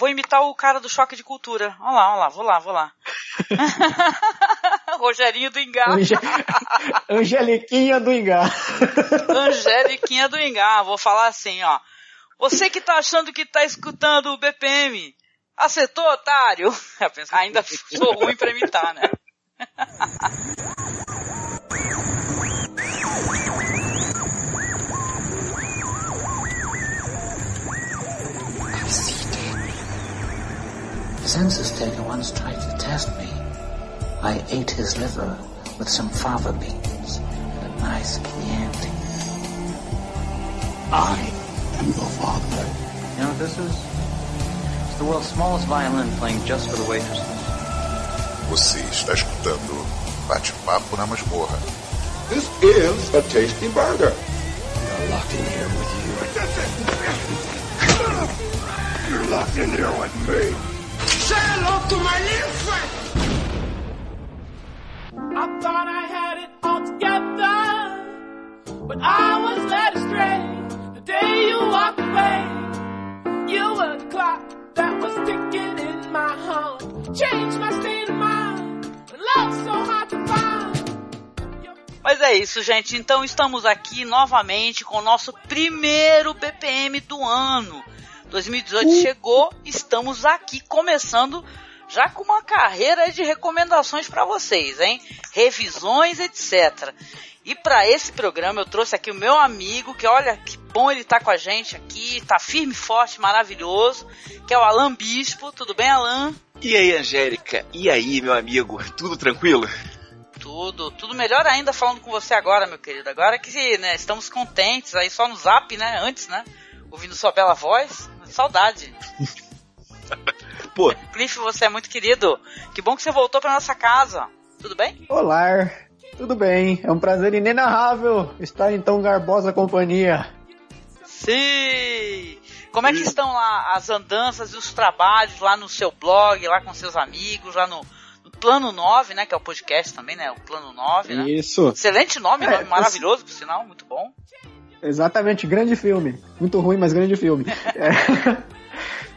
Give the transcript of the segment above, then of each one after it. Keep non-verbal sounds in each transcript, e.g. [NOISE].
vou imitar o cara do choque de cultura. Olha lá, olha lá, vou lá, vou lá. [LAUGHS] Rogerinho do Ingá. Ange... Angeliquinha do Ingá. Angeliquinha do Ingá. Vou falar assim, ó. Você que tá achando que tá escutando o BPM, acertou, otário? [LAUGHS] Ainda sou ruim pra imitar, né? [LAUGHS] census taker once tried to test me. I ate his liver with some fava beans and a nice Chianti. I am your father. You know what this is? It's the world's smallest violin playing just for the waitresses. Você está escutando Bate-Papo na Masmorra. This is a tasty burger. You're locked in here with you. [LAUGHS] You're locked in here with me. Hello to my little friend. I thought I had it all together, but I was led astray. The day you walked away, you were the clock that was ticking in my heart. Changed my state of mind. Love so hard to find. Mas é isso, gente. Então estamos aqui novamente com o nosso primeiro BPM do ano. 2018 uh. chegou, estamos aqui começando já com uma carreira de recomendações para vocês, hein? Revisões, etc. E para esse programa eu trouxe aqui o meu amigo, que olha que bom ele tá com a gente aqui, tá firme, forte, maravilhoso, que é o Alan Bispo. Tudo bem, Alan? E aí, Angélica? E aí, meu amigo? Tudo tranquilo? Tudo, tudo melhor ainda falando com você agora, meu querido. Agora que né, estamos contentes aí só no zap, né? Antes, né? Ouvindo sua bela voz. Saudade. [LAUGHS] Pô. Cliff, você é muito querido. Que bom que você voltou pra nossa casa. Tudo bem? Olá, tudo bem. É um prazer inenarrável estar em tão garbosa companhia. Sim! Como é que estão lá as andanças e os trabalhos lá no seu blog, lá com seus amigos, lá no, no Plano 9, né? Que é o podcast também, né? O Plano 9, né? Isso. Excelente nome, é, nome maravilhoso, por sinal, muito bom. Exatamente, grande filme. Muito ruim, mas grande filme.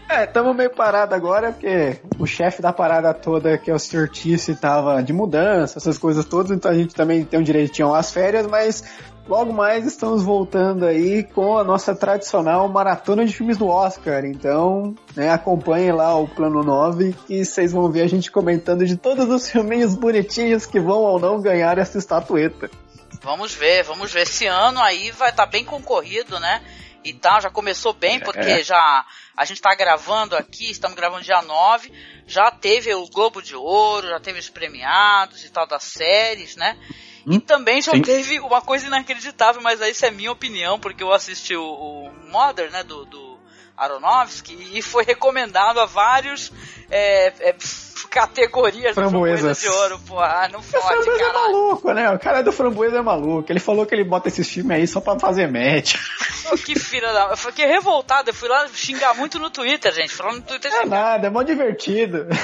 é, [LAUGHS] estamos meio parado agora, porque o chefe da parada toda, que é o Sr. Tice, tava de mudança, essas coisas todas, então a gente também tem um direitinho às férias, mas logo mais estamos voltando aí com a nossa tradicional maratona de filmes do Oscar. Então, né, acompanhem lá o Plano 9 que vocês vão ver a gente comentando de todos os filminhos bonitinhos que vão ou não ganhar essa estatueta. Vamos ver, vamos ver. Esse ano aí vai estar tá bem concorrido, né? E tal, já começou bem, porque é. já a gente está gravando aqui, estamos gravando dia 9, já teve o Globo de Ouro, já teve os premiados e tal das séries, né? Hum, e também já sim. teve uma coisa inacreditável, mas aí isso é minha opinião, porque eu assisti o, o Mother, né, do, do Aronofsky, e foi recomendado a vários é, é, categorias Framboesas. de ouro, pô. Ah, não pode, cara. O é maluco, né? O cara do Framboesa é maluco. Ele falou que ele bota esses filmes aí só pra fazer match. Oh, que filha da... Eu fiquei revoltado. Eu fui lá xingar muito no Twitter, gente. Falando no Twitter... É nada, é mó divertido. [LAUGHS]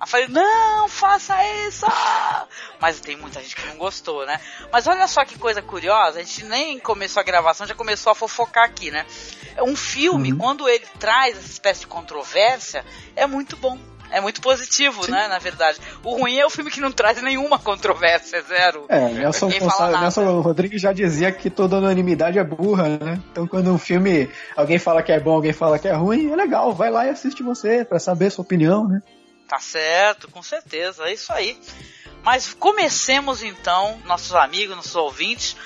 Aí falei, não, faça isso! Mas tem muita gente que não gostou, né? Mas olha só que coisa curiosa, a gente nem começou a gravação, já começou a fofocar aqui, né? Um filme, uhum. quando ele traz essa espécie de controvérsia, é muito bom. É muito positivo, Sim. né, na verdade. O ruim é o filme que não traz nenhuma controvérsia, zero. É, Nelson, Nelson Rodrigues já dizia que toda unanimidade é burra, né? Então quando um filme, alguém fala que é bom, alguém fala que é ruim, é legal, vai lá e assiste você, para saber sua opinião, né? Tá certo, com certeza, é isso aí. Mas comecemos então, nossos amigos, nossos ouvintes,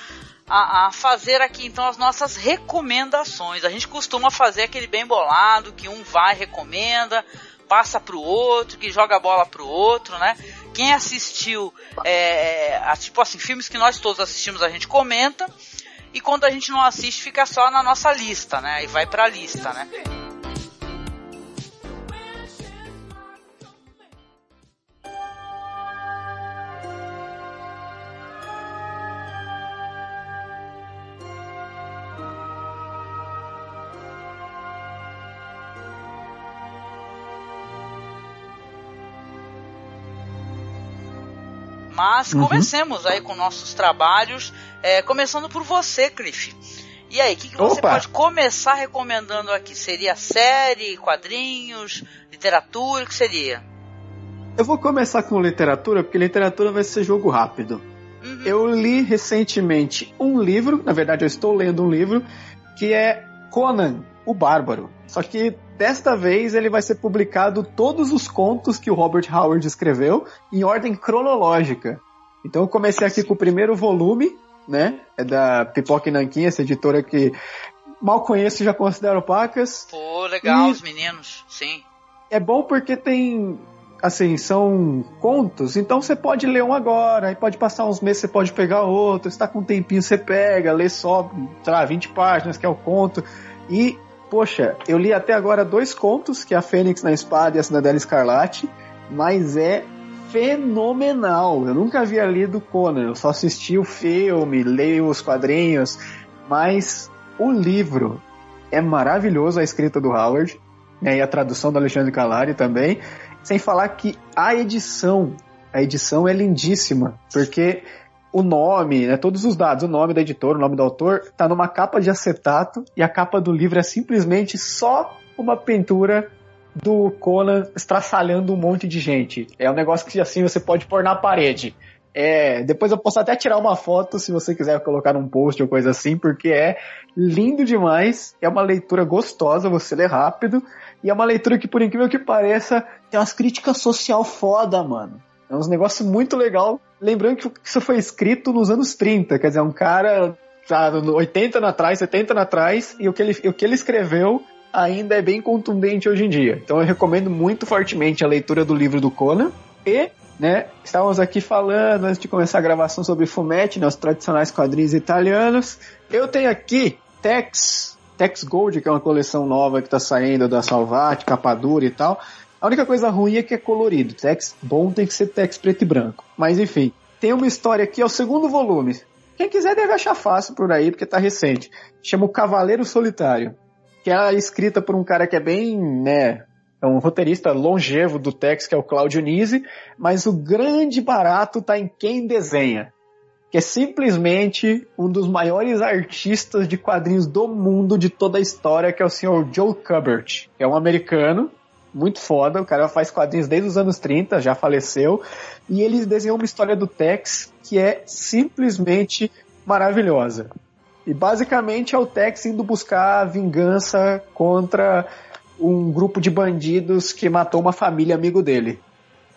a, a, fazer aqui então as nossas recomendações. A gente costuma fazer aquele bem bolado, que um vai recomenda, passa pro outro, que joga a bola pro outro, né? Quem assistiu, é, a, tipo assim, filmes que nós todos assistimos, a gente comenta. E quando a gente não assiste, fica só na nossa lista, né? E vai pra lista, né? Mas uhum. comecemos aí com nossos trabalhos, é, começando por você, Cliff. E aí, o que, que você pode começar recomendando aqui? Seria série, quadrinhos, literatura, o que seria? Eu vou começar com literatura, porque literatura vai ser jogo rápido. Uhum. Eu li recentemente um livro, na verdade eu estou lendo um livro, que é Conan, o Bárbaro. Só que desta vez ele vai ser publicado todos os contos que o Robert Howard escreveu em ordem cronológica. Então eu comecei aqui com o primeiro volume, né? É da Pipoca e Nanquim, essa editora que mal conheço e já considero pacas. Pô, legal, E- os meninos, sim. É bom porque tem, assim, são contos, então você pode ler um agora, aí pode passar uns meses, você pode pegar outro, se tá com um tempinho, você pega, lê só, sei lá, 20 páginas, que é o conto. E, poxa, eu li até agora dois contos, que é a Fênix na Espada e a Cidadela Escarlate, mas é fenomenal. Eu nunca havia lido Conan, eu só assisti o filme, leio os quadrinhos, mas o livro é maravilhoso, a escrita do Howard né, e a tradução do Alexandre Calari também, sem falar que a edição, a edição é lindíssima, porque o nome, né, todos os dados, o nome da editora, o nome do autor, tá numa capa de acetato e a capa do livro é simplesmente só uma pintura do Conan estraçalhando um monte de gente. É um negócio que assim você pode pôr na parede. É, depois eu posso até tirar uma foto se você quiser colocar num post ou coisa assim, porque é lindo demais. É uma leitura gostosa, você lê rápido. E é uma leitura que, por incrível que pareça, tem umas críticas social foda, mano. É uns negócios muito legal. Lembrando que isso foi escrito nos anos 30, quer dizer, um cara já 80 anos atrás, 70 anos atrás, e o que ele, o que ele escreveu ainda é bem contundente hoje em dia. Então eu recomendo muito fortemente a leitura do livro do Conan. E, né, estávamos aqui falando antes de começar a gravação sobre Fumetti, né, os tradicionais quadrinhos italianos. Eu tenho aqui Tex, Tex Gold, que é uma coleção nova que está saindo da Salvati, capa dura e tal. A única coisa ruim é que é colorido. Tex bom tem que ser Tex preto e branco. Mas enfim, tem uma história aqui, é o segundo volume. Quem quiser deve achar fácil por aí, porque tá recente. Chama O Cavaleiro Solitário. Que é escrita por um cara que é bem, né, é um roteirista longevo do Tex, que é o Claudio Nisi, mas o grande barato tá em quem desenha. Que é simplesmente um dos maiores artistas de quadrinhos do mundo de toda a história, que é o senhor Joe Kubert, é um americano, muito foda, o cara faz quadrinhos desde os anos 30, já faleceu, e ele desenhou uma história do Tex que é simplesmente maravilhosa. E basicamente é o Tex indo buscar vingança contra um grupo de bandidos que matou uma família amigo dele.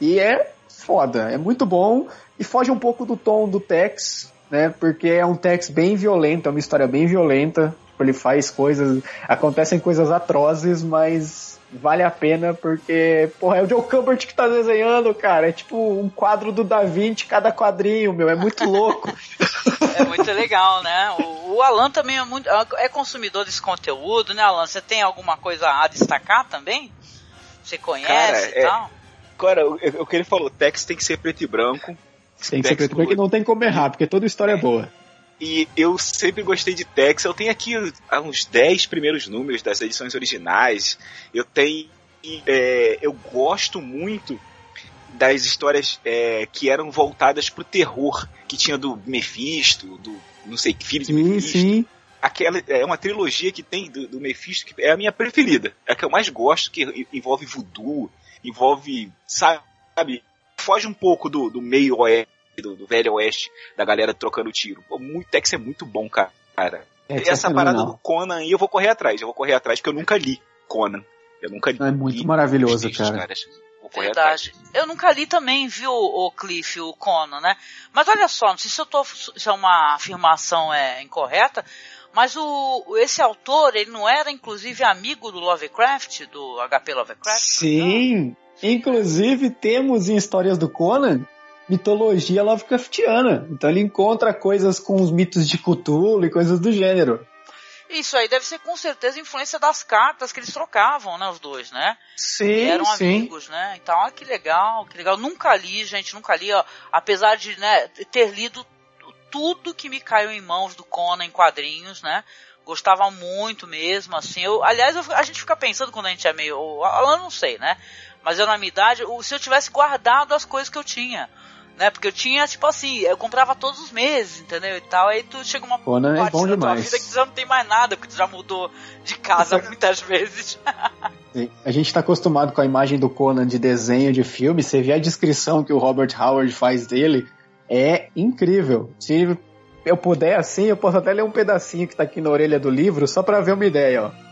E é foda, é muito bom e foge um pouco do tom do Tex, né? Porque é um Tex bem violento, é uma história bem violenta. Tipo, Ele faz coisas, acontecem coisas atrozes, mas vale a pena porque, porra, é o Joe Kubert que tá desenhando, cara. É tipo um quadro do Da Vinci cada quadrinho, meu, é muito louco. [LAUGHS] É muito legal, né? O, o Alan também é muito é consumidor desse conteúdo, né, Alan? Você tem alguma coisa a destacar também? Você conhece Cara, e é- tal? Agora, o, o que ele falou, text tem que ser preto e branco. Tem que ser preto e branco e não tem como errar, porque toda história é boa. E eu sempre gostei de Tex. Eu tenho aqui uns 10 primeiros números das edições originais. Eu tenho. é, eu gosto muito das histórias é, que eram voltadas pro terror, que tinha do Mephisto, do não sei, filho de Sim, Mephisto. sim. Aquela é uma trilogia que tem do, do Mephisto, que é a minha preferida. É a que eu mais gosto, que envolve voodoo, envolve, sabe, foge um pouco do, do meio oeste, do, do velho oeste, da galera trocando tiro. Pô, muito, Tex é muito bom, cara. É, e essa parada fenomenal. do Conan aí eu vou correr atrás, eu vou correr atrás, porque eu nunca li Conan. Eu nunca li. É muito li maravilhoso, os textos, cara. Atrás. Verdade. Eu nunca li também, viu, o Cliff, o Conan, né? Mas olha só, não sei se eu tô, se é uma afirmação é incorreta, mas o, esse autor, ele não era inclusive amigo do Lovecraft, do HP Lovecraft? Sim. Inclusive temos em histórias do Conan mitologia Lovecraftiana. Então ele encontra coisas com os mitos de Cthulhu e coisas do gênero. Isso aí deve ser com certeza influência das cartas que eles trocavam, né, os dois, né? Sim, E eram sim. amigos, né? Então, olha que legal, que legal. Nunca li, gente, nunca li, ó, apesar de né, ter lido tudo que me caiu em mãos do Conan em quadrinhos, né? Gostava muito mesmo, assim. Eu, aliás, eu- a gente fica pensando quando a gente é meio. Alan não sei, né? Mas eu na minha idade, se eu tivesse guardado as coisas que eu tinha. Né? Porque eu tinha, tipo assim, eu comprava todos os meses, entendeu? E tal, aí tu chega uma Conan é parte bom da tua demais. vida que tu já não tem mais nada, porque tu já mudou de casa muitas vezes. [LAUGHS] A gente tá acostumado com a imagem do Conan de desenho, de filme. Você vê a descrição que o Robert Howard faz dele, é incrível. Se eu puder, assim, eu posso até ler um pedacinho que tá aqui na orelha do livro, só pra ver uma ideia, ó.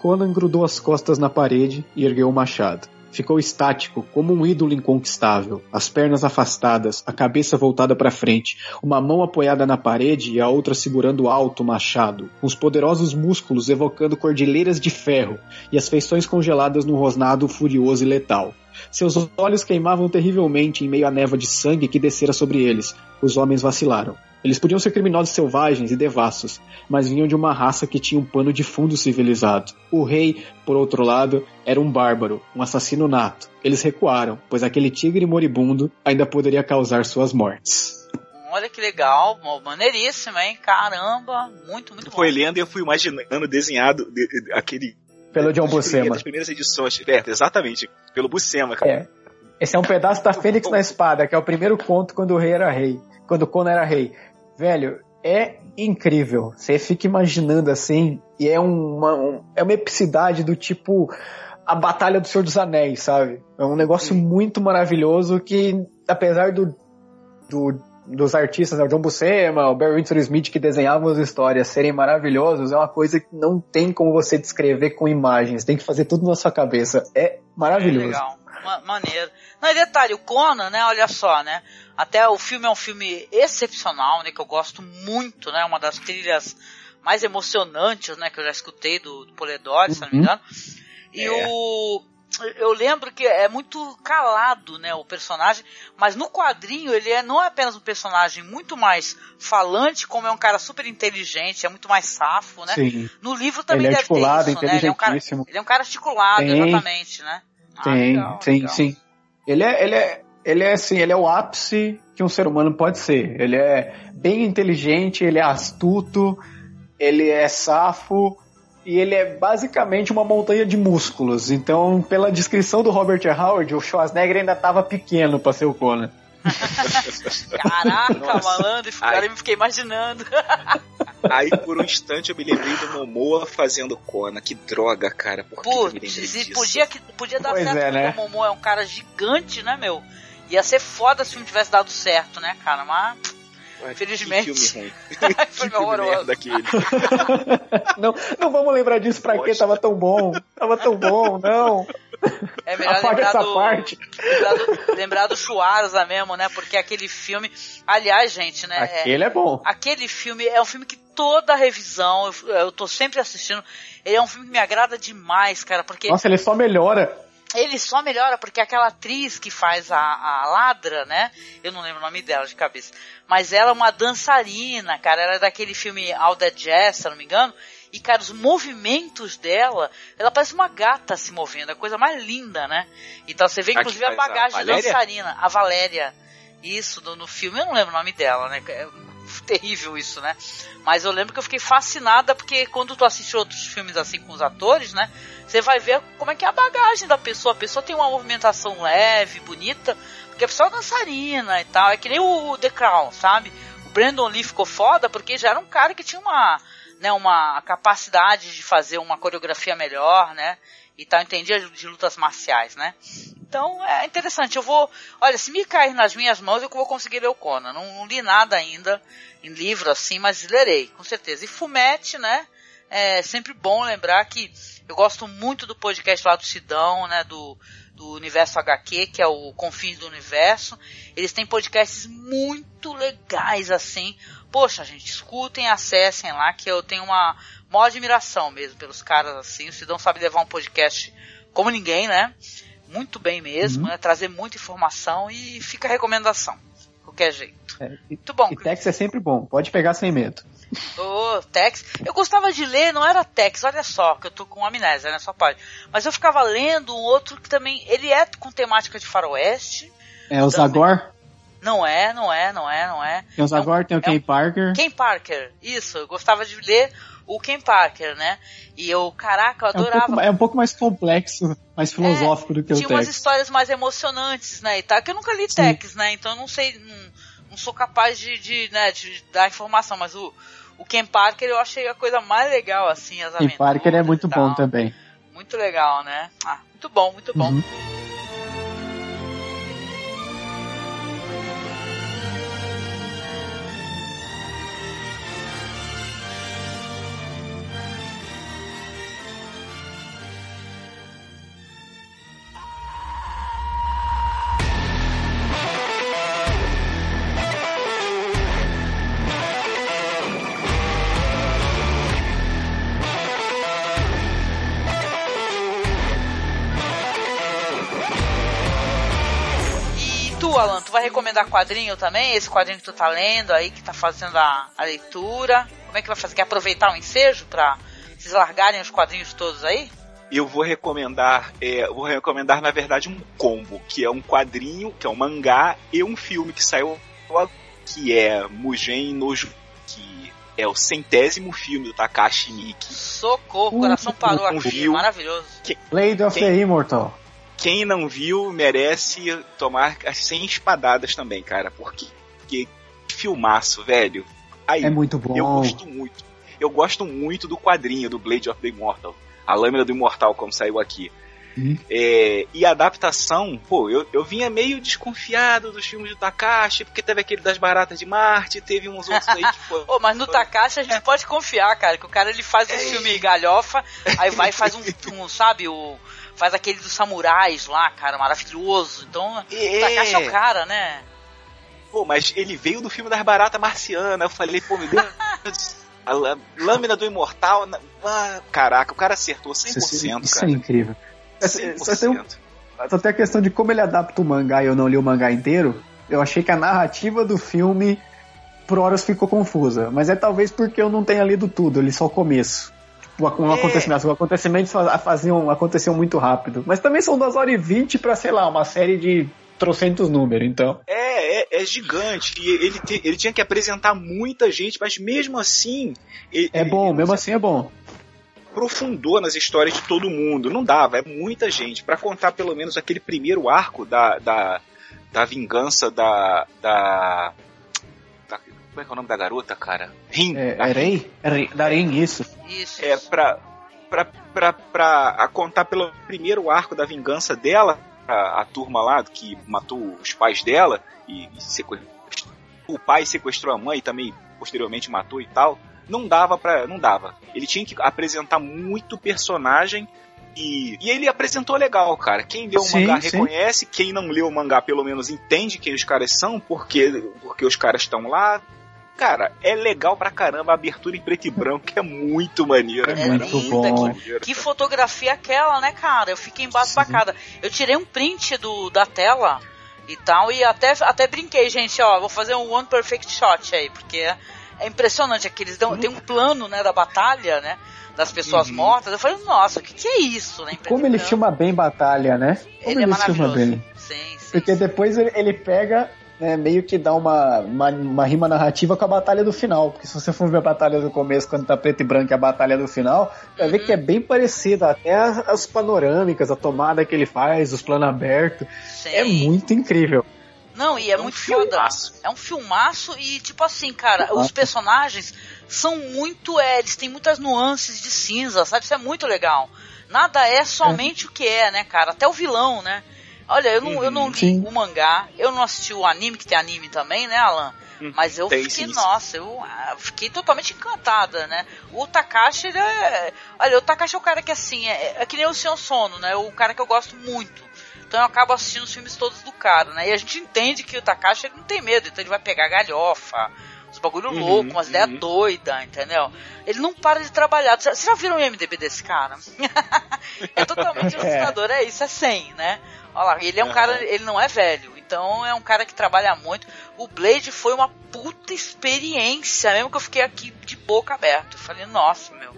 Conan grudou as costas na parede e ergueu o machado. Ficou estático, como um ídolo inconquistável, as pernas afastadas, a cabeça voltada para frente, uma mão apoiada na parede e a outra segurando alto o machado, os poderosos músculos evocando cordilheiras de ferro e as feições congeladas num rosnado furioso e letal. Seus olhos queimavam terrivelmente em meio à névoa de sangue que descera sobre eles. Os homens vacilaram. Eles podiam ser criminosos selvagens e devassos, mas vinham de uma raça que tinha um pano de fundo civilizado. O rei, por outro lado, era um bárbaro, um assassino nato. Eles recuaram, pois aquele tigre moribundo ainda poderia causar suas mortes. Olha que legal, maneiríssimo, hein? Caramba, muito, muito bom. Foi lendo e eu fui imaginando desenhado de- de- aquele. Pelo John Buscema. Das primeiras edições, é, exatamente. Pelo Buscema, cara. É. Esse é um pedaço da Fênix na Espada, que é o primeiro conto quando o rei era rei. Quando o Conan era rei. Velho, é incrível. Você fica imaginando assim, e é uma, um- é uma epicidade do tipo a Batalha do Senhor dos Anéis, sabe? É um negócio muito maravilhoso que, apesar do, do- dos artistas, né, o John Buscema, o Barry Windsor Smith que desenhavam as histórias serem maravilhosos, é uma coisa que não tem como você descrever com imagens, tem que fazer tudo na sua cabeça. É maravilhoso. Legal, ma- maneiro. Não, e detalhe, o Conan, né, olha só, né, até o filme é um filme excepcional, né, que eu gosto muito, né, uma das trilhas mais emocionantes, né, que eu já escutei do, do Poledori, se não me Uhum. engano. E o eu lembro que é muito calado, né, o personagem, mas no quadrinho ele é, não é apenas um personagem muito mais falante, como é um cara super inteligente, é muito mais safo, né? Sim. No livro também Ele é deve ter articulado, isso, né? Ele é um cara, ele é um cara articulado, Tem. exatamente, né? Ah, Tem, legal, sim, legal. sim. Ele é, ele é, ele é assim, ele é o ápice que um ser humano pode ser. Ele é bem inteligente, ele é astuto, ele é safo e ele é basicamente uma montanha de músculos. Então, pela descrição do Robert. Howard, o Schwarzenegger ainda estava pequeno para ser o Conan. [LAUGHS] Caraca, Nossa. malandro, esse cara Ai. eu me fiquei imaginando. [LAUGHS] Aí por um instante eu me lembrei do Momoa fazendo Conan. Que droga, cara. Por que que eu me Putz, lembrei e disso? podia, que- podia dar Pois certo, é, porque né? o Momo é um cara gigante, né, meu? Ia ser foda se o filme tivesse dado certo, né, cara? Mas, infelizmente. Que filme ruim. [LAUGHS] foi [LAUGHS] que filme horroroso. [LAUGHS] não, não vamos lembrar disso pra quê? Tava tão bom. Tava tão bom, não. É melhor Apaga lembrar essa do, parte. lembrar do, lembrar do Schwarza mesmo, né? Porque aquele filme. Aliás, gente, né? é- Aquele é bom. Aquele filme é um filme que toda revisão, eu, eu tô sempre assistindo, ele é um filme que me agrada demais, cara, porque Nossa, ele só melhora. Ele só melhora porque aquela atriz que faz a, a ladra, né? Eu não lembro o nome dela de cabeça. Mas ela é uma dançarina, cara. Ela é daquele filme All That Jazz, se não me engano. E, cara, os movimentos dela, ela parece uma gata se movendo. É a coisa mais linda, né? Então você vê, A inclusive, a a bagagem Valéria? dançarina. A Valéria. Isso, do- no filme. Eu não lembro o nome dela, né? [LAUGHS] Terrível isso, né? Mas eu lembro que eu fiquei fascinada porque quando tu assiste outros filmes assim com os atores, né? Você vai ver como é que é a bagagem da pessoa. A pessoa tem uma movimentação leve, bonita, porque a pessoa é dançarina e tal. É que nem o The Crown, sabe? O Brandon Lee ficou foda porque já era um cara que tinha uma, né, uma capacidade de fazer uma coreografia melhor, né? E tal, entendia de lutas marciais, né? Então é interessante. Eu vou. Olha, se me cair nas minhas mãos, eu vou conseguir ler o Conan. Não, não li nada ainda em livro assim, mas lerei, com certeza. E Fumete, né? É sempre bom lembrar que eu gosto muito do podcast lá do Sidão, né? Do, do Universo HQ, que é o Confins do Universo. Eles têm podcasts muito legais, assim. Poxa, gente, escutem, acessem lá, que eu tenho uma maior admiração mesmo pelos caras, assim. O Sidão sabe levar um podcast como ninguém, né? Muito bem mesmo, Uhum. né? Trazer muita informação e fica a recomendação. Qualquer jeito. É, e, Muito bom. e Tex é sempre bom. Pode pegar sem medo. Ô, Tex. Eu gostava de ler, não era Tex, olha só, que eu tô com amnésia, né? Só pode. Mas eu ficava lendo um outro que também. Ele é com temática de faroeste. É o Também. Zagor. Não é, não é, não é, não é. Tem o Zagor, tem o é Ken um- Parker. Ken Parker, isso, eu gostava de ler o Ken Parker, né? E eu, caraca, eu É um, adorava. pouco, é um pouco mais complexo, mais filosófico do que o Tinha umas Tex. histórias mais emocionantes, né? E tal, que eu nunca li Tex, né? Então eu não sei, não, não sou capaz de, de, né, de dar informação, mas o, o Ken Parker eu achei a coisa mais legal, assim, as Ken. Parker é muito bom também. Muito legal, né? Ah, muito bom, muito bom. Uhum. Tu, Alan, tu vai recomendar quadrinho também? Esse quadrinho que tu tá lendo aí, que tá fazendo a, a leitura. Como é que vai fazer? Quer aproveitar o ensejo pra vocês largarem os quadrinhos todos aí? Eu vou recomendar, é, vou recomendar na verdade um combo, que é um quadrinho, que é um mangá e um filme que saiu que é Mugen Nojo, que é o centésimo filme do Takashi Miike. Socorro, o coração parou não aqui, viu. maravilhoso. Blade of Quem- the Immortal. Quem não viu merece tomar as 100 espadadas também, cara, porque que filmaço, velho. Aí, É muito bom. Eu gosto muito. Eu gosto muito do quadrinho do Blade of the Immortal. A lâmina do Imortal, como saiu aqui. Hum. É, e a adaptação, pô, eu, eu vinha meio desconfiado dos filmes do Takashi, porque teve aquele das Baratas de Marte, teve uns outros aí que. [LAUGHS] Ô, mas no Takashi a gente pode confiar, cara, que o cara ele faz um filme galhofa, aí vai e faz um, [LAUGHS] um, sabe, o. Faz aquele dos samurais lá, cara, maravilhoso. Então, o Takashi é o cara, né? Pô, mas ele veio do filme das Baratas Marcianas. Eu falei, pô, meu Deus. [LAUGHS] A lâmina do Imortal. na- ah, caraca, o cara acertou 100%, Isso, isso cara. é incrível. Essa- 100%. Só tem, um- só tem a questão de como ele adapta o mangá e eu não li o mangá inteiro. Eu achei que a narrativa do filme por horas ficou confusa. Mas é talvez porque eu não tenha lido tudo, eu li só o começo. Um É. acontecimento, os acontecimentos fa- faziam, aconteciam muito rápido. Mas também são 2 horas e 20 pra, sei lá, uma série de trocentos números, então. É, é, é gigante. E ele, te- ele tinha que apresentar muita gente, mas mesmo assim. Ele, É bom, ele mesmo assim é bom. aprofundou nas histórias de todo mundo. Não dava, é muita gente. Pra contar pelo menos aquele primeiro arco da, da, da vingança da, da. Como é que é o nome da garota, cara? Rin. É, da é? É da isso. Isso. É, pra, pra, pra, pra a contar pelo primeiro arco da vingança dela, a, a turma lá que matou os pais dela e, e sequestrou. O pai sequestrou a mãe e também posteriormente matou e tal. Não dava pra. Não dava. Ele tinha que apresentar muito personagem. E, e ele apresentou legal, cara. Quem leu o Sim, mangá sim. reconhece, quem não leu o mangá pelo menos entende quem os caras são, porque, porque os caras estão lá. Cara, é legal pra caramba a abertura em preto e branco, que é muito maneiro. É cara. muito linda, bom. Que cara. fotografia é aquela, né, cara? Eu fiquei embasbacada. Eu tirei um print do, da tela e tal, e até, até brinquei, gente, ó, vou fazer um One Perfect Shot aí, porque é, é impressionante, é que eles dão, tem um plano, né, da batalha, né, das pessoas Uhum. mortas. Eu falei, nossa, o que, que é isso, né? Como ele filma bem batalha, né? Como Ele é ele filma maravilhoso. bem. Sim, sim. Porque depois ele, ele pega, né, meio que dá uma, uma, uma rima narrativa com a batalha do final. Porque se você for ver a batalha do começo, quando tá preto e branco, e a batalha do final, vai ver que é bem parecida. Até as, as panorâmicas, a tomada que ele faz, os planos abertos. Sim. É muito incrível. Não, e é, um muito foda. filmaço. É um filmaço e, tipo assim, cara, Filmaço. os personagens são muito. É, eles têm muitas nuances de cinza, sabe? Isso é muito legal. Nada é somente o que é, né, cara? Até o vilão, né? Olha, eu não, eu não li Sim. o mangá, eu não assisti o anime, que tem anime também, né, Alan? Mas eu Tem, fiquei, nossa, eu ah, fiquei totalmente encantada, né? O Takashi, ele é. Olha, o Takashi é o cara que assim, é, é que nem o Senhor Sono, né? O cara que eu gosto muito. Então eu acabo assistindo os filmes todos do cara, né? E a gente entende que o Takashi ele não tem medo, então ele vai pegar galhofa, os bagulho Uhum, louco, umas ideias uhum. doidas, entendeu? Ele não para de trabalhar. Vocês já viram o IMDB desse cara? [LAUGHS] é totalmente [LAUGHS] assustador, é isso, é 100, né? Olha lá, ele é um Aham. cara, ele não é velho, então é um cara que trabalha muito. O Blade foi uma puta experiência, mesmo que eu fiquei aqui de boca aberta. Eu falei, nossa, meu.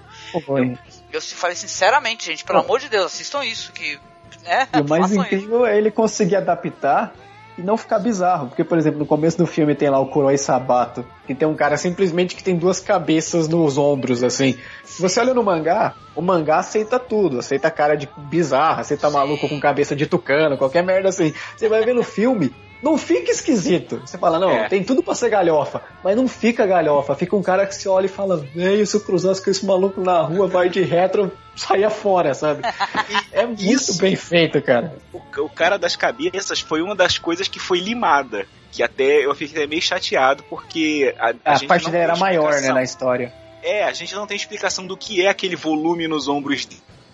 Eu se- falei sinceramente, gente, pelo amor de Deus, assistam isso, que. É, E o mais incrível é ele conseguir adaptar e não ficar bizarro. Porque, por exemplo, no começo do filme tem lá o Kuroi Sabato, que tem um cara simplesmente que tem duas cabeças nos ombros, assim. Se você olha no mangá, o mangá aceita tudo, aceita cara de bizarra, aceita maluco com cabeça de tucano, qualquer merda assim. Você vai ver no filme, não fica esquisito. Você fala, não, É. tem tudo pra ser galhofa, mas não fica galhofa. Fica um cara que se olha e fala, velho, se eu cruzasse com esse maluco na rua, vai de retro, saia fora, sabe? [LAUGHS] É muito Isso. bem feito, cara. O, o cara das cabeças foi uma das coisas que foi limada. Que até eu fiquei meio chateado porque a, a A, gente parte não dele era maior, né, na história. É, a gente não tem explicação do que é aquele volume nos ombros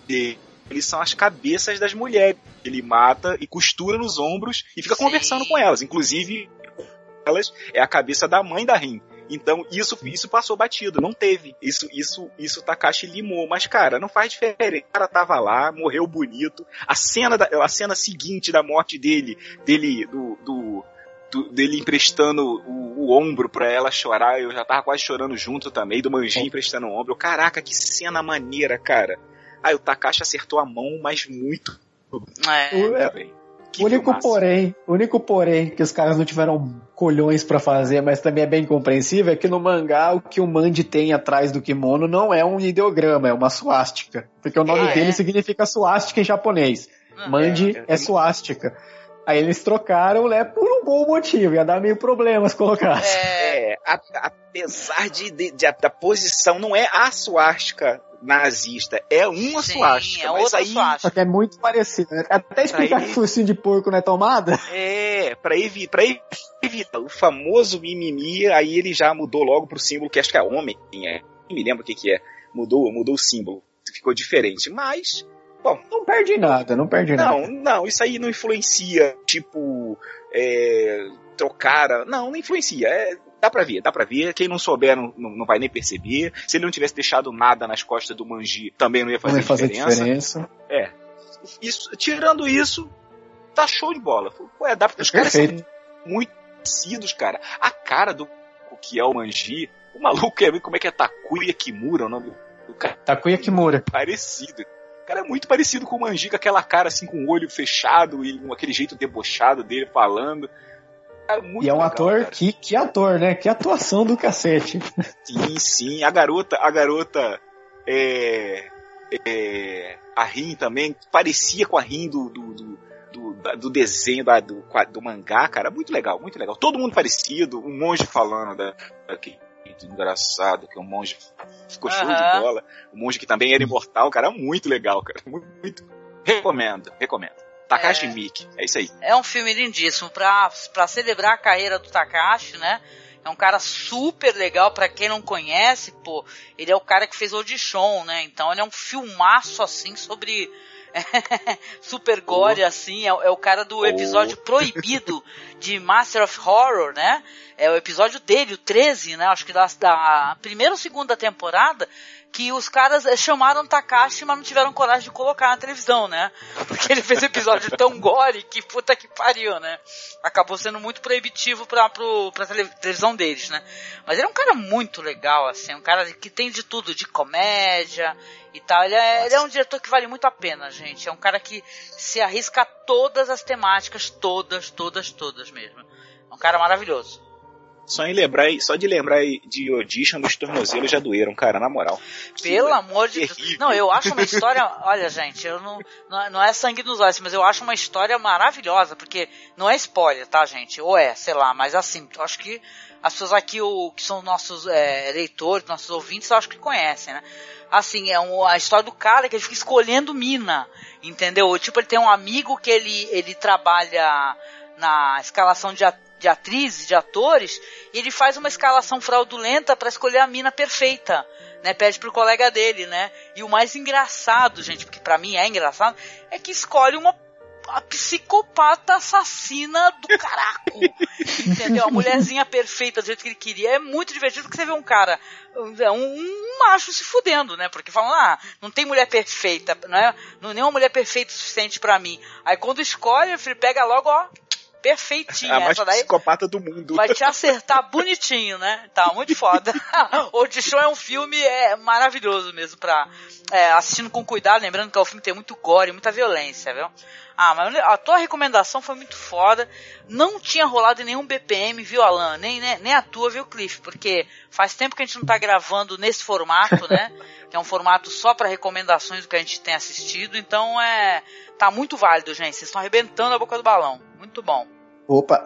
dele. Eles são as cabeças das mulheres. Ele mata e costura nos ombros e fica Sim. conversando com elas. Inclusive, elas é a cabeça da mãe da Rin. Então, isso, isso passou batido, não teve. Isso, isso, isso Takashi limou. Mas, cara, não faz diferença. O cara tava lá, morreu bonito. A cena, da, a cena seguinte da morte dele, dele, do, do, do- dele emprestando o, o ombro pra ela chorar, eu já tava quase chorando junto também, do Manji emprestando o ombro. Caraca, que cena maneira, cara. Aí o Takashi acertou a mão, mas muito É. O- é, O único filmaço. porém, o único porém que os caras não tiveram colhões pra fazer, mas também é bem compreensível, é que no mangá o que o Mandy tem atrás do kimono não é um ideograma, é uma suástica. Porque o nome Ah, dele é? significa suástica em japonês. Ah, Mandy é. é, suástica. Aí eles trocaram, né, por um bom motivo, ia dar meio problemas colocar. É, É, a- apesar de, de- de- da posição, não é a suástica nazista, é uma Sim, suástica. é mas outra aí, suástica. que é muito parecido. né? Até explicar ele- que focinho de porco não é tomada. É, pra, evi pra evitar o famoso mimimi, aí ele já mudou logo pro símbolo que acho que é homem, é, nem me lembro o que que é, mudou, mudou o símbolo, ficou diferente, mas, bom, Não perde nada, não perde não, nada. não, isso aí não influencia, tipo, é, trocar, não, não influencia, é, dá pra ver, dá pra ver, quem não souber não, não, não vai nem perceber, se ele não tivesse deixado nada nas costas do Manji, também não ia Não fazer, vai fazer diferença. diferença. Isso, tirando isso, tá show de bola, Ué, dá pra, os caras são muito parecidos, cara. A cara do o que é o Manji, o maluco é como é que é Takuya Kimura, o nome do cara Takuya Kimura. é parecido. O cara é muito parecido com o Manji, com aquela cara assim, com o olho fechado e com aquele jeito debochado dele falando. Cara, muito E é um legal, ator, cara. que, que ator, né? Que atuação do cacete. [LAUGHS] Sim, sim. A garota, a garota é, é, a Rin também parecia com a Rin do, do, do, do, do desenho da- do, do mangá, cara. Muito legal, muito legal. Todo mundo parecido. Um monge falando da, daquele jeito engraçado que o monge ficou show de bola. O monge que também era imortal, cara. Muito legal, cara. Muito, muito. Recomendo, recomendo. Takashi É. Miki, é isso aí. É um filme lindíssimo pra, pra celebrar a carreira do Takashi, né? É um cara super legal, pra quem não conhece, pô, ele é o cara que fez Audition, né? Então ele é um filmaço, assim, sobre [LAUGHS] super gore, assim, é, é o cara do episódio proibido de Master of Horror, né? É o episódio dele, o 13, né? Acho que da, da primeira ou segunda temporada, que os caras eh, chamaram Takashi, mas não tiveram coragem de colocar na televisão, né? Porque ele fez um episódio tão gore que puta que pariu, né? Acabou sendo muito proibitivo pra, pro, pra tele- televisão deles, né? Mas ele é um cara muito legal, assim, um cara que tem de tudo, de comédia e tal. Ele é, ele é um diretor que vale muito a pena, gente. É um cara que se arrisca a todas as temáticas, todas, todas, todas mesmo. É um cara maravilhoso. Só, em lembrar, só de lembrar de Audition, meus tornozelos já doeram, cara, na moral. Pelo amor de Deus. Não, eu acho uma história. [LAUGHS] Olha, gente, eu não, não, é- sangue nos olhos, mas eu acho uma história maravilhosa, porque não é spoiler, tá, gente? Ou é, sei lá, mas assim, eu acho que as pessoas aqui, o, que são nossos é, leitores, nossos ouvintes, eu acho que conhecem, né? Assim, é um, a história do cara que ele fica escolhendo mina, entendeu? Tipo, ele tem um amigo que ele, ele trabalha na escalação de, de atrizes, de atores, e ele faz uma escalação fraudulenta para escolher a mina perfeita, né? Pede pro colega dele, né? E o mais engraçado, gente, porque pra mim é engraçado, é que escolhe uma a psicopata assassina do caraco. [LAUGHS] entendeu? A mulherzinha perfeita do jeito que ele queria. É muito divertido porque você vê um cara, um, um macho se fudendo, né? Porque falam, ah, não tem mulher perfeita, não é? Não, nenhuma mulher perfeita o suficiente pra mim. Aí quando escolhe, ele pega logo, ó, perfeitinha. A mais Essa daí psicopata do mundo. vai te acertar [LAUGHS] bonitinho, né? Tá muito foda. [LAUGHS] o de Show é um filme é, maravilhoso mesmo pra é, assistindo com cuidado, lembrando que é um filme que tem muito gore, muita violência, viu? Ah, mas a tua recomendação foi muito foda. Não tinha rolado em nenhum BPM, viu, Alan? Nem, nem, nem a tua, viu, Cliff? Porque faz tempo que a gente não tá gravando nesse formato, né? [LAUGHS] que é um formato só para recomendações do que a gente tem assistido. Então é. Tá muito válido, gente. Vocês estão arrebentando a boca do balão. Muito bom. Opa!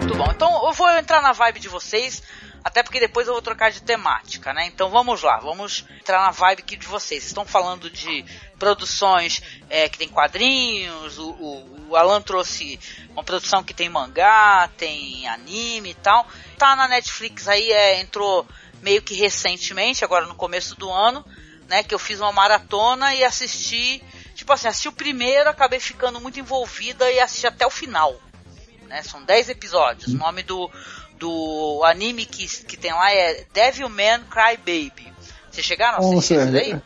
Muito bom. Então eu vou entrar na vibe de vocês, até porque depois eu vou trocar de temática, né? Então vamos lá, vamos entrar na vibe aqui de vocês. Estão falando de produções é, que tem quadrinhos, o, o, o Alan trouxe uma produção que tem mangá, tem anime e tal. Tá na Netflix aí, é, entrou meio que recentemente, agora no começo do ano, né? Que eu fiz uma maratona e assisti. Tipo assim, assisti o primeiro, acabei ficando muito envolvida e assisti até o final né? São 10 episódios. O nome do, do anime que, que tem lá é Devilman Cry Baby. Vocês chegaram a assistir isso daí?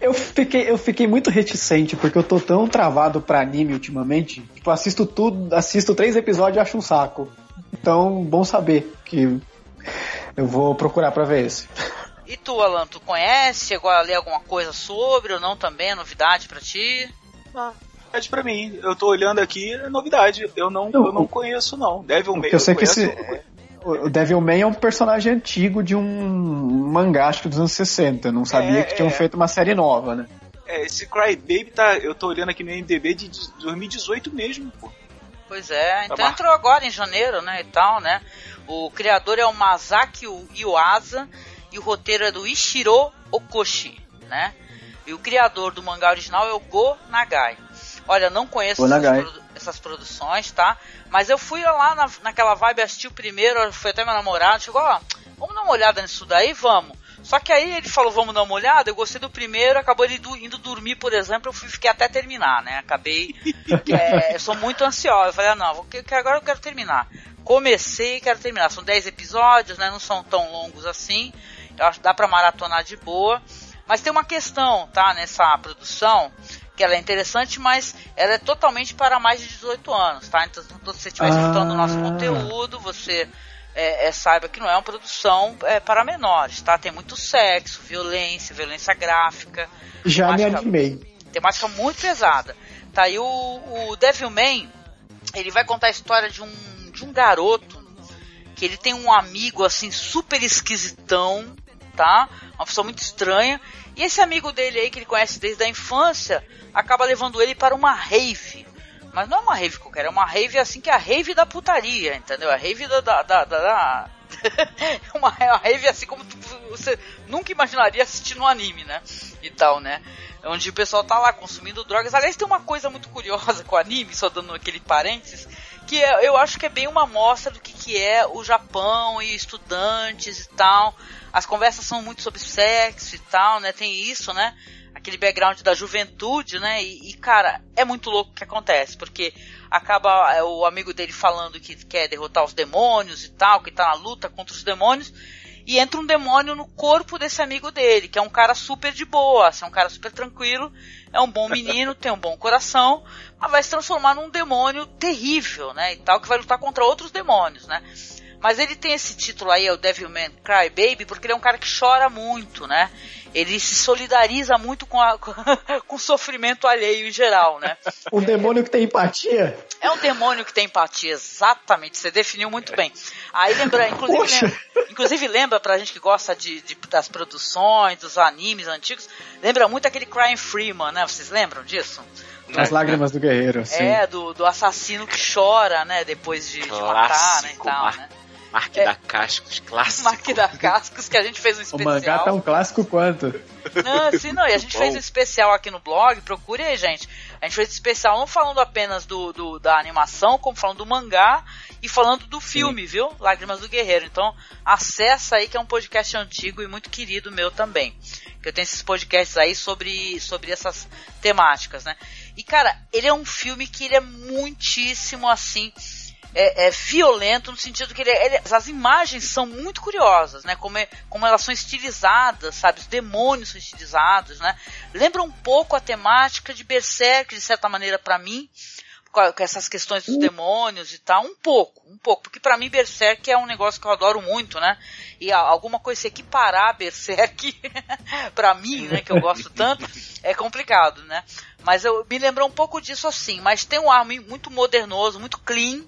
Eu fiquei, eu fiquei muito reticente, porque eu tô tão travado pra anime ultimamente. Tipo, assisto tudo, assisto três episódios e acho um saco. Então, bom saber que eu vou procurar pra ver esse. E tu, Alan, tu conhece? Chegou a ler alguma coisa sobre ou não também? É novidade pra ti? Novidade pra mim. Eu tô olhando aqui, é novidade. Eu não, eu não conheço, não. Devilman. Porque eu sei que conheço, esse, o Devilman é um personagem antigo de um mangá, acho que dos anos 60. Eu não sabia É, que tinham é. feito uma série nova, né? É, esse Cry Baby tá. Eu tô olhando aqui no MDB de 2018 mesmo, pô. Pois é, então mar- entrou agora em janeiro, né, e tal, né? O criador é o Masaki Iwasa e o roteiro é do Ishiro Okoshi, né? E o criador do mangá original é o Go Nagai. Olha, não conheço essas, produ- essas produções, tá? Mas eu fui lá na, naquela vibe, assisti o primeiro, foi até meu namorado, chegou, ó, vamos dar uma olhada nisso daí, vamos. Só que aí ele falou, vamos dar uma olhada, eu gostei do primeiro, acabou ele du- indo dormir, por exemplo, eu fui, fiquei até terminar, né? Acabei. [LAUGHS] é, eu sou muito ansiosa. Eu falei, ah, não, vou- que agora eu quero terminar. Comecei e quero terminar. São 10 episódios, né? Não são tão longos assim. Eu acho que dá pra maratonar de boa. Mas tem uma questão, tá? Nessa produção, que ela é interessante, mas ela é totalmente para mais de 18 anos, tá? Então, se você estiver escutando o nosso Ah. conteúdo, você é, é, saiba que não é uma produção é, para menores, tá? Tem muito sexo, violência, violência gráfica. Já me temática- animei. Temática muito pesada. Tá aí o, o Devilman, ele vai contar a história de um, de um garoto que ele tem um amigo assim super esquisitão, tá? Uma pessoa muito estranha. E esse amigo dele aí que ele conhece desde a infância acaba levando ele para uma rave. Mas não é uma rave qualquer, é uma rave assim que é a rave da putaria, entendeu? A rave da. da, da, da- [LAUGHS] uma, é uma rave assim como tu- você nunca imaginaria assistir no anime, né? E tal, né? Onde o pessoal tá lá consumindo drogas. Aliás, tem uma coisa muito curiosa com o anime, só dando aquele parênteses, que é- eu acho que é bem uma amostra do que, que é o Japão e estudantes e tal. As conversas são muito sobre sexo e tal, né? Tem isso, né? Aquele background da juventude, né? E, e, cara, é muito louco o que acontece, porque acaba é, o amigo dele falando que quer derrotar os demônios e tal, que tá na luta contra os demônios, e entra um demônio no corpo desse amigo dele, que é um cara super de boa, assim, é um cara super tranquilo, é um bom menino, [LAUGHS] tem um bom coração, mas vai se transformar num demônio terrível, né, e tal, que vai lutar contra outros demônios, né. Mas ele tem esse título aí, é o Devilman Cry Baby, porque ele é um cara que chora muito, né? Ele se solidariza muito com, a, [LAUGHS] com o sofrimento alheio em geral, né? Um demônio que tem empatia? É um demônio que tem empatia, exatamente. Você definiu muito bem. Aí lembra, inclusive, Poxa. lembra, inclusive lembra pra gente que gosta de, de- das produções, dos animes antigos, lembra muito aquele Crying Freeman, né? Vocês lembram disso? As lágrimas do guerreiro, sim. É, do, do assassino que chora, né? Depois de, de matar, né? E tal, né? Mark É. da Cascos, clássico. Mark da Cascos, que a gente fez um [LAUGHS] O especial. mangá tá um clássico quanto? Não, sim, não. E a [LAUGHS] gente Bom. fez um especial aqui no blog, procure aí, gente. A gente fez um especial não falando apenas do, do- da animação, como falando do mangá e falando do filme, viu? Lágrimas do Guerreiro. Então, acessa aí que é um podcast antigo e muito querido meu também. Que eu tenho esses podcasts aí sobre, sobre essas temáticas, né? E, cara, ele é um filme que ele é muitíssimo assim. É, é violento no sentido que ele, ele- as imagens são muito curiosas, né? Como, é- como elas são estilizadas, sabe? Os demônios são estilizados, né? Lembra um pouco a temática de Berserk, de certa maneira, pra mim, com essas questões dos demônios e tal, um pouco, um pouco, porque pra mim Berserk é um negócio que eu adoro muito, né? E alguma coisa se equiparar Berserk [LAUGHS] pra mim, né, que eu gosto tanto, é complicado, né? Mas eu me lembrou um pouco disso assim, mas tem um ar mu- muito modernoso, muito clean,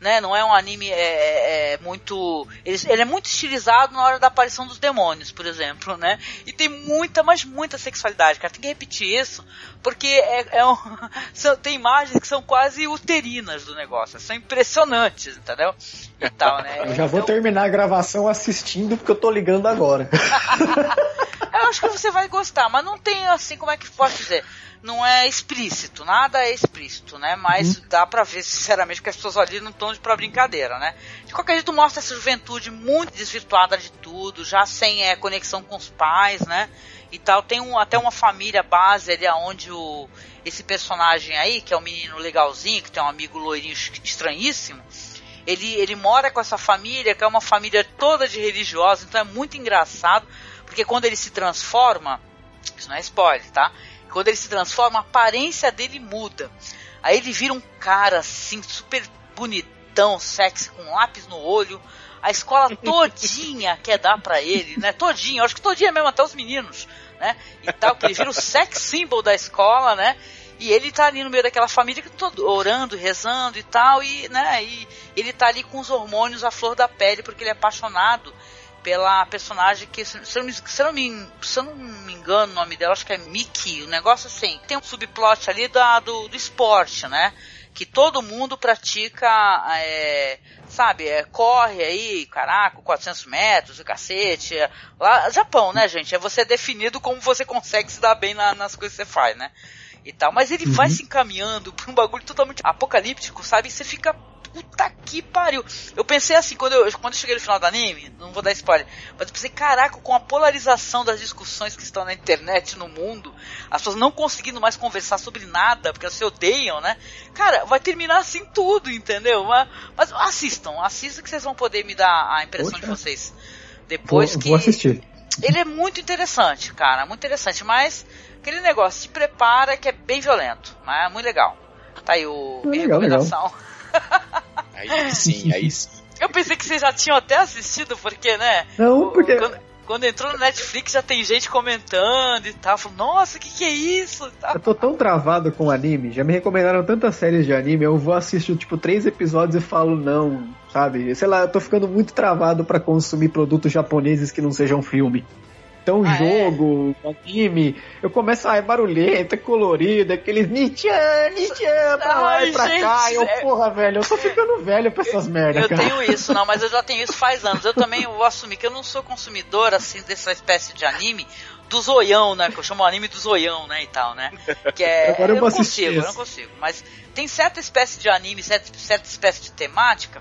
né? Não é um anime é, é, é muito. Ele, ele é muito estilizado na hora da aparição dos demônios, por exemplo, né? E tem muita, mas muita sexualidade, cara. Tem que repetir isso, porque é, é um, [LAUGHS] são- tem imagens que são quase uterinas do negócio, são impressionantes, entendeu? E tal, né? Eu já vou terminar a gravação assistindo porque eu tô ligando agora. [LAUGHS] Eu acho que você vai gostar, mas não tem assim, como é que posso dizer? Não é explícito, nada é explícito, né? Mas dá pra ver, sinceramente, que as pessoas ali não estão pra brincadeira, né? De qualquer jeito, mostra essa juventude muito desvirtuada de tudo, já sem é, conexão com os pais, né? E tal. Tem um, até uma família base ali onde o, esse personagem aí, que é um menino legalzinho, que tem um amigo loirinho estranhíssimo, ele, ele mora com essa família, que é uma família toda de religiosos, então é muito engraçado, porque quando ele se transforma, isso não é spoiler, tá? Quando ele se transforma, a aparência dele muda. Aí ele vira um cara assim, super bonitão, sexy, com lápis no olho. A escola [LAUGHS] todinha quer dar pra ele, né? Todinha, acho que todinha mesmo, até os meninos, né? E tal, que ele vira o sex symbol da escola, né? E ele tá ali no meio daquela família que todo orando, rezando e tal, e, né, e ele tá ali com os hormônios à flor da pele, porque ele é apaixonado pela personagem que, se eu, não me- se eu não me, se eu não me engano o nome dela, acho que é Mickey, um negócio assim. Tem um subplot ali da, do, do esporte, né? Que todo mundo pratica, é, sabe, é, corre aí, caraca, 400 metros, o cacete. é, lá, Japão, né, gente? É você definido como você consegue se dar bem na- nas coisas que você faz, né? E tal. Mas ele vai se encaminhando pra um bagulho totalmente apocalíptico, sabe? E você fica puta que pariu. Eu pensei assim, quando eu, quando eu cheguei no final do anime, não vou dar spoiler, mas eu pensei, caraca, com a polarização das discussões que estão na internet, no mundo, as pessoas não conseguindo mais conversar sobre nada, porque elas se odeiam, né? Cara, vai terminar assim tudo, entendeu? Mas, mas assistam, assistam que vocês vão poder me dar a impressão Poxa. de vocês. Depois vou, que. vou assistir. Ele é muito interessante, cara, muito interessante, mas aquele negócio, se prepara que é bem violento, mas é muito legal. Tá aí o minha Legal, legal. [LAUGHS] Aí sim, aí sim. Eu pensei que vocês já tinham até assistido, porque, né? Não, porque. Quando, quando entrou no Netflix já tem gente comentando e tal. Falando, nossa, o que, que é isso? Tal. Eu tô tão travado com anime, já me recomendaram tantas séries de anime, eu vou assistir tipo três episódios e falo não, sabe? Sei lá, eu tô ficando muito travado pra consumir produtos japoneses que não sejam filme. Então, Ah, é? jogo, anime, eu começo, ah, é barulhento, é colorido, aqueles Nichan, Nichan, pra lá e pra cá. gente, Eu, é- porra, velho, eu tô ficando velho pra essas merdas, Eu cara. tenho isso, não, mas eu já tenho isso faz anos. Eu também vou assumir que eu não sou consumidor, assim, dessa espécie de anime do zoião, né? Que eu chamo o anime do zoião, né? E tal, né? Que é. [LAUGHS] Agora eu não consigo, eu não consigo. Mas tem certa espécie de anime, certa, certa espécie de temática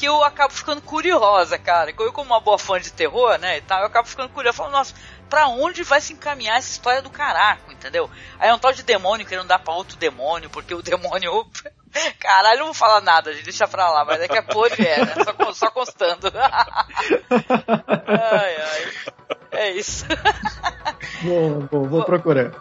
que eu acabo ficando curiosa, cara. Eu, como uma boa fã de terror, né? E tal, eu acabo ficando curiosa. Falando, nossa, pra onde vai se encaminhar essa história do caraco, entendeu? Aí é um tal de demônio querendo dar pra outro demônio, porque o demônio. [LAUGHS] Caralho, não vou falar nada, gente, deixa pra lá, mas é que é podre, é, né? Só, só constando. [LAUGHS] ai, ai. É isso. Vou, vou, vou procurar.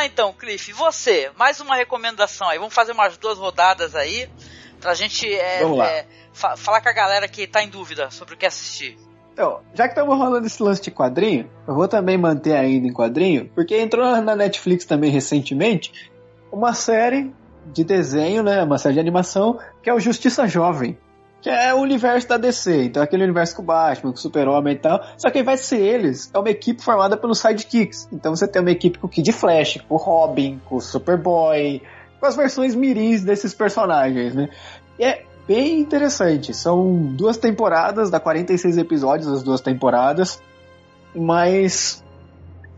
Lá então, Cliff. Você, mais uma recomendação aí. Vamos fazer umas duas rodadas aí pra gente é, é, fa- falar com a galera que tá em dúvida sobre o que assistir. Então, já que estamos rolando esse lance de quadrinho, eu vou também manter ainda em quadrinho, porque entrou na Netflix também recentemente uma série de desenho, né, uma série de animação, que é o Justiça Jovem. Que é o universo da DC. Então, aquele universo com o Batman, com o Super-Homem e tal. Só que de ser eles, é uma equipe formada pelos sidekicks. Então, você tem uma equipe com o Kid Flash, com o Robin, com o Superboy, com as versões mirins desses personagens, né? E é bem interessante. São duas temporadas, dá 46 episódios as duas temporadas, mas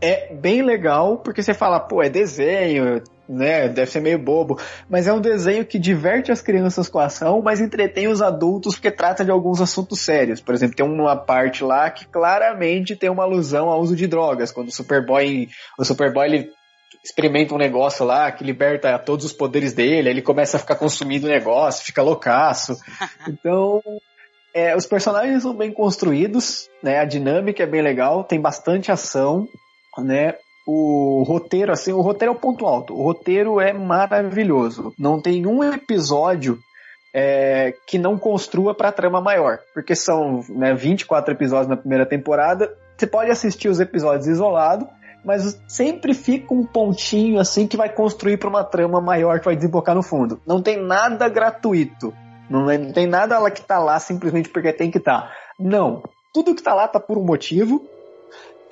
é bem legal porque você fala, pô, é desenho, né? Deve ser meio bobo, mas é um desenho que diverte as crianças com a ação, mas entretém os adultos porque trata de alguns assuntos sérios. Por exemplo, tem uma parte lá que claramente tem uma alusão ao uso de drogas, quando o Superboy, o Superboy ele experimenta um negócio lá que liberta todos os poderes dele, ele começa a ficar consumindo o negócio, fica loucaço. [LAUGHS] Então, é, os personagens são bem construídos, né? A dinâmica é bem legal, tem bastante ação, né? O roteiro, assim, o roteiro é o ponto alto. O roteiro é maravilhoso. Não tem um episódio é, que não construa para trama maior, porque são né, 24 episódios na primeira temporada. Você pode assistir os episódios isolado, mas sempre fica um pontinho assim que vai construir para uma trama maior que vai desembocar no fundo. Não tem nada gratuito. Não, é, não tem nada lá que tá lá simplesmente porque tem que estar. Tá. Não. Tudo que tá lá tá por um motivo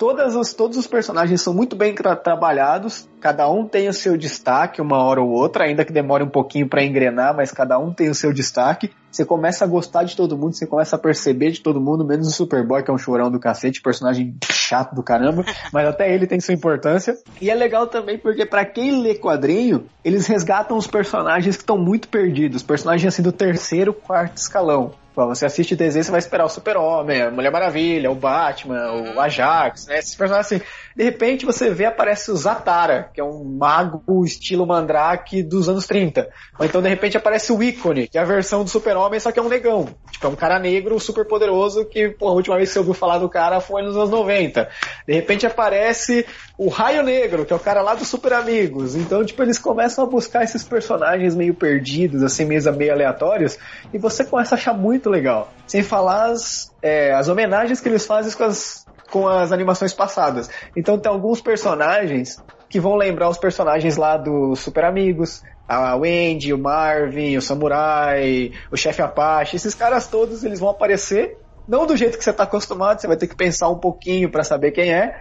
todas os, todos os personagens são muito bem tra trabalhados, cada um tem o seu destaque, uma hora ou outra, ainda que demore um pouquinho para engrenar, mas cada um tem o seu destaque. Você começa a gostar de todo mundo, você começa a perceber de todo mundo, menos o Superboy, que é um chorão do cacete, personagem chato do caramba, [LAUGHS] mas até ele tem sua importância. E é legal também porque para quem lê quadrinho, eles resgatam os personagens que estão muito perdidos, personagens assim do terceiro, quarto escalão. Você assiste desenho, você vai esperar o Super-Homem, a Mulher Maravilha, o Batman, o Ajax, né? Esses personagens assim. De repente você vê, aparece o Zatara, que é um mago estilo Mandrake dos anos 30. Ou então de repente aparece o Ícone, que é a versão do Super-Homem, só que é um negão. Tipo, é um cara negro super poderoso que, pô, a última vez que você ouviu falar do cara foi nos anos 90. De repente aparece o Raio Negro, que é o cara lá dos Super Amigos. Então, tipo, eles começam a buscar esses personagens meio perdidos, assim, meio, meio aleatórios, e você começa a achar muito legal. Sem falar as, é, as homenagens que eles fazem com as, com as animações passadas. Então tem alguns personagens que vão lembrar os personagens lá dos Super Amigos, a Wendy, o Marvin, o Samurai, o Chefe Apache, esses caras todos eles vão aparecer, não do jeito que você está acostumado, você vai ter que pensar um pouquinho para saber quem é,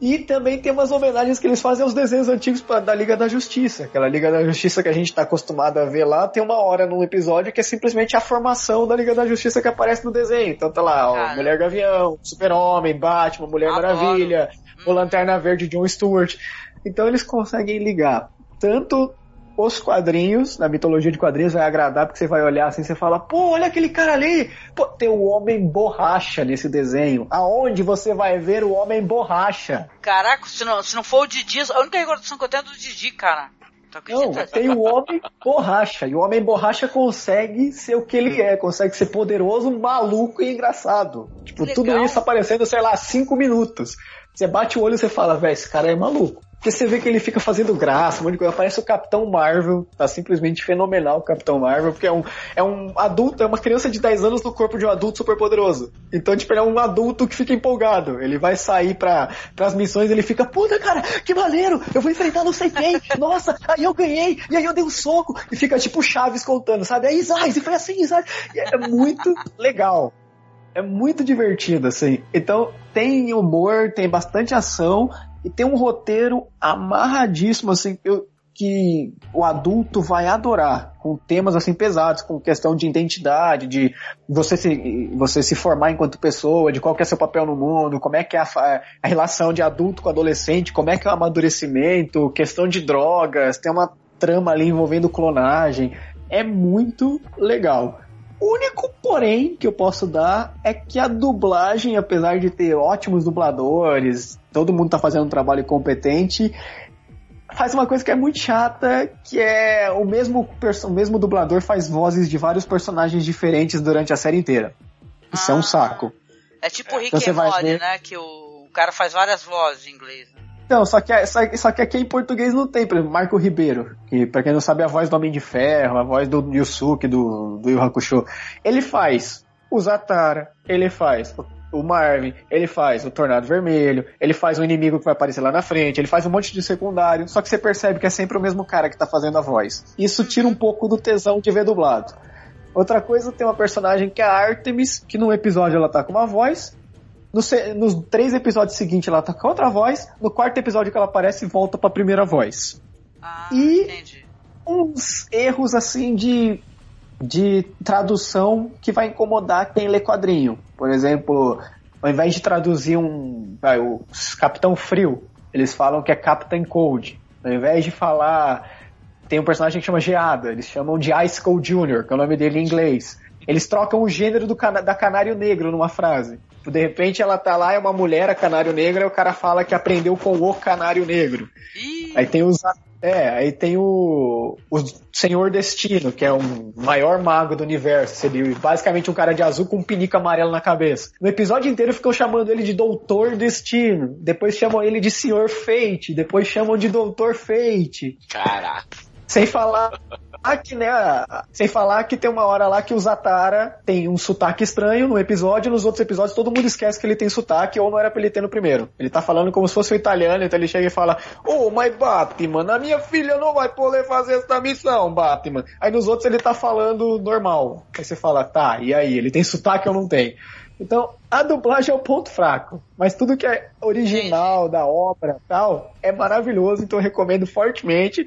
e também tem umas homenagens que eles fazem aos desenhos antigos pra, da Liga da Justiça. Aquela Liga da Justiça que a gente está acostumado a ver lá, tem uma hora num episódio que é simplesmente a formação da Liga da Justiça que aparece no desenho. Então tá lá, ó, Mulher Gavião, Super-Homem, Batman, Mulher Adoro. Maravilha, hum. o Lanterna Verde, John Stewart. Então eles conseguem ligar tanto os quadrinhos, na mitologia de quadrinhos, vai agradar, porque você vai olhar assim, você fala, pô, olha aquele cara ali, pô, tem o Homem Borracha nesse desenho. Aonde você vai ver o Homem Borracha? Caraca, se não, se não for o Didi, a única recordação que eu tenho é do Didi, cara. Não, tem o Homem Borracha, e o Homem Borracha consegue ser o que ele é, consegue ser poderoso, maluco e engraçado. Tipo, tudo isso aparecendo, sei lá, cinco minutos. Você bate o olho e você fala, velho, esse cara é maluco. Porque você vê que ele fica fazendo graça, um monte de coisa. Parece o Capitão Marvel. Tá simplesmente fenomenal o Capitão Marvel, porque é um, é um adulto, é uma criança de 10 anos no corpo de um adulto super poderoso. Então, tipo, ele é um adulto que fica empolgado. Ele vai sair pra, pras missões ele fica, puta, cara, que maneiro! Eu vou enfrentar não sei quem! [LAUGHS] Nossa, aí eu ganhei! E aí eu dei um soco! E fica tipo Chaves contando, sabe? Aí, Isaac, e foi assim, Isaac! É muito legal. É muito divertido, assim. Então, tem humor, tem bastante ação e tem um roteiro amarradíssimo, assim, eu, que o adulto vai adorar, com temas assim pesados, com questão de identidade, de você se, você se formar enquanto pessoa, de qual é seu papel no mundo, como é que é a, a relação de adulto com adolescente, como é que é o amadurecimento, questão de drogas, tem uma trama ali envolvendo clonagem. É muito legal. O único porém que eu posso dar é que a dublagem, apesar de ter ótimos dubladores, todo mundo tá fazendo um trabalho competente, faz uma coisa que é muito chata, que é o mesmo, o mesmo dublador faz vozes de vários personagens diferentes durante a série inteira. Isso ah, é um saco. É tipo o Rick então, and Morty, ver... né? Que o, o cara faz várias vozes em inglês. Né? Não, só que, só, só, que aqui em português não tem, por exemplo, Marco Ribeiro, que pra quem não sabe é a voz do Homem de Ferro, a voz do Yusuke, do, do Yu Hakusho. Ele faz o Zatara, ele faz o Marvin, ele faz o Tornado Vermelho, ele faz um inimigo que vai aparecer lá na frente, ele faz um monte de secundário, só que você percebe que é sempre o mesmo cara que tá fazendo a voz. Isso tira um pouco do tesão de ver dublado. Outra coisa, tem uma personagem que é a Artemis, que num episódio ela tá com uma voz, no nos três episódios seguintes ela tá com outra voz, no quarto episódio que ela aparece, volta pra primeira voz. Ah, E- entendi. uns erros assim de, de tradução que vai incomodar quem lê quadrinho. Por exemplo, ao invés de traduzir um vai, o Capitão Frio, eles falam que é Captain Cold. Ao invés de falar tem um personagem que chama Geada, eles chamam de Ice Cold Jr., que é o nome dele em inglês. Eles trocam o gênero do cana da Canário Negro numa frase. De repente ela tá lá, é uma mulher, a Canário Negro, e o cara fala que aprendeu com o Canário Negro. Ih, Aí tem os. É, aí tem o. O Senhor Destino, que é um maior mago do universo. Seria basicamente um cara de azul com um pinico amarelo na cabeça. No episódio inteiro ficam chamando ele de Doutor Destino. Depois chamam ele de Senhor Fate. Depois chamam de Doutor Fate. Caraca. Sem falar [LAUGHS] que, né? Sem falar que tem uma hora lá que o Zatara tem um sotaque estranho no episódio, nos outros episódios todo mundo esquece que ele tem sotaque ou não era pra ele ter no primeiro. Ele tá falando como se fosse um italiano, então ele chega e fala: Oh, mas Batman, a minha filha não vai poder fazer essa missão, Batman. Aí nos outros ele tá falando normal. Aí você fala: Tá, e aí? Ele tem sotaque ou não tem? Então, a dublagem é o ponto fraco. Mas tudo que é original da obra tal é maravilhoso, então eu recomendo fortemente.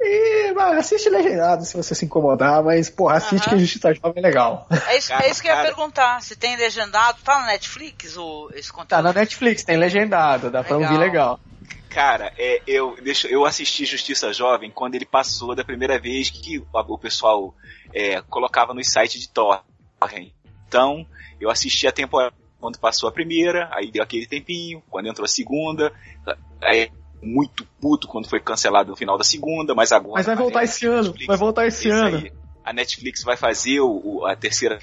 E vai, assiste legendado se você se incomodar, mas, porra, assiste Aham. que a Justiça Jovem é legal. é isso, Cara, é isso que eu ia cara. perguntar. Se tem legendado, tá na Netflix o, esse conteúdo? Tá na Netflix, tem legendado, dá pra Legal. ouvir legal. Cara, é, eu, deixa, eu assisti Justiça Jovem quando ele passou da primeira vez que o, pessoal é, colocava no site de torrent. Então, eu assisti a temporada quando passou a primeira, aí deu aquele tempinho, quando entrou a segunda, aí muito puto quando foi cancelado no final da segunda, mas agora... Mas vai voltar a esse ano, Netflix- vai voltar esse ano. aí, a Netflix vai fazer o, o- a terceira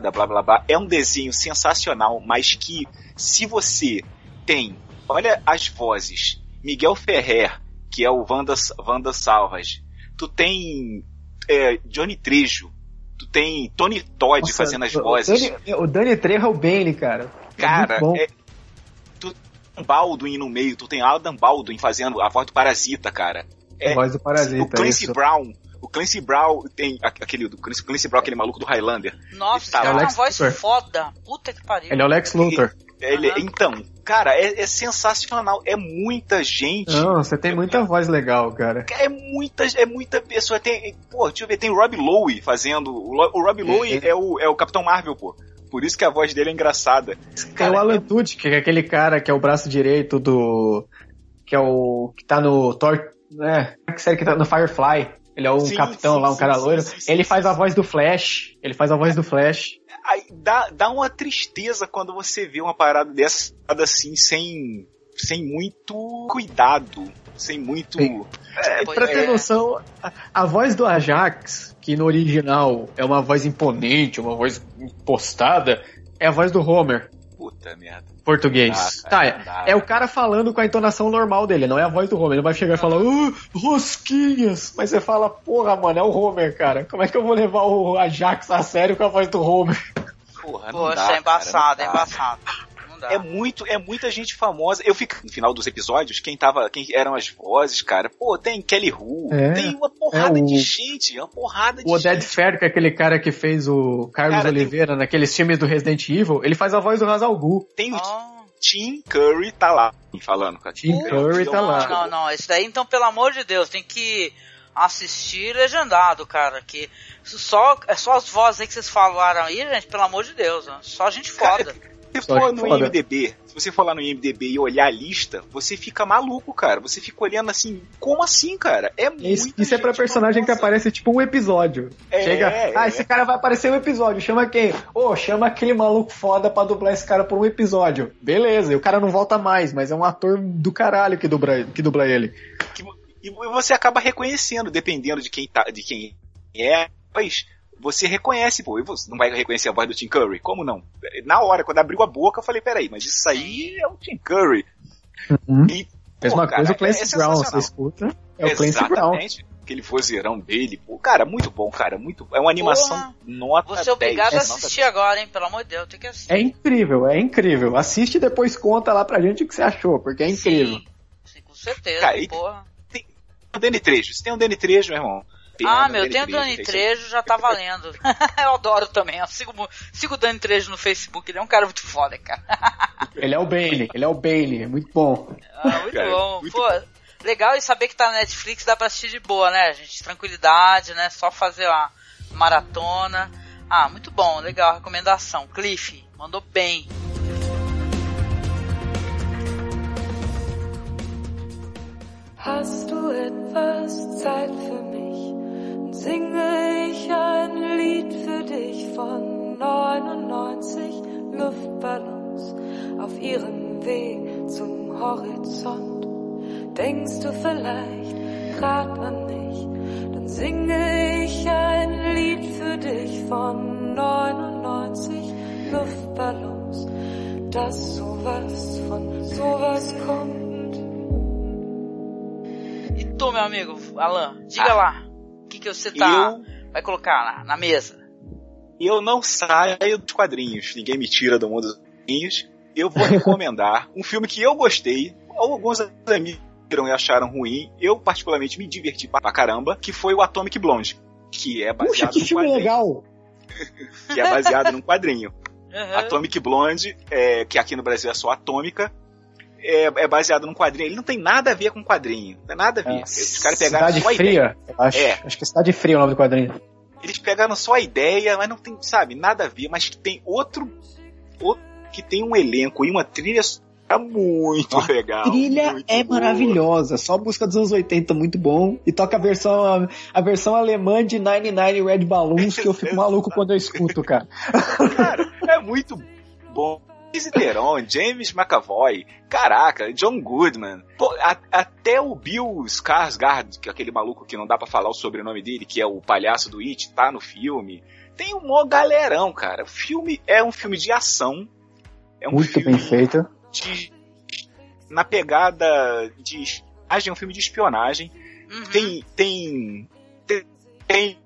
da blá blá blá. É um desenho sensacional, mas que se você tem, olha as vozes, Miguel Ferrer, que é o Wanda, Wanda Salvas, tu tem é, Johnny Trejo, tu tem Tony Todd Nossa, fazendo as o vozes. Dani- o Dani Trejo é o Bane, cara. É Cara, é, Baldwin no meio, tu tem Adam Baldwin fazendo a voz do Parasita, cara. a voz do Parasita, O Clancy isso. Brown. O Clancy Brown tem aquele do Clancy, Clancy Brown, aquele maluco do Highlander. Nossa, Tá tem uma voz Luthor. foda. Puta que pariu. Ele é o Lex Luthor. Ele-. Então, cara, é, é sensacional. É muita gente. Não, você tem muita voz legal, cara. É muita, é muita pessoa. Tem, pô, deixa eu ver, tem Rob Lowe fazendo. O, o Rob Lowe é o, é o Capitão Marvel, pô. Por isso que a voz dele é engraçada. Cara, o Alan Tudyk, que é aquele cara que é o braço direito do... Que é o... Que tá no Thor... É, que série que tá no Firefly. Ele é um Sim, capitão sim, lá, um cara sim, loiro. ele faz a voz do Flash. Ele faz a voz do Flash. Aí dá, dá uma tristeza quando você vê uma parada dessa assim, sem, sem muito cuidado. Sem muito. É, pra ter é. noção, a, a voz do Ajax, que no original é uma voz imponente, uma voz impostada, é a voz do Homer, Puta merda. português. Ah, tá, cara, é, não dá. é o cara falando com a entonação normal dele, não é a voz do Homer. Ele vai chegar e falar, "Ah, rosquinhas! Mas você fala, porra, mano, é o Homer, cara. Como é que eu vou levar o Ajax a sério com a voz do Homer? Porra, não Poxa, dá, é embaçado, cara, é dá. embaçado. É muito, é muita gente famosa. Eu fico no final dos episódios, quem tava, quem eram as vozes, cara. Pô, tem Kelly Hu, É, tem uma porrada é o- de gente, uma porrada de O gente. Fair, que é aquele cara que fez o Carlos Cara, tem- Oliveira naqueles filmes do Resident Evil, ele faz a voz do Hazal Gu. Tem o Ah. Tim Curry tá lá falando, cara. Tim um Curry tá lá. Não, não, não. Esse daí, então, pelo amor de Deus, tem que assistir legendado, cara. Que só, é só as vozes aí que vocês falaram aí, gente, pelo amor de Deus. né? Só gente foda. [LAUGHS] Se Só for que no foda. IMDB, se você for lá no IMDB e olhar a lista, você fica maluco, cara. Você fica olhando assim, como assim, cara? É muito. Isso, isso é pra personagem que aparece tipo um episódio. É, Chega, é. ah, esse cara vai aparecer um episódio, chama quem? Ô, chama aquele maluco foda pra dublar esse cara por um episódio. Beleza, e o cara não volta mais, mas é um ator do caralho que dubla, que dubla ele. E você acaba reconhecendo, dependendo de quem, tá, de quem é, mas você reconhece, pô, e você não vai reconhecer a voz do Tim Curry? Como não? Na hora, quando abriu a boca, eu falei, peraí, mas isso aí é o Tim Curry. E, Mesma pô, coisa cara, o Clancy é Brown, você escuta? É o Clancy Brown. Exatamente. Aquele vozeirão dele, pô, cara, muito bom, cara, muito, é uma animação Porra. nota Vou ser obrigado 10, a assistir agora, hein? Pelo amor de Deus, tem que assistir. É incrível, é incrível. Assiste e depois conta lá pra gente o que você achou, porque é incrível. Sim, sim, com certeza, Cara, porra. o Danny Trejo. Se tem um Danny Trejo, meu irmão, Ah, meu, tem o Dani Trejo, já tá valendo. [LAUGHS] eu adoro também. Eu sigo, sigo o Dani Trejo no Facebook, ele é um cara muito foda, cara. [LAUGHS] ele é o Bane, ele é o Bane, é muito bom. Ah, muito cara, bom. Muito Pô, bom. legal e saber que tá na Netflix dá pra assistir de boa, né, gente? Tranquilidade, né? Só fazer a maratona. Ah, muito bom, legal, recomendação. Cliff, mandou bem. Hast du etwas Zeit für mich? Singe ich ein Lied für dich von 99 Luftballons auf ihrem Weg zum Horizont. Denkst du vielleicht grad an mich? Dann singe ich ein Lied für dich von 99 Luftballons, dass sowas von sowas kommt. E tu, meu amigo, Alan, diga ah, lá. O que, que você tá, eu, vai colocar na, na mesa? Eu não saio dos quadrinhos. Ninguém me tira do mundo dos quadrinhos. Eu vou [LAUGHS] recomendar um filme que eu gostei. Alguns amigos viram e acharam ruim. Eu, particularmente, me diverti pra caramba. Que foi o Atomic Blonde. Que é baseado Puxa, que filme quadrinho. legal! [LAUGHS] que é baseado num quadrinho. [LAUGHS] Uhum. Atomic Blonde, é, que aqui no Brasil é só Atômica, é, é, baseado num quadrinho. Ele não tem nada a ver com quadrinho. Não tem nada a ver. É, Os caras pegaram Cidade só Fria, acho, é. acho que é Cidade Fria o nome do quadrinho. Eles pegaram só a ideia, mas não tem, sabe, nada a ver, mas que tem outro, outro que tem um elenco e uma trilha muito a legal. A trilha é boa. maravilhosa, só música dos anos 80 muito bom e toca a versão a, a versão alemã de 99 Red Balloons que eu fico [LAUGHS] maluco quando eu escuto, cara. Cara, é muito bom. Teron, James McAvoy, caraca, John Goodman, Pô, a, até o Bill Skarsgård, que é aquele maluco que não dá para falar o sobrenome dele, que é o palhaço do It, tá no filme. Tem um mó galerão, cara. O filme é um filme de ação. É um Muito filme bem feito. De, na pegada de é um filme de espionagem. Uhum. Tem, tem, tem, tem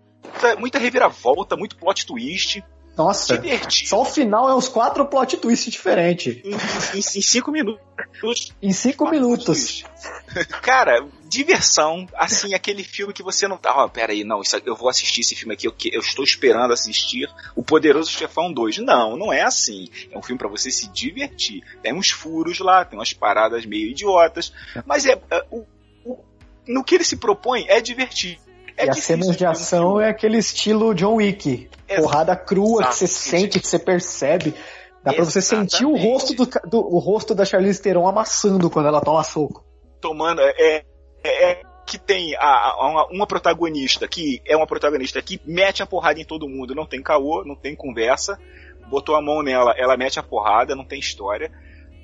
muita reviravolta, muito plot twist. Nossa, divertido. só o final é uns quatro plot twists diferentes. Em, em, em, cinco minutos. Em cinco minutos. Cara, diversão, assim, aquele filme que você não tá. Ó, oh, pera aí, não, isso, eu vou assistir esse filme aqui, eu, eu estou esperando assistir O Poderoso Chefão 2. Não, não é assim. É um filme para você se divertir. Tem uns furos lá, tem umas paradas meio idiotas, mas é. é o, o, no que ele se propõe é divertir. É e as cenas de ação é aquele estilo John Wick. Exato. Porrada crua Exato. que você sente, que você percebe. Dá pra você sentir o rosto, do, do, o rosto da Charlize Theron amassando quando ela toma soco. Tomando, é, é, é que tem a, a, uma, uma, protagonista que é uma protagonista que mete a porrada em todo mundo, não tem caô, não tem conversa, botou a mão nela, ela mete a porrada, não tem história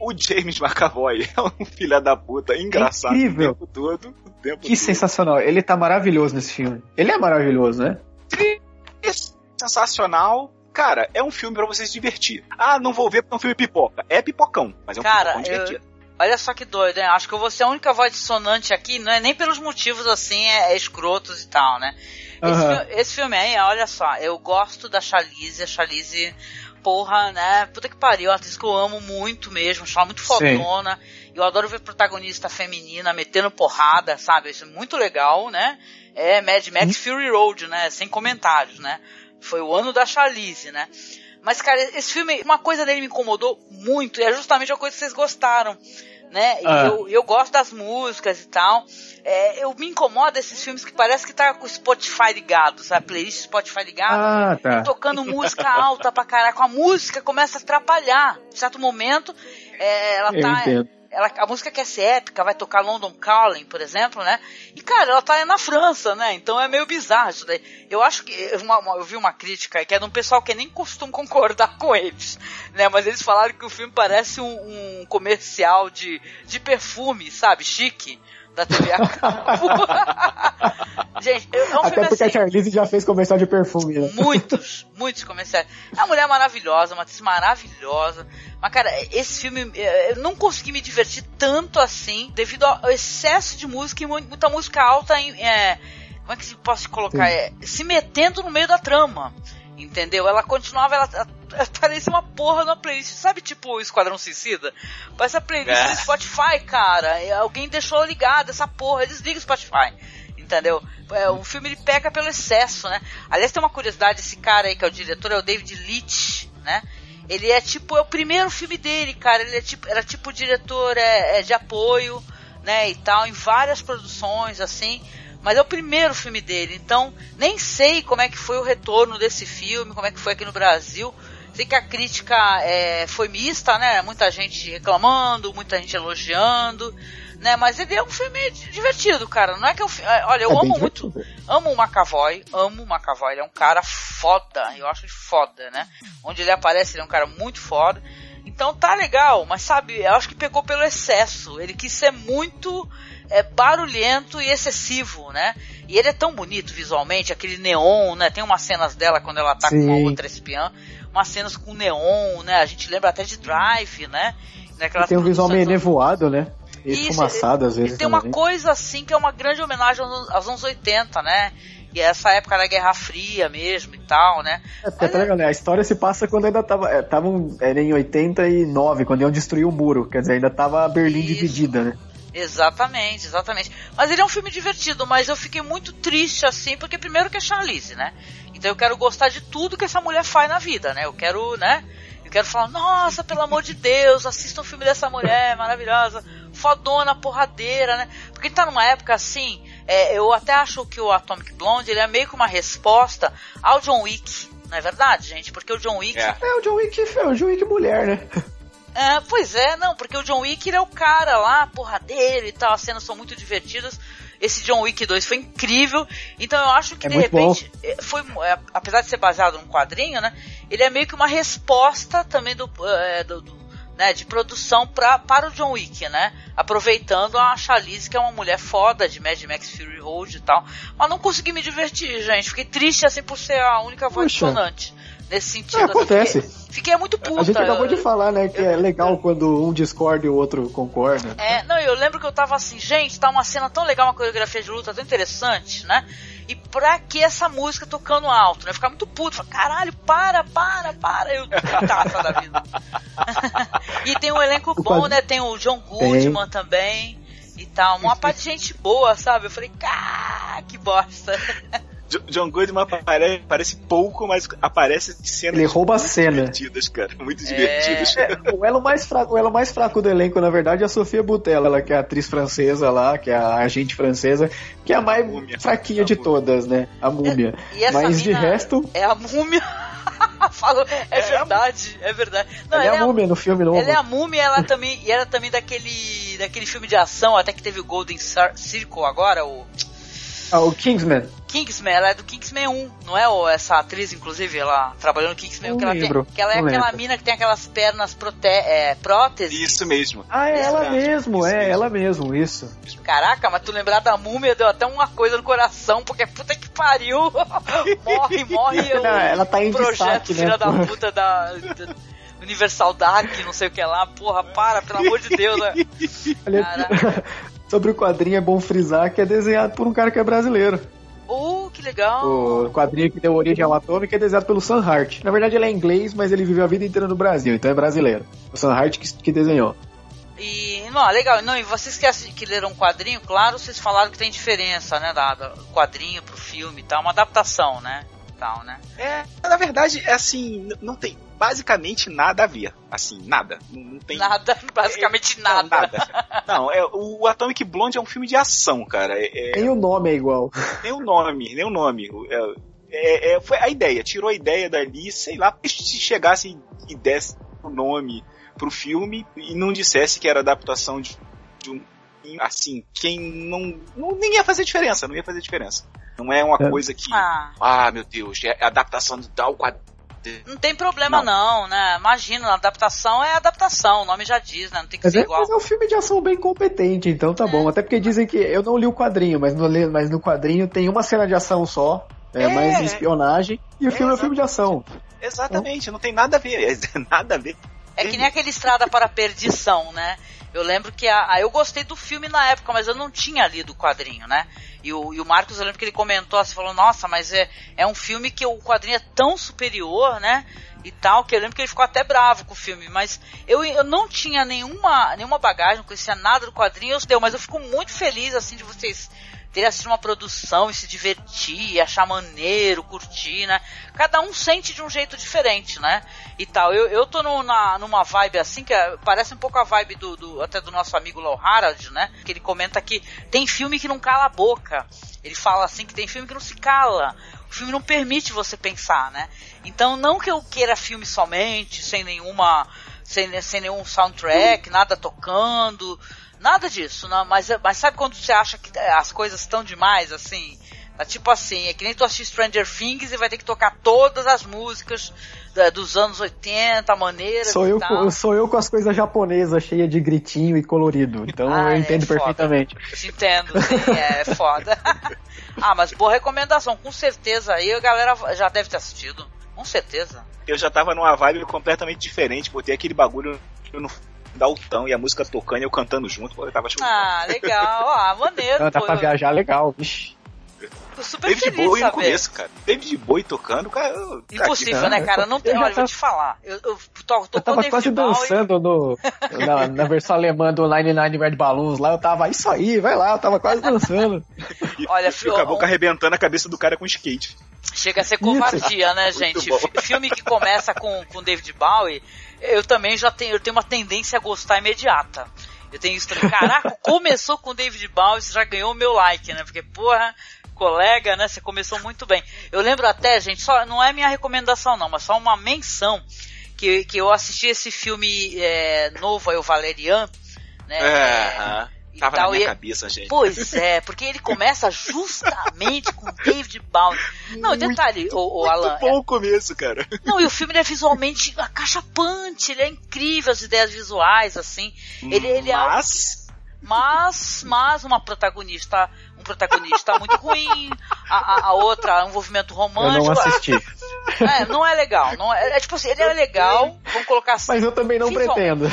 o James McAvoy [LAUGHS] é um filho da puta engraçado é incrível. o tempo todo. O tempo que todo. sensacional. Ele tá maravilhoso nesse filme. Ele é maravilhoso, né? É sensacional. Cara, é um filme para você se divertir. Ah, não vou ver porque é um filme pipoca. É pipocão, mas é um Cara, pipocão divertido. Eu... Olha só que doido, hein? Acho que eu vou ser a única voz dissonante aqui, não é nem pelos motivos assim, é, é escrotos e tal, né? Uhum. Esse, esse, filme aí, olha só, eu gosto da Charlize, a Charlize porra, né? Puta que pariu, uma atriz que eu amo muito mesmo, acho ela muito fodona. Eu adoro ver protagonista feminina metendo porrada, sabe? Isso é muito legal, né? É Mad Max hum. Fury Road, né? Sem comentários, né? Foi o ano da Charlize, né? Mas, cara, esse filme, uma coisa dele me incomodou muito, e é justamente a coisa que vocês gostaram, né? Ah. Eu, eu gosto das músicas e tal. É, eu me incomodo esses filmes que parece que tá com o Spotify ligado, sabe? Playlist Spotify ligado. Ah, tá. tocando música alta pra caraca. A música começa a atrapalhar. Em certo momento, é, ela eu tá. Entendo. Ela, a música quer ser épica, vai tocar London Calling, por exemplo, né? E, cara, ela tá na França, né? Então é meio bizarro isso daí. Eu acho que. Uma, uma, eu vi uma crítica que é de um pessoal que nem costuma concordar [LAUGHS] com eles, né? Mas eles falaram que o filme parece um, um comercial de, de perfume, sabe? Chique da TV a cabo. [LAUGHS] Gente, é um Até porque assim, a Charlize já fez comercial de perfume, né? Muitos, [LAUGHS] muitos comerciais. É uma mulher maravilhosa, uma atriz maravilhosa. Mas, cara, esse filme, eu não consegui me divertir tanto assim, devido ao excesso de música e muita música alta em. É, como é que se posso colocar? É, se metendo no meio da trama. Entendeu? Ela continuava, ela, ela, parecia uma porra numa playlist. Sabe, tipo o Esquadrão Suicida? Parece a playlist é. do Spotify, cara. Alguém deixou ligado essa porra, desliga o Spotify entendeu? É, o filme ele peca pelo excesso, né? Aliás, tem uma curiosidade, esse cara aí que é o diretor, é o David Leitch, né? Ele é tipo, é o primeiro filme dele, cara. Ele é tipo, era tipo diretor é, é de apoio, né, e tal, em várias produções, assim. Mas é o primeiro filme dele, então nem sei como é que foi o retorno desse filme, como é que foi aqui no Brasil. Sei que a crítica é, foi mista, né? Muita gente reclamando, muita gente elogiando, né? Mas ele é um filme divertido, cara. Não é que eu, olha, eu É amo muito, amo o McAvoy, amo o McAvoy. Ele é um cara foda, eu acho ele foda, né? Onde ele aparece, ele é um cara muito foda. Então tá legal, mas sabe, eu acho que pegou pelo excesso. Ele quis ser muito é, barulhento e excessivo, né? E ele é tão bonito visualmente, aquele neon, né? Tem umas cenas dela quando ela tá com uma Sim. outra espiã, umas cenas com neon, né? A gente lembra até de Drive, né? Naquelas Tem um visual meio nevoado, né? E Isso, fumaçado às vezes. e tem uma coisa assim que é uma grande homenagem aos, anos 80, né? E essa época da Guerra Fria mesmo e tal, né? É, porque tá legal, né? A história se passa quando ainda tava. É, tava um- era em 89, quando iam destruir o muro. Quer dizer, ainda tava Berlim Isso. dividida, né? Exatamente, exatamente. Mas ele é um filme divertido, mas eu fiquei muito triste assim, porque primeiro que é Charlize, né? Então eu quero gostar de tudo que essa mulher faz na vida, né? Eu quero, né? Eu quero falar, nossa, pelo amor de Deus, assista um filme dessa mulher maravilhosa, fodona, porradeira, né? Porque tá numa época assim, é, eu até acho que o Atomic Blonde ele é meio que uma resposta ao John Wick, não é verdade, gente? Porque o John Wick É. É o John Wick, é o John Wick mulher, né? É, pois é, não, porque o John Wick ele é o cara lá, porradeiro e tal, as cenas são muito divertidas. Esse John Wick 2 foi incrível, então eu acho que É de repente, eh, foi, é, apesar de ser baseado num quadrinho, né, ele é meio que uma resposta também do, eh, do- do- né, de produção pra, para o John Wick, né, aproveitando a Charlize, que é uma mulher foda de Mad Max Fury Road e tal, mas não consegui me divertir, gente, fiquei triste assim por ser a única voz Puxa. Nesse sentido, É, acontece. Fiquei, fiquei muito puta. A gente acabou eu- de falar, né, que é legal quando um discorda e o outro concorda. É, não, eu lembro que eu tava assim, gente, tá uma cena tão legal, uma coreografia de luta tão interessante, né? E pra que essa música tocando alto, né? Ficar muito puto, falar, caralho, para, para, para, eu putaça da vida. [LAUGHS] e tem um elenco bom, né? Tem o John Goodman também e tal, uma parte de gente boa, sabe? Eu falei, cá, que bosta. [LAUGHS] Jo- John Goodman aparece, aparece pouco, mas aparece cenas Ele rouba a muito cena. divertidas, cara. Muito divertidas. É, o elo mais fraco, o elo mais fraco do elenco, na verdade, é a Sofia Boutella, ela que é a atriz francesa lá, que é a agente francesa, que é a mais múmia. fraquinha A de múmia. todas, né? A múmia. E essa Mas de resto, É a múmia. [LAUGHS] Falou, é, verdade, é verdade. Não, ela é ela a múmia no filme novo. Ela é a múmia, ela também, e ela também daquele, daquele filme de ação, até que teve o Golden Cir- Circle agora, o Ah, o Kingsman. Kingsman, ela é do Kingsman 1, não é essa atriz, inclusive, ela trabalhou no Kingsman, Não que ela, lembro, tem, que ela é não aquela lembro. mina que tem aquelas pernas prote é, próteses. Isso mesmo. Ah, é Isso ela mesmo, isso é mesmo. ela mesmo, isso. Caraca, mas tu lembrar da múmia deu até uma coisa no coração, porque puta que pariu! [LAUGHS] morre, morre o Não, ela tá em projeto destaque, né, filha da porra. puta da, da Universal Dark, não sei o que lá. Porra, para, pelo amor de Deus, né? Olha. [LAUGHS] Sobre o quadrinho é bom frisar que é desenhado por um cara que é brasileiro. Uh, que legal! O quadrinho que deu origem ao Atomic é desenhado pelo Sam Hart. Na verdade ele é inglês, mas ele viveu a vida inteira no Brasil, então é brasileiro. O Sam Hart que, que desenhou. E, não, legal. Não, e vocês que, que leram um quadrinho, claro, vocês falaram que tem diferença, né, da, do quadrinho pro filme e tal, uma adaptação, né, tal, né. É, na verdade, é assim, não tem basicamente nada a ver. Assim, nada. Não, não tem Nada, [LAUGHS] basicamente Não, nada. nada. Não, é, o Atomic Blonde é um filme de ação, cara. É, é, Nem o nome é igual. nem o nome, nem o nome. É, é, é, foi a ideia, tirou a ideia dali, sei lá, se chegasse e desse o nome pro filme e não dissesse que era adaptação de, de um. Assim, quem não, não. Nem ia fazer diferença, não ia fazer diferença. Não é uma É. coisa que. Ah, Ah, meu Deus, é adaptação de tal quadrinho. não tem problema não. né? Imagina, a adaptação é adaptação, o nome já diz, né? Não tem que Mas ser é, igual. mas é um filme de ação bem competente, então tá bom. Até porque dizem que. Eu não li o quadrinho, mas no, mas no quadrinho tem uma cena de ação só. É, É. mais espionagem. E o É, filme é um filme de ação. Exatamente, não tem nada a ver. é [LAUGHS] nada a ver. É que nem aquele Estrada para a Perdição, né? Eu lembro que a, a- eu gostei do filme na época, mas eu não tinha lido o quadrinho, né? E o, e o Marcos, eu lembro que ele comentou assim, falou, nossa, mas é, é um filme que o quadrinho é tão superior, né? E tal, que eu lembro que ele ficou até bravo com o filme, mas eu, eu não tinha nenhuma, nenhuma bagagem, não conhecia nada do quadrinho, eu mas eu fico muito feliz, assim, de vocês teria assistido uma produção e se divertir, achar maneiro, curtir, né? Cada um sente de um jeito diferente, né? E tal. Eu, eu tô no, na, numa vibe assim, que é- parece um pouco a vibe do, do- até do nosso amigo Low Harald, né? Que ele comenta que tem filme que não cala a boca. Ele fala assim que tem filme que não se cala. O filme não permite você pensar, né? Então não que eu queira filme somente, sem nenhuma. sem, sem nenhum soundtrack, nada tocando. Nada disso, não, mas, mas sabe quando você acha que as coisas estão demais, assim? Tá tipo assim, é que nem tu assistir Stranger Things e vai ter que tocar todas as músicas da- dos anos 80, maneiras Sou e eu, tal. com, sou eu com as coisas japonesas cheias de gritinho e colorido. Então Ah, eu é entendo foda. perfeitamente. Te entendo, sim, é foda. [LAUGHS] ah, mas boa recomendação, com certeza aí a galera já deve ter assistido. Com certeza. Eu já tava numa vibe completamente diferente, botei aquele bagulho no daltão e a música tocando e eu cantando junto, pô, eu tava achando Ah, legal, ah, maneiro. Dá pô. pra viajar legal. Tô super David feliz Bowie no começo, cara. David Bowie tocando, cara. eu- Impossível, Cara, né, cara? Não tem. Olha, vou tava- te falar. Eu, eu to, Eu tava quase dançando no, na, na versão alemã do Line Nine Red Balloons lá. Eu tava, isso aí, vai lá. Eu tava quase dançando. E, Olha, e o caboclo um- arrebentando a cabeça do cara com skate. Chega a ser covardia, né, gente? Filme que começa com, com David Bowie, eu também já tenho, eu tenho uma tendência a gostar imediata. Eu tenho isso também. Caraca, [LAUGHS] começou com David Bowie, você já ganhou o meu like, né? Porque, porra, colega, né? Você começou muito bem. Eu lembro até, gente, só não é minha recomendação, não, mas só uma menção que, que eu assisti esse filme é, novo aí, o Valerian, né? É, aham. E Tava tal, na minha e- cabeça, gente. Pois é, porque ele começa [LAUGHS] justamente com David Bowie. Não, e detalhe, o, o Alan. Muito bom o começo, cara. Não, e o filme ele é visualmente acachapante, ele é incrível, as ideias visuais, assim. Ele, ele é Mas. mas, mas uma protagonista, um protagonista muito ruim, a, a, a outra, um envolvimento Eu romântico. não assisti. [LAUGHS] É, não é legal. Não é, é tipo assim, ele é legal, vamos colocar assim. Mas eu também não pretendo.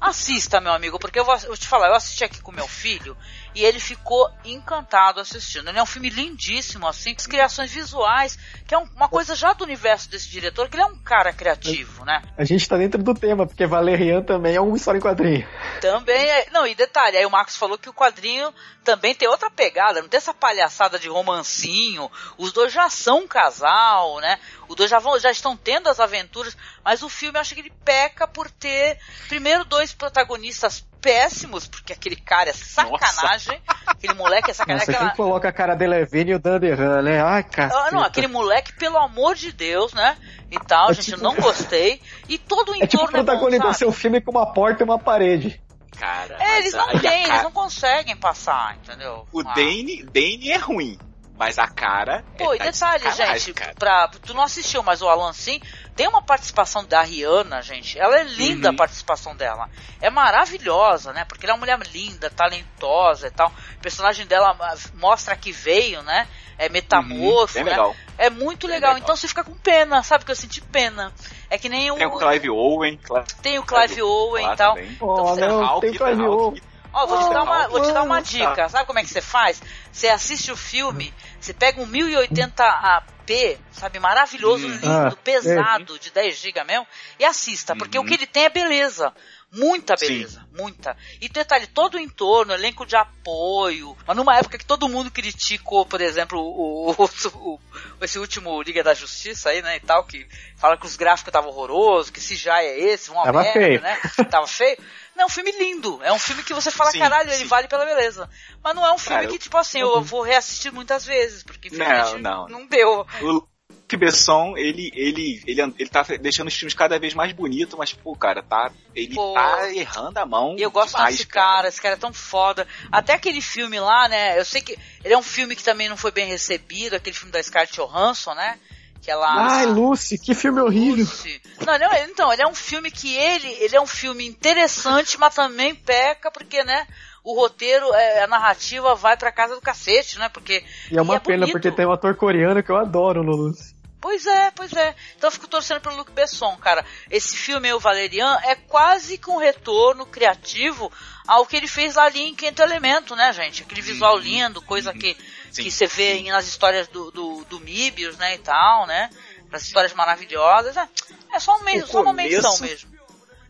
Assista, meu amigo, porque eu vou, eu vou te falar, eu assisti aqui com meu filho e ele ficou encantado assistindo. Ele é um filme lindíssimo, assim, com as criações visuais, que é um- uma coisa já do universo desse diretor, que ele é um cara criativo, né? A gente tá dentro do tema, porque Valerian também é uma história em quadrinho. Também é. Não, e detalhe, aí o Marcos falou que o quadrinho também tem outra pegada, não tem essa palhaçada de romancinho. Os dois já são um casal, né? Os dois já, vão, já estão tendo as aventuras, mas o filme eu acho que ele peca por ter, primeiro, dois protagonistas péssimos, porque aquele cara é sacanagem, aquele moleque é sacanagem. Nossa, aquela- quem coloca a cara dele é Vini e o Danderhan, né? Ai, cara. Ah, não, aquele moleque, pelo amor de Deus, né? E tal, É gente, eu tipo- não gostei. E todo o É tipo entorno é bom, protagonizar sabe? seu filme com uma porta e uma parede. Cara. É, eles não têm, eles cara- não conseguem passar, entendeu? O Ah. Dane, Dane é ruim. Mas a cara. Pô, é e tá de detalhe, gente, cara. pra, tu não assistiu, mas o Alan sim, tem uma participação da Rihanna, gente. Ela é linda Uhum. a participação dela. É maravilhosa, né? Porque ela é uma mulher linda, talentosa e tal. O personagem dela ah, mostra que veio, né? É metamorfo, Uhum, né? legal. É muito legal. legal. Então você fica com pena, sabe? Que eu senti pena. É que nem o. Tem o Clive Owen. Cla- tem o Clive Owen lá e tal. também. Oh, você- não, Hulk, tem Clive Hulk. Owen. Ó, vou, te dar uma, vou te dar uma dica. Sabe como é que você faz? Você assiste o filme, você pega um 1080p, sabe, maravilhoso, lindo, Ah, pesado, de 10 GB mesmo, e assista, porque Uhum. o que ele tem é beleza. Muita Sim. beleza, muita. E detalhe, todo o entorno, elenco de apoio. Mas numa época que todo mundo criticou, por exemplo, o, o- o- esse último Liga da Justiça aí, né, e tal, que fala que os gráficos estavam horrorosos, que se já é esse, uma Tava merda, feio. né? Tava feio. Não, é um filme lindo. É um filme que você fala, Sim, caralho, ele sim. vale pela beleza. Mas não é um filme Cara, que, tipo assim, eu vou reassistir muitas vezes, porque infelizmente não. não deu. O Luc Besson, ele, ele, ele, ele tá deixando os filmes cada vez mais bonitos, mas, pô, cara, tá, ele Pô. tá errando a mão. E eu gosto demais, desse cara, esse cara é tão foda. Até aquele filme lá, né? Eu sei que ele é um filme que também não foi bem recebido, aquele filme da Scarlett Johansson, né? Que ela. Ai, Lucy, que filme horrível. Lucy. Não, ele é- então, ele é um filme que ele, ele é um filme interessante, mas também peca, porque, né? O roteiro, é, a narrativa vai pra casa do cacete, né? Porque. E é uma pena, bonito. porque tem um ator coreano que eu adoro no Lucy. Pois é, pois é. Então eu fico torcendo pelo Luc Besson, cara. Esse filme, o Valerian, é quase que um retorno criativo ao que ele fez lá ali em Quinto Elemento, né, gente? Aquele visual lindo, coisa que, Sim. que você vê aí nas histórias do, do, do Mibius, né, e tal, né? As histórias maravilhosas. É, é só, um O só uma menção mesmo.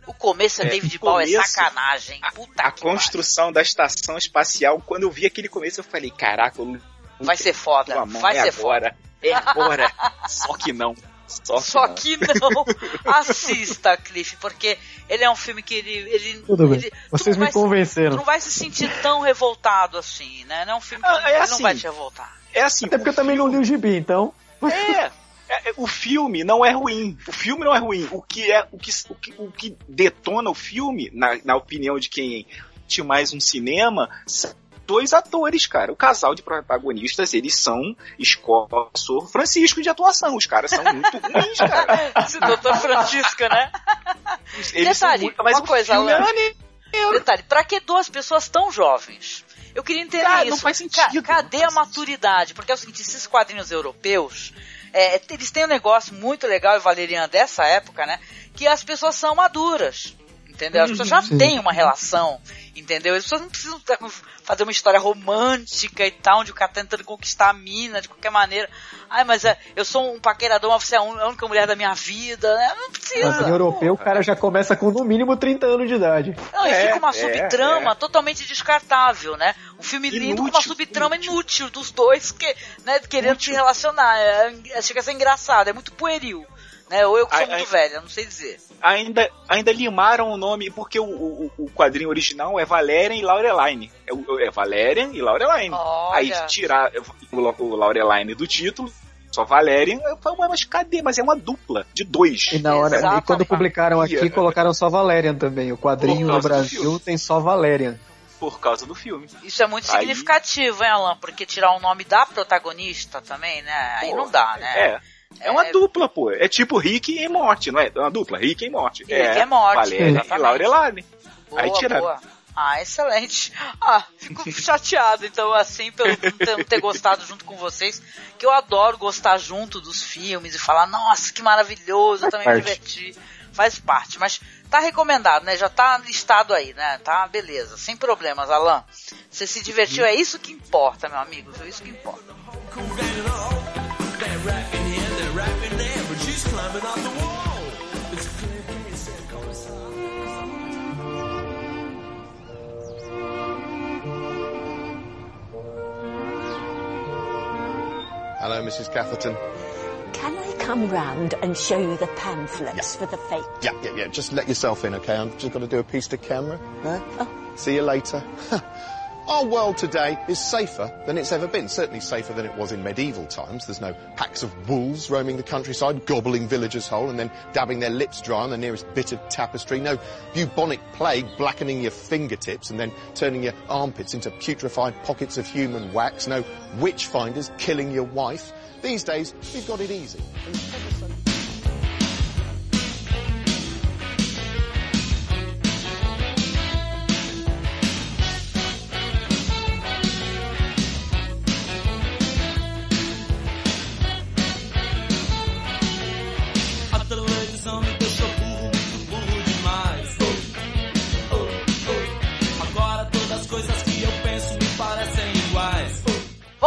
O começo é, É, David Bowie, é começo- sacanagem. Puta A que construção da estação espacial, quando eu vi aquele começo, eu falei, caraca, eu Vai ser foda, mão, vai é ser agora. É agora. Só que não. Só que Só não. que não. Assista, Cliff, porque ele é um filme que ele. ele Tudo bem. ele- Vocês não me vai se- Tu convenceram. não vai se sentir tão revoltado assim, né? Não é um filme que Ah, é ele não assim. vai te revoltar. É assim, Até porque eu também não li o gibi, então. É, é, o filme não é ruim. O filme não é ruim. O que é o que, o que, o que detona o filme, na, na opinião de quem tinha mais um cinema, são dois atores, cara. O casal de protagonistas, eles são escola Sor Francisco de atuação. Os caras são muito [LAUGHS] ruins, cara. Esse doutor Francisca, né? Eles Detalhe, muito, uma coisa, filme é Alan. Detalhe, pra que duas pessoas tão jovens? Eu queria entender Cara, isso. não faz sentido, cadê a maturidade? Porque é o seguinte, esses quadrinhos europeus, é, eles têm um negócio muito legal, e Valerian, dessa época, né? Que as pessoas são maduras. Entendeu? As pessoas já Sim. têm uma relação, entendeu? As pessoas não precisam tá fazer uma história romântica e tal, onde o cara tá tentando conquistar a mina de qualquer maneira. Ai, mas é, eu sou um paquerador, mas você é a única mulher da minha vida, né? Não precisa. Mas em europeu, o cara já começa com no mínimo 30 anos de idade. Não, e É, fica uma é, subtrama totalmente descartável, né? Um filme lindo com uma Inútil, subtrama inútil, dos dois que, né, querendo se relacionar. É, é, chega a ser engraçado, é muito pueril. Né? Ou eu que sou Ai, muito ai. velha, não sei dizer. Ainda, ainda limaram o nome, porque o, o, o quadrinho original é Valerian e Laureline. É, o- é Valerian e Laureline. Olha. Aí tirar o, o Laureline do título, só Valerian, eu falei, "Ué, mas cadê? Mas é uma dupla de dois. E na hora, Exatamente. e quando publicaram aqui, Ia. colocaram só Valerian também. O quadrinho no Brasil tem só Valerian. Por causa do filme. Isso é muito Aí- significativo, hein, Alan? Porque tirar o nome da protagonista também, né? Aí Pô, não dá, né? É. É uma É. dupla, pô. É tipo Rick e Morte, não é? É uma dupla, Rick e Morte. Rick e Morty, Valerian e exatamente. Laureline. Boa, Aí tiraram. boa. Ah, excelente. Ah, fico [LAUGHS] chateado, então, assim, pelo não ter, gostado junto com vocês, que eu adoro gostar junto dos filmes e falar, nossa, que maravilhoso, eu também me diverti. Faz parte, mas tá recomendado, né? Já tá listado aí, né? Tá, beleza, sem problemas, Alan. Você se divertiu, é isso que importa, meu amigo, é isso que importa. Hello, Mrs. Catherton. Can I come round and show you the pamphlets for the fake? Yeah, yeah, yeah. Just let yourself in, okay? I've just got to do a piece to camera. Yeah? See you later. [LAUGHS] Our world today is safer than it's ever been. Certainly safer than it was in medieval times. There's no packs of wolves roaming the countryside, gobbling villagers whole and then dabbing their lips dry on the nearest bit of tapestry. No bubonic plague blackening your fingertips and then turning your armpits into putrefied pockets of human wax. No witch finders killing your wife. These days, we've got it easy.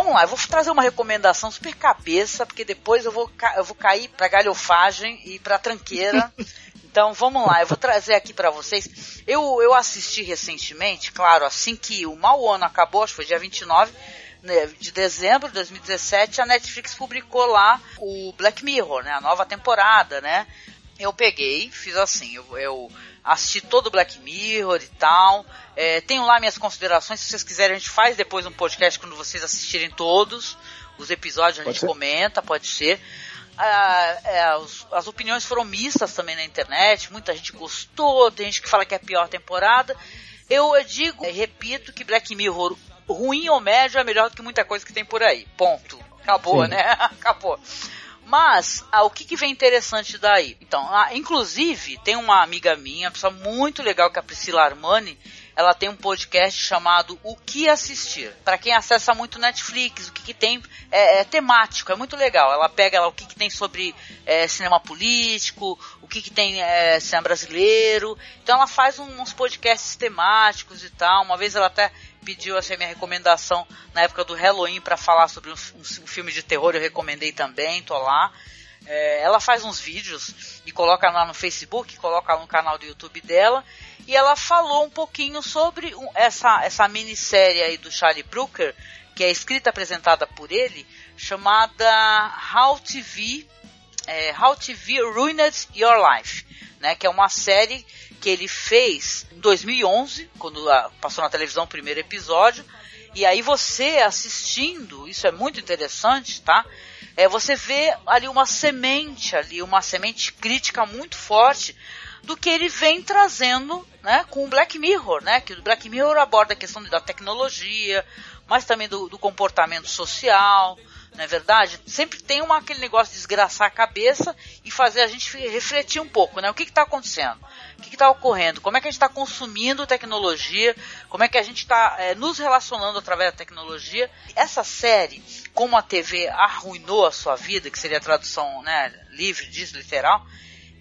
Vamos lá, eu vou trazer uma recomendação super cabeça, porque depois eu vou, eu vou cair pra galhofagem e pra tranqueira. [LAUGHS] Então vamos lá, eu vou trazer aqui pra vocês. Eu, eu assisti recentemente, claro, assim que o mau ano acabou, acho que foi dia 29 né, de dezembro de 2017, a Netflix publicou lá o Black Mirror, né, a nova temporada, né? Eu peguei, fiz assim, eu, eu assisti todo o Black Mirror e tal. É, tenho lá minhas considerações, se vocês quiserem a gente faz depois um podcast quando vocês assistirem todos os episódios, a Pode gente ser? comenta, pode ser. Ah, é, os- as opiniões foram mistas também na internet, muita gente gostou, tem gente que fala que é a pior temporada. Eu digo, e repito que Black Mirror, ruim ou médio, é melhor do que muita coisa que tem por aí. Ponto. Acabou, Sim. né? [LAUGHS] Acabou. Mas, ah, o que, que vem interessante daí? Então, ah, inclusive, tem uma amiga minha, uma pessoa muito legal, que é a Priscila Armani, ela tem um podcast chamado O Que Assistir. Para quem acessa muito Netflix, o que, que tem é, é temático, é muito legal. Ela pega o que, que tem sobre é, cinema político, o que, que tem é, cinema brasileiro. Então ela faz um- uns podcasts temáticos e tal. Uma vez ela até pediu assim, a minha recomendação na época do Halloween para falar sobre um, um- um filme de terror, eu recomendei também, tô lá. É, ela faz uns vídeos e coloca lá no Facebook, coloca no canal do YouTube dela. E ela falou um pouquinho sobre essa, essa minissérie aí do Charlie Brooker, que é escrita apresentada por ele, chamada How TV, é, How TV Ruined Your Life, né? Que é uma série que ele fez em 2011, quando passou na televisão o primeiro episódio. E aí você assistindo, isso é muito interessante, tá? É, você vê ali uma semente, ali uma semente crítica muito forte do que ele vem trazendo, né, com o Black Mirror, né? Que o Black Mirror aborda a questão da tecnologia, mas também do, do comportamento social, não é verdade? Sempre tem uma, aquele negócio de desgraçar a cabeça e fazer a gente refletir um pouco, né? O que está acontecendo? O que está ocorrendo? Como é que a gente está consumindo tecnologia? Como é que a gente está é, nos relacionando através da tecnologia? Essa série, como a TV arruinou a sua vida, que seria a tradução né, livre disso, literal,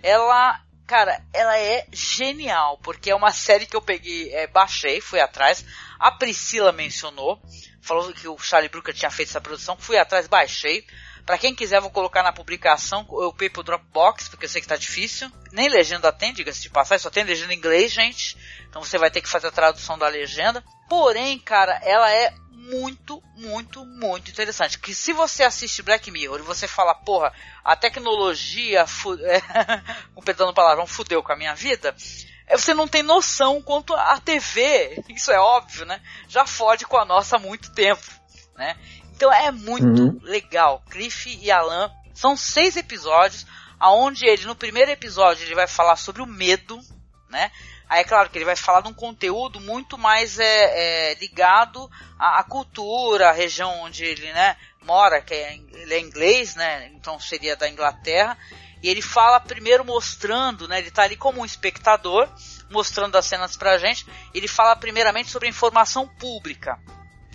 ela cara, ela é genial, porque é uma série que eu peguei, é, baixei, fui atrás. A Priscila mencionou, falou que o Charlie Brooker tinha feito essa produção, fui atrás, baixei. Para quem quiser, vou colocar na publicação o paper Dropbox, porque eu sei que tá difícil. Nem legenda tem, diga-se de passagem, só tem legenda em inglês, gente. Então você vai ter que fazer a tradução da legenda. Porém, cara, ela é muito, muito, muito interessante. Que se você assiste Black Mirror e você fala, porra, a tecnologia, é, [LAUGHS] perdão do palavrão, fudeu com a minha vida, é, você não tem noção quanto a TV, [LAUGHS] isso é óbvio, né? Já fode com a nossa há muito tempo, né? Então é muito uhum. legal. Cliff e Alan são seis episódios, aonde ele no primeiro episódio ele vai falar sobre o medo, né? Aí é claro que ele vai falar de um conteúdo muito mais é, é ligado à, à, cultura, à região onde ele né, mora, que é, ele é inglês, né? Então seria da Inglaterra. E ele fala primeiro mostrando, né? Ele está ali como um espectador, mostrando as cenas pra gente. Ele fala primeiramente sobre a informação pública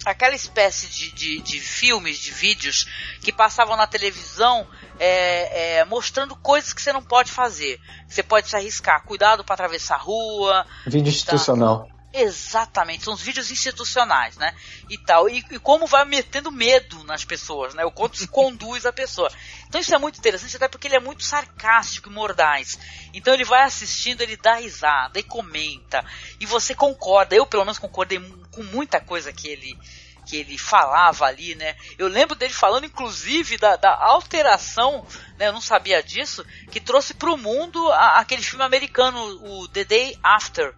aquela espécie de, de, de, filmes, de vídeos que passavam na televisão é, é, mostrando coisas que você não pode fazer. Você pode se arriscar, cuidado para atravessar a rua. Vídeo institucional. Exatamente, são os vídeos institucionais, né? E tal. E, e, como vai metendo medo nas pessoas, né? O quanto se [LAUGHS] conduz a pessoa. Então isso é muito interessante, até porque ele é muito sarcástico e mordaz. Então ele vai assistindo, ele dá risada e comenta. E você concorda. Eu, pelo menos, concordei com muita coisa que ele que ele falava ali, né? Eu lembro dele falando, inclusive, da, da alteração, né? Eu não sabia disso, que trouxe para o mundo a, aquele filme americano, o The Day After.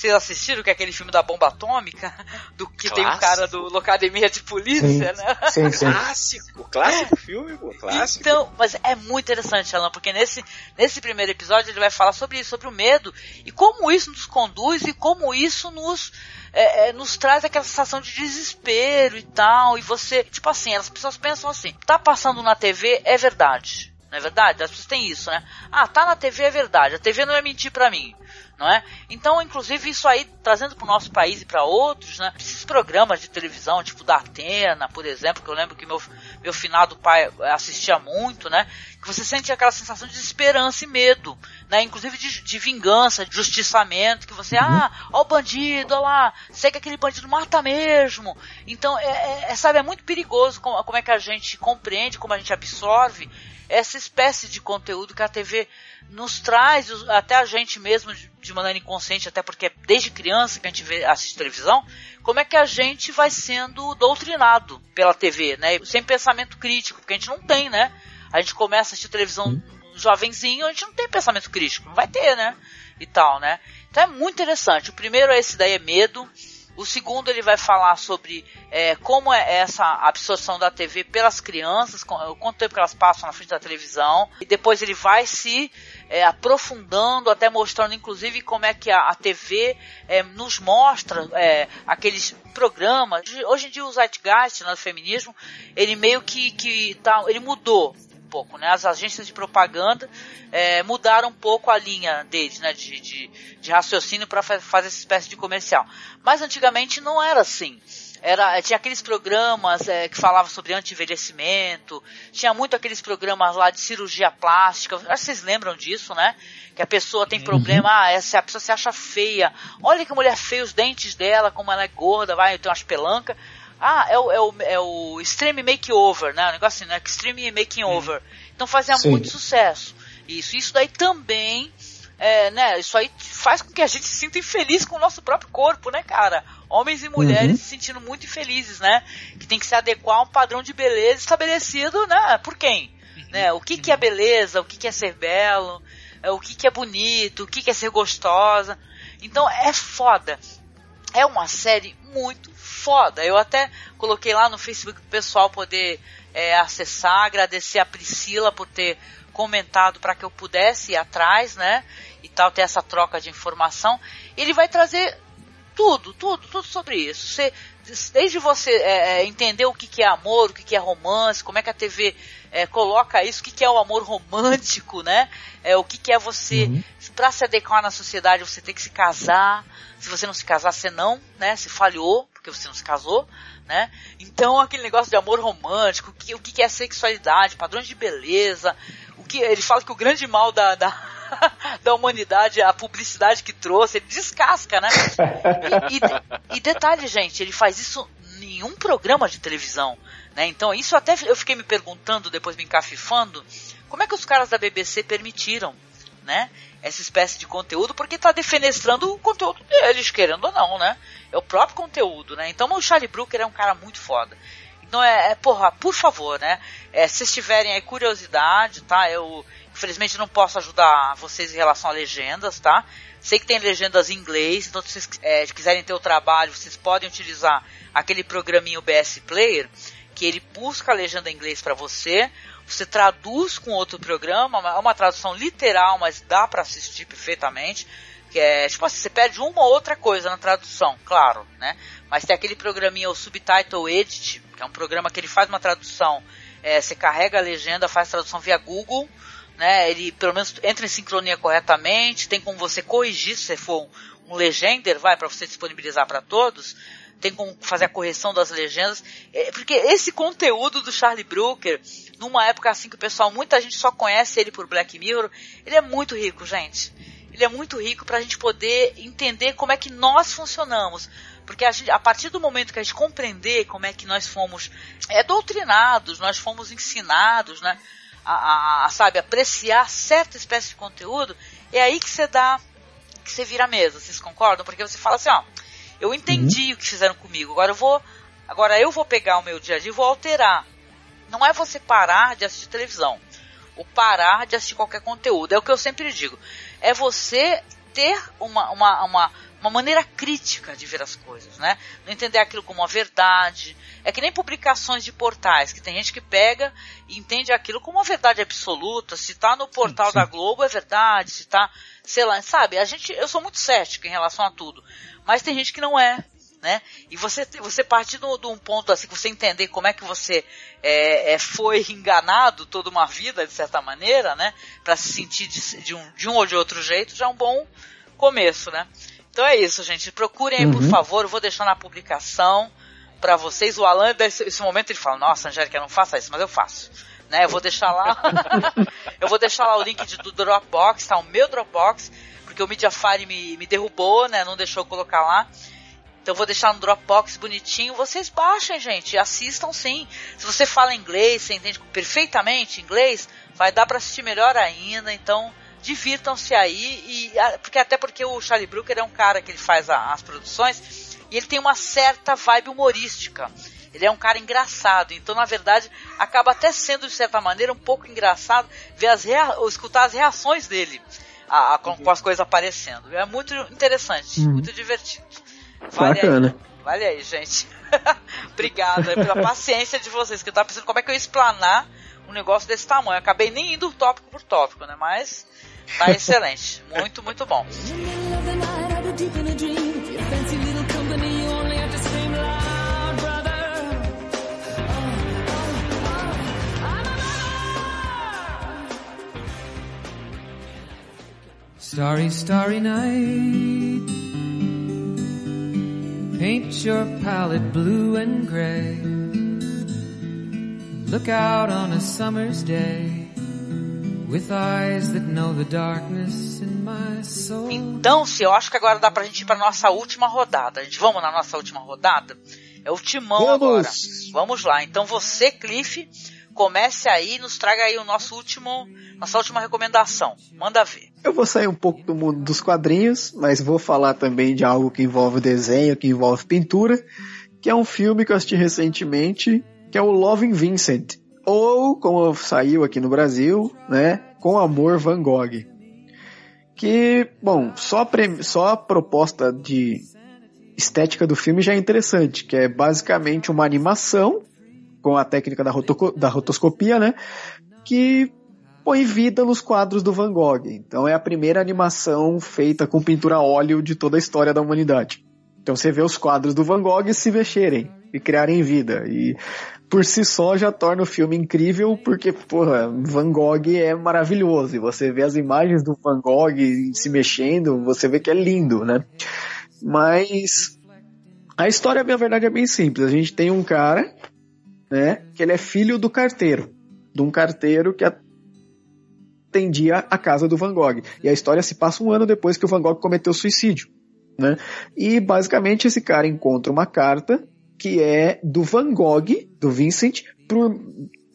Vocês assistiram que é aquele filme da bomba atômica? [LAUGHS] Do que clássico. tem o cara do Locademia de Polícia, sim. né? Sim, sim. Clássico, clássico filme, pô, clássico. Então, mas é muito interessante, Alan, porque nesse, nesse primeiro episódio ele vai falar sobre isso, sobre o medo, e como isso nos conduz e como isso nos é, é, nos traz aquela sensação de desespero e tal. E você, tipo assim, as pessoas pensam assim: tá passando na TV, é verdade. Não é verdade? As pessoas têm isso, né? Ah, tá na TV, é verdade. A TV não é mentir pra mim não é? Então, inclusive, isso aí, trazendo para o nosso país e para outros, né? Esses programas de televisão, tipo da Atena, por exemplo, que eu lembro que meu, meu finado pai assistia muito, né? Que você sente aquela sensação de esperança e medo, né? Inclusive de, de vingança, de justiçamento, que você, uhum. ah, ó o bandido, ó lá, sei que aquele bandido mata mesmo. Então, é, é, é, sabe, é muito perigoso como, como é que a gente compreende, como a gente absorve essa espécie de conteúdo que a TV nos traz, até a gente mesmo de maneira inconsciente, até porque é desde criança que a gente vê, assiste televisão, como é que a gente vai sendo doutrinado pela TV, né? Sem pensamento crítico, porque a gente não tem, né? A gente começa a assistir televisão. Jovenzinho, a gente não tem pensamento crítico, não vai ter, né? E tal, né? Então é muito interessante. O primeiro é esse daí é medo. O segundo ele vai falar sobre é, como é essa absorção da TV pelas crianças, quanto tempo elas passam na frente da televisão. E depois ele vai se é, aprofundando, até mostrando inclusive como é que a, a TV é, nos mostra é, aqueles programas. Hoje em dia o Zeitgeist, né, feminismo, ele meio que, que tá, ele mudou pouco, né? As agências de propaganda é, mudaram um pouco a linha deles, né? De, de, de raciocínio para fazer essa espécie de comercial. Mas antigamente não era assim. Era, tinha aqueles programas é, que falavam sobre anti-envelhecimento, tinha muito aqueles programas lá de cirurgia plástica, acho que vocês lembram disso, né? Que a pessoa tem uhum. problema, ah, essa, a pessoa se acha feia, olha que mulher feia os dentes dela, como ela é gorda, vai, tem umas pelancas, ah, é o, é o, é o Extreme Makeover, né? O negócio assim, né? Extreme Making Over. Então fazia Sim. muito sucesso. Isso, isso daí também, é, né, isso aí faz com que a gente se sinta infeliz com o nosso próprio corpo, né, cara? Homens e mulheres Uhum. se sentindo muito infelizes, né? Que tem que se adequar a um padrão de beleza estabelecido, né? Por quem? Né? O que, que é beleza? O que, que é ser belo? É, O que, que é bonito? O que, que é ser gostosa? Então é foda. É uma série muito foda. Eu até coloquei lá no Facebook pro pessoal poder é, acessar, agradecer a Priscila por ter comentado para que eu pudesse ir atrás, né? E tal, ter essa troca de informação. Ele vai trazer tudo, tudo, tudo sobre isso. Você, desde você é, é, entender o que, que é amor, o que, que é romance, como é que a TV é, coloca isso, o que, que é o amor romântico, né? É, o que, que é você, para se adequar na sociedade, você tem que se casar. Se você não se casar, você não, né? Se falhou, porque você não se casou, né? Então aquele negócio de amor romântico, que, o que é sexualidade, padrões de beleza, o que ele fala que o grande mal da, da, [LAUGHS] da humanidade é a publicidade que trouxe, ele descasca, né? E, e e detalhe, gente, ele faz isso em um programa de televisão, né? Então isso até eu fiquei me perguntando, depois me encafifando, como é que os caras da BBC permitiram, né? Essa espécie de conteúdo, porque tá defenestrando o conteúdo deles, querendo ou não, né? É o próprio conteúdo, né? Então o Charlie Brooker é um cara muito foda. Então é, é porra, por favor, né? É, se vocês tiverem aí curiosidade, tá? Eu infelizmente não posso ajudar vocês em relação a legendas, tá? Sei que tem legendas em inglês, então se vocês é, quiserem ter o trabalho, vocês podem utilizar aquele programinho BS Player, que ele busca a legenda em inglês para você, você traduz com outro programa, é uma tradução literal, mas dá para assistir perfeitamente. Que é, tipo assim, você perde uma ou outra coisa na tradução, claro, né? Mas tem aquele programinha, o Subtitle Edit, que é um programa que ele faz uma tradução, é, você carrega a legenda, faz tradução via Google, né? Ele pelo menos entra em sincronia corretamente, tem como você corrigir se for um, um legender, vai, para você disponibilizar para todos, tem como fazer a correção das legendas, é, porque esse conteúdo do Charlie Brooker, numa época assim que o pessoal, muita gente só conhece ele por Black Mirror, ele é muito rico, gente. Ele é muito rico para a gente poder entender como é que nós funcionamos. Porque a, gente, a, partir do momento que a gente compreender como é que nós fomos é, doutrinados, nós fomos ensinados, né? A, a, a, sabe, apreciar certa espécie de conteúdo, é aí que você dá, que você vira a mesa, vocês concordam? Porque você fala assim, ó, eu entendi uhum. o que fizeram comigo, agora eu vou, agora eu vou pegar o meu dia a dia e vou alterar. Não é você parar de assistir televisão, ou parar de assistir qualquer conteúdo, é o que eu sempre digo, é você ter uma, uma, uma, uma maneira crítica de ver as coisas, né? Não entender aquilo como uma verdade. É que nem publicações de portais, que tem gente que pega e entende aquilo como uma verdade absoluta. Se tá no portal sim, sim. da Globo é verdade, se tá, sei lá, sabe? A gente, eu sou muito cético em relação a tudo, mas tem gente que não é. Né? E você, você partir de um ponto assim, que você entender como é que você é, é, foi enganado toda uma vida, de certa maneira, né? Para se sentir de, de, um, de um ou de outro jeito, já é um bom começo, né? Então é isso, gente. Procurem aí, uhum. por favor. Eu vou deixar na publicação para vocês. O Alan, nesse momento, ele fala: Nossa, Angélica, não faça isso, mas eu faço. Né? Eu vou deixar lá. [LAUGHS] eu vou deixar lá o link de, do Dropbox, tá? O meu Dropbox, porque o Mediafire me, me derrubou, né? Não deixou eu colocar lá. Então eu vou deixar no Dropbox bonitinho. Vocês baixem, gente. Assistam sim. Se você fala inglês, você entende perfeitamente inglês, vai dar para assistir melhor ainda. Então divirtam-se aí. E, porque até porque o Charlie Brooker é um cara que ele faz a, as produções e ele tem uma certa vibe humorística. Ele é um cara engraçado, então na verdade acaba até sendo de certa maneira um pouco engraçado ver as rea escutar as reações dele a, a, com, com, as coisas aparecendo. É muito interessante, uhum. muito divertido. Vale. Aí, vale aí, gente. [LAUGHS] Obrigada pela paciência de vocês, que eu tava pensando como é que eu ia explanar um negócio desse tamanho. Eu acabei nem indo tópico por tópico, né? Mas tá [LAUGHS] excelente. Muito, muito bom. Starry, starry night. Paint your palette blue and gray. Look out on a summer's day. With eyes that know the darkness in my soul. Então, se eu acho que agora dá pra gente ir pra nossa última rodada. A gente vamos na nossa última rodada? É o timão vamos. agora. Vamos lá. Então você, Cliff, comece aí, nos traga aí o nosso último, nossa última recomendação. Manda ver. Eu vou sair um pouco do mundo dos quadrinhos, mas vou falar também de algo que envolve desenho, que envolve pintura, que é um filme que eu assisti recentemente, que é o Loving Vincent. Ou, como saiu aqui no Brasil, né, Com Amor Van Gogh. Que, bom, só pre- só a proposta de estética do filme já é interessante, que é basicamente uma animação com a técnica da, da rotoscopia, né? Que põe vida nos quadros do Van Gogh. Então é a primeira animação feita com pintura a óleo de toda a história da humanidade. Então você vê os quadros do Van Gogh se mexerem e criarem vida. E por si só já torna o filme incrível, porque, porra, Van Gogh é maravilhoso. E você vê as imagens do Van Gogh se mexendo, você vê que é lindo, né? Mas a história, na verdade, é bem simples. A gente tem um cara, né, que ele é filho do carteiro. De um carteiro que atendia a casa do Van Gogh. E a história se passa um ano depois que o Van Gogh cometeu suicídio. Né? E basicamente esse cara encontra uma carta que é do Van Gogh, do Vincent, pro,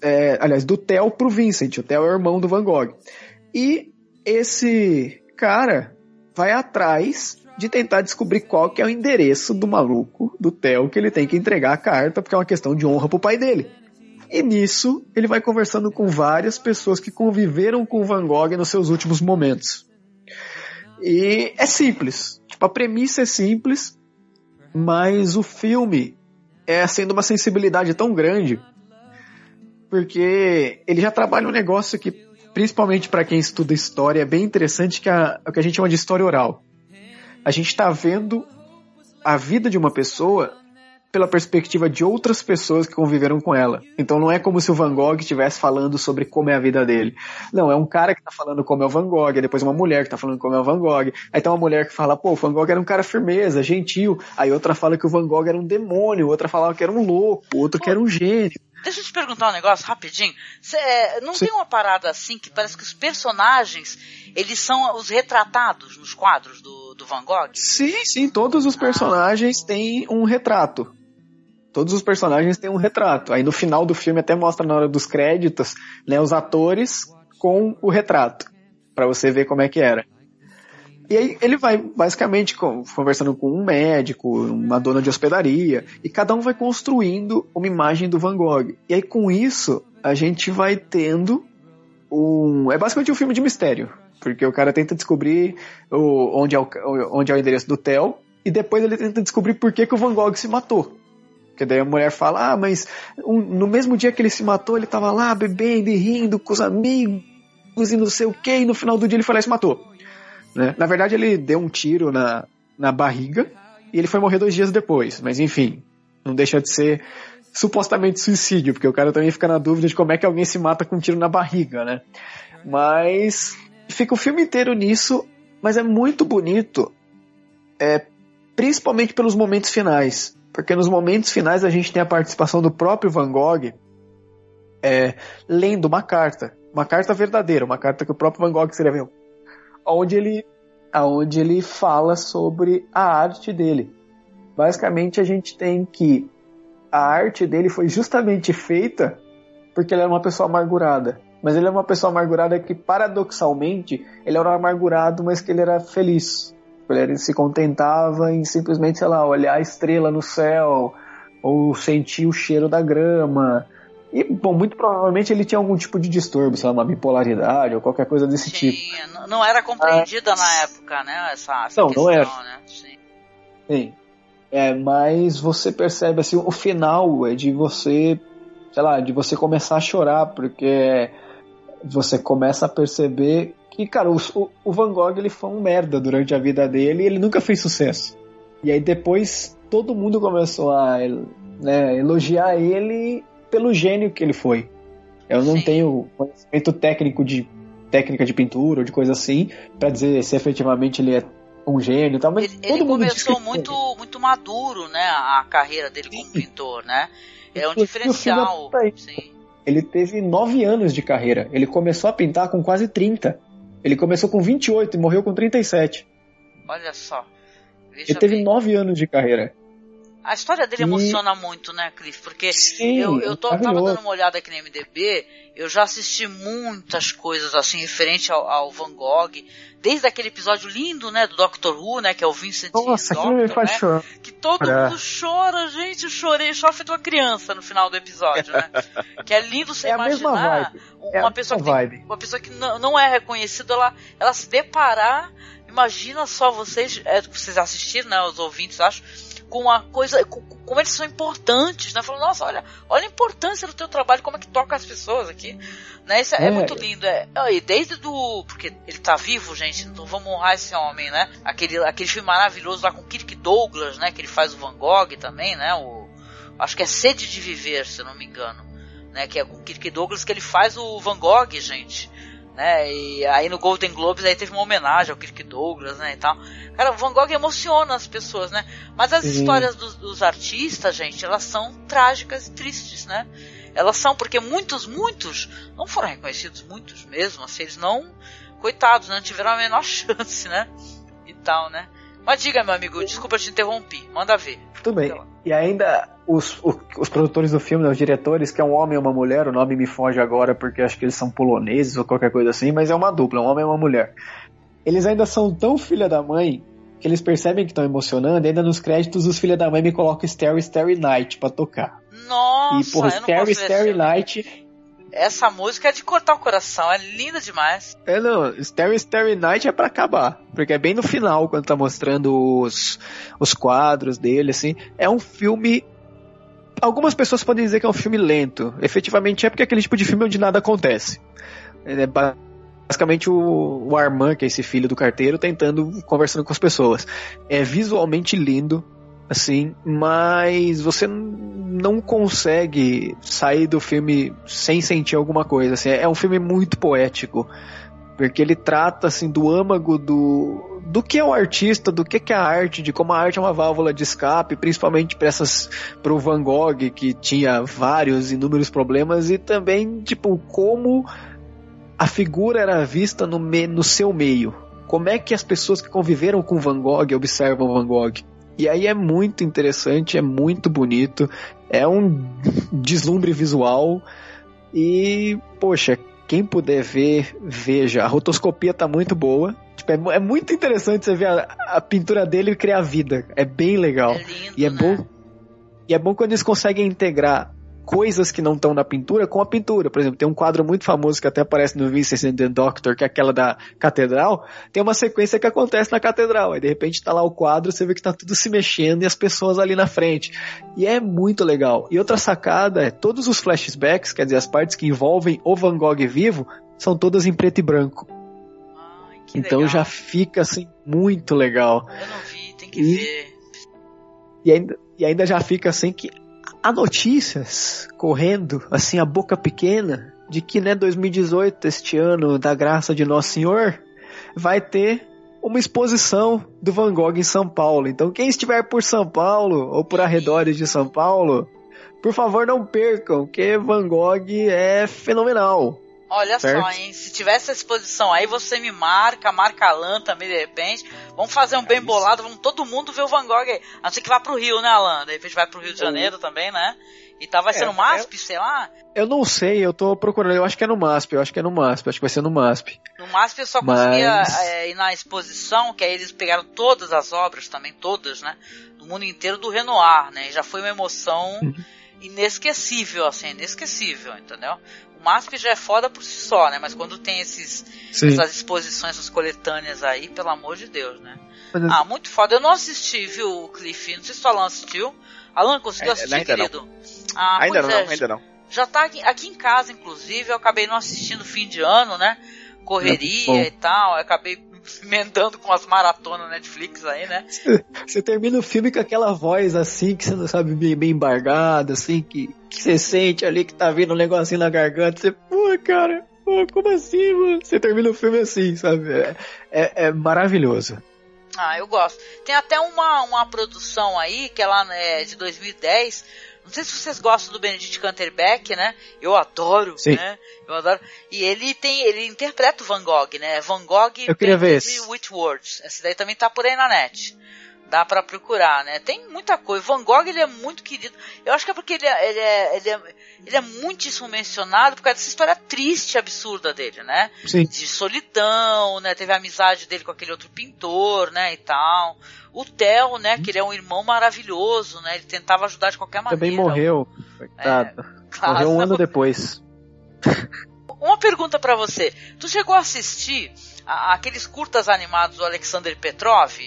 é, aliás, do Theo pro Vincent. O Theo é o irmão do Van Gogh. E esse cara vai atrás de tentar descobrir qual que é o endereço do maluco, do Theo, que ele tem que entregar a carta, porque é uma questão de honra pro pai dele. E nisso, ele vai conversando com várias pessoas que conviveram com Van Gogh nos seus últimos momentos. E é simples. Tipo, a premissa é simples, mas o filme é sendo uma sensibilidade tão grande, porque ele já trabalha um negócio que, principalmente para quem estuda história, é bem interessante, que é o que a gente chama de história oral. A gente está vendo a vida de uma pessoa pela perspectiva de outras pessoas que conviveram com ela. Então não é como se o Van Gogh estivesse falando sobre como é a vida dele. Não, é um cara que está falando como é o Van Gogh, depois uma mulher que está falando como é o Van Gogh. Aí tem uma mulher que fala, pô, o Van Gogh era um cara firmeza, gentil. Aí outra fala que o Van Gogh era um demônio, outra falava que era um louco, outra que era um gênio. Deixa eu te perguntar um negócio rapidinho. Cê, é, não Sim. tem uma parada assim que parece que os personagens, eles são os retratados nos quadros do, do Van Gogh? Sim, sim, todos os personagens têm um retrato. Todos os personagens têm um retrato. Aí no final do filme até mostra na hora dos créditos, né, os atores com o retrato, Pra você ver como é que era. E aí ele vai basicamente conversando com um médico, uma dona de hospedaria, e cada um vai construindo uma imagem do Van Gogh. E aí com isso a gente vai tendo um, é basicamente um filme de mistério, porque o cara tenta descobrir o, onde, é o, onde é o endereço do Theo, e depois ele tenta descobrir por que, que o Van Gogh se matou. Porque daí a mulher fala, ah, mas um- no mesmo dia que ele se matou, ele tava lá bebendo e rindo com os amigos e não sei o que, e no final do dia ele foi lá e se matou. Né? Na verdade, ele deu um tiro na, na barriga e ele foi morrer dois dias depois. Mas enfim, não deixa de ser supostamente suicídio, porque o cara também fica na dúvida de como é que alguém se mata com um tiro na barriga, né? Mas fica o filme inteiro nisso, mas é muito bonito, é, principalmente pelos momentos finais. Porque nos momentos finais a gente tem a participação do próprio Van Gogh é, lendo uma carta. Uma carta verdadeira, uma carta que o próprio Van Gogh escreveu. Onde ele, aonde ele fala sobre a arte dele. Basicamente a gente tem que a arte dele foi justamente feita porque ele era uma pessoa amargurada. Mas ele é uma pessoa amargurada que, paradoxalmente, ele era amargurado, mas que ele era feliz. Ele se contentava em simplesmente, sei lá, olhar a estrela no céu, ou sentir o cheiro da grama. E, bom, muito provavelmente ele tinha algum tipo de distúrbio, sei lá, uma bipolaridade ou qualquer coisa desse tipo. N- Não era compreendida na época, né? Essa, essa Não, questão, não era. né? Sim. Sim. É, mas você percebe assim, o final é de você, sei lá, de você começar a chorar, porque você começa a perceber que, cara, o, o- o Van Gogh ele foi um merda durante a vida dele e ele nunca fez sucesso. E aí depois todo mundo começou a né, elogiar ele pelo gênio que ele foi. Eu não tenho conhecimento técnico de técnica de pintura ou de coisa assim pra dizer se efetivamente ele é um gênio, tal, mas Ele todo mundo diz que começou ele muito, muito maduro, né? A carreira dele como pintor, né? É um diferencial. Ele teve nove anos de carreira. Ele começou a pintar com quase 30. Ele começou com 28 e morreu com 37. Olha só. Veja Ele teve bem. nove anos de carreira. A história dele E- emociona muito, né, Cliff? Porque Sim, eu, eu tô, tava dando uma olhada aqui no MDB, eu já assisti muitas coisas assim, referente ao, ao Van Gogh, desde aquele episódio lindo, né, do Doctor Who, né, que é o Vincent Nossa, Doctor, aquilo me faz né? chorar. Que todo Chorar. mundo chora, gente, eu chorei, choro feito uma criança no final do episódio, né? que é lindo você É imaginar uma É a pessoa que tem- uma pessoa que não, não é reconhecida, ela, ela se deparar, imagina só vocês, é, vocês assistiram, né, os ouvintes, acho, com uma coisa, com, com- como eles são importantes, né, falando, nossa, olha, olha a importância do teu trabalho, como é que toca as pessoas aqui, né, isso é, É. muito lindo, é, e desde do, porque ele tá vivo, gente, então vamos honrar esse homem, né, aquele, aquele filme maravilhoso lá com Kirk Douglas, né, que ele faz o Van Gogh também, né, o, acho que é Sede de Viver, se eu não me engano, né, que é com Kirk Douglas que ele faz o Van Gogh, gente, né, e aí no Golden Globes aí teve uma homenagem ao Kirk Douglas, né, e tal. Cara, o Van Gogh emociona as pessoas, né, mas as Sim. histórias dos, dos artistas, gente, elas são trágicas e tristes, né, elas são, porque muitos, muitos não foram reconhecidos, muitos mesmo, assim, eles não, coitados, não tiveram a menor [LAUGHS] chance, né, e tal, né. Mas diga, meu amigo, desculpa te interrompi, manda ver. Tudo bem. E ainda os, os produtores do filme, né, os diretores, que é um homem e uma mulher, o nome me foge agora porque acho que eles são poloneses ou qualquer coisa assim, mas é uma dupla, um homem e uma mulher. Eles ainda são tão filha da mãe que eles percebem que estão emocionando e ainda nos créditos os filha da mãe me colocam Starry Starry Night pra tocar. Nossa, e não Starry Starry. Night Essa música é de cortar o coração, é linda demais. É, não, Starry Starry Night é pra acabar. Porque é bem no final, quando tá mostrando os, os quadros dele, assim. É um filme. Algumas pessoas podem dizer que é um filme lento. Efetivamente é porque é aquele tipo de filme onde nada acontece. É ba- basicamente o, o Armand, que é esse filho do carteiro, tentando, conversando com as pessoas. É visualmente lindo, assim, mas você não consegue sair do filme sem sentir alguma coisa. Assim, é um filme muito poético, porque ele trata assim do âmago do do que é o artista, do que que é a arte, de como a arte é uma válvula de escape, principalmente para essas pro Van Gogh que tinha vários inúmeros problemas e também tipo como a figura era vista no, me- no seu meio. Como é que as pessoas que conviveram com Van Gogh observam Van Gogh? E aí é muito interessante, é muito bonito, é um deslumbre visual e, poxa, quem puder ver, veja. A rotoscopia tá muito boa. Tipo, é, é muito interessante você ver a, a pintura dele e criar vida. É bem legal. É lindo, e é né? bom. E é bom quando eles conseguem integrar coisas que não estão na pintura com a pintura. Por exemplo, tem um quadro muito famoso que até aparece no Vincent and the Doctor, que é aquela da catedral. Tem uma sequência que acontece na catedral. Aí de repente tá lá o quadro, você vê que tá tudo se mexendo e as pessoas ali na frente. E é muito legal. E outra sacada é todos os flashbacks, quer dizer, as partes que envolvem o Van Gogh vivo, são todas em preto e branco. Ai, Então legal. já fica assim muito legal. Eu não vi, tem que E- ver. E ainda, e ainda já fica assim que há notícias correndo, assim, a boca pequena, de que, né, 2018, este ano da graça de Nosso Senhor, vai ter uma exposição do Van Gogh em São Paulo. Então, quem estiver por São Paulo ou por arredores de São Paulo, por favor, não percam, que Van Gogh é fenomenal. Olha Certo. só, hein? Se tiver essa exposição aí, você me marca, marca a Alan também de repente. Vamos fazer um bem bolado, vamos todo mundo ver o Van Gogh aí. A não ser que vá pro Rio, né, Alan? De repente vai pro Rio de Janeiro também, né? E tá, vai ser É, no MASP, sei lá. Eu não sei, eu tô procurando, eu acho que é no MASP, eu acho que é no MASP, acho que vai ser no MASP. No MASP eu só Mas- conseguia é, ir na exposição, que aí eles pegaram todas as obras também, todas, né? Do mundo inteiro do Renoir, né? E já foi uma emoção Uhum. inesquecível, assim, inesquecível, entendeu? MASP já é foda por si só, né? Mas quando tem esses, Sim. essas exposições, essas coletâneas aí, pelo amor de Deus, né? Mas- Ah, muito foda. Eu não assisti, viu, Cliff? Não sei se o Alan assistiu. Alan, conseguiu É, assistir, ainda não. querido? Ah, ainda pois não, é, ainda não. já tá aqui, aqui em casa, inclusive, eu acabei não assistindo fim de ano, né? Correria Bom. e tal, eu acabei [LAUGHS] emendando com as maratonas Netflix aí, né? [LAUGHS] Você termina o filme com aquela voz assim, que você não sabe, bem, bem embargada, assim, que, que você sente ali que tá vindo um negocinho na garganta, você, pô, cara, pô, como assim, mano? Você termina o filme assim, sabe? É, é, é maravilhoso. Ah, eu gosto. Tem até uma, uma produção aí, que ela é de 2010. Não sei se vocês gostam do Benedict Cumberbatch, né? Eu adoro, Sim. né? Eu adoro. E ele tem, ele interpreta o Van Gogh, né? Van Gogh Eu queria ver esse. Essa daí também tá por aí na net. Dá pra procurar, né? Tem muita coisa. Van Gogh, ele é muito querido. Eu acho que é porque ele é, ele é, ele é, ele é muitíssimo mencionado por causa dessa história triste, absurda dele, né? Sim. De solidão, né? Teve a amizade dele com aquele outro pintor, né? E tal. O Theo, né? Que ele é um irmão maravilhoso, né? Ele tentava ajudar de qualquer maneira. Também morreu. Coitado. claro. Morreu um ano depois. [LAUGHS] Uma pergunta pra você. Tu chegou a assistir a- aqueles curtas animados do Alexander Petrov?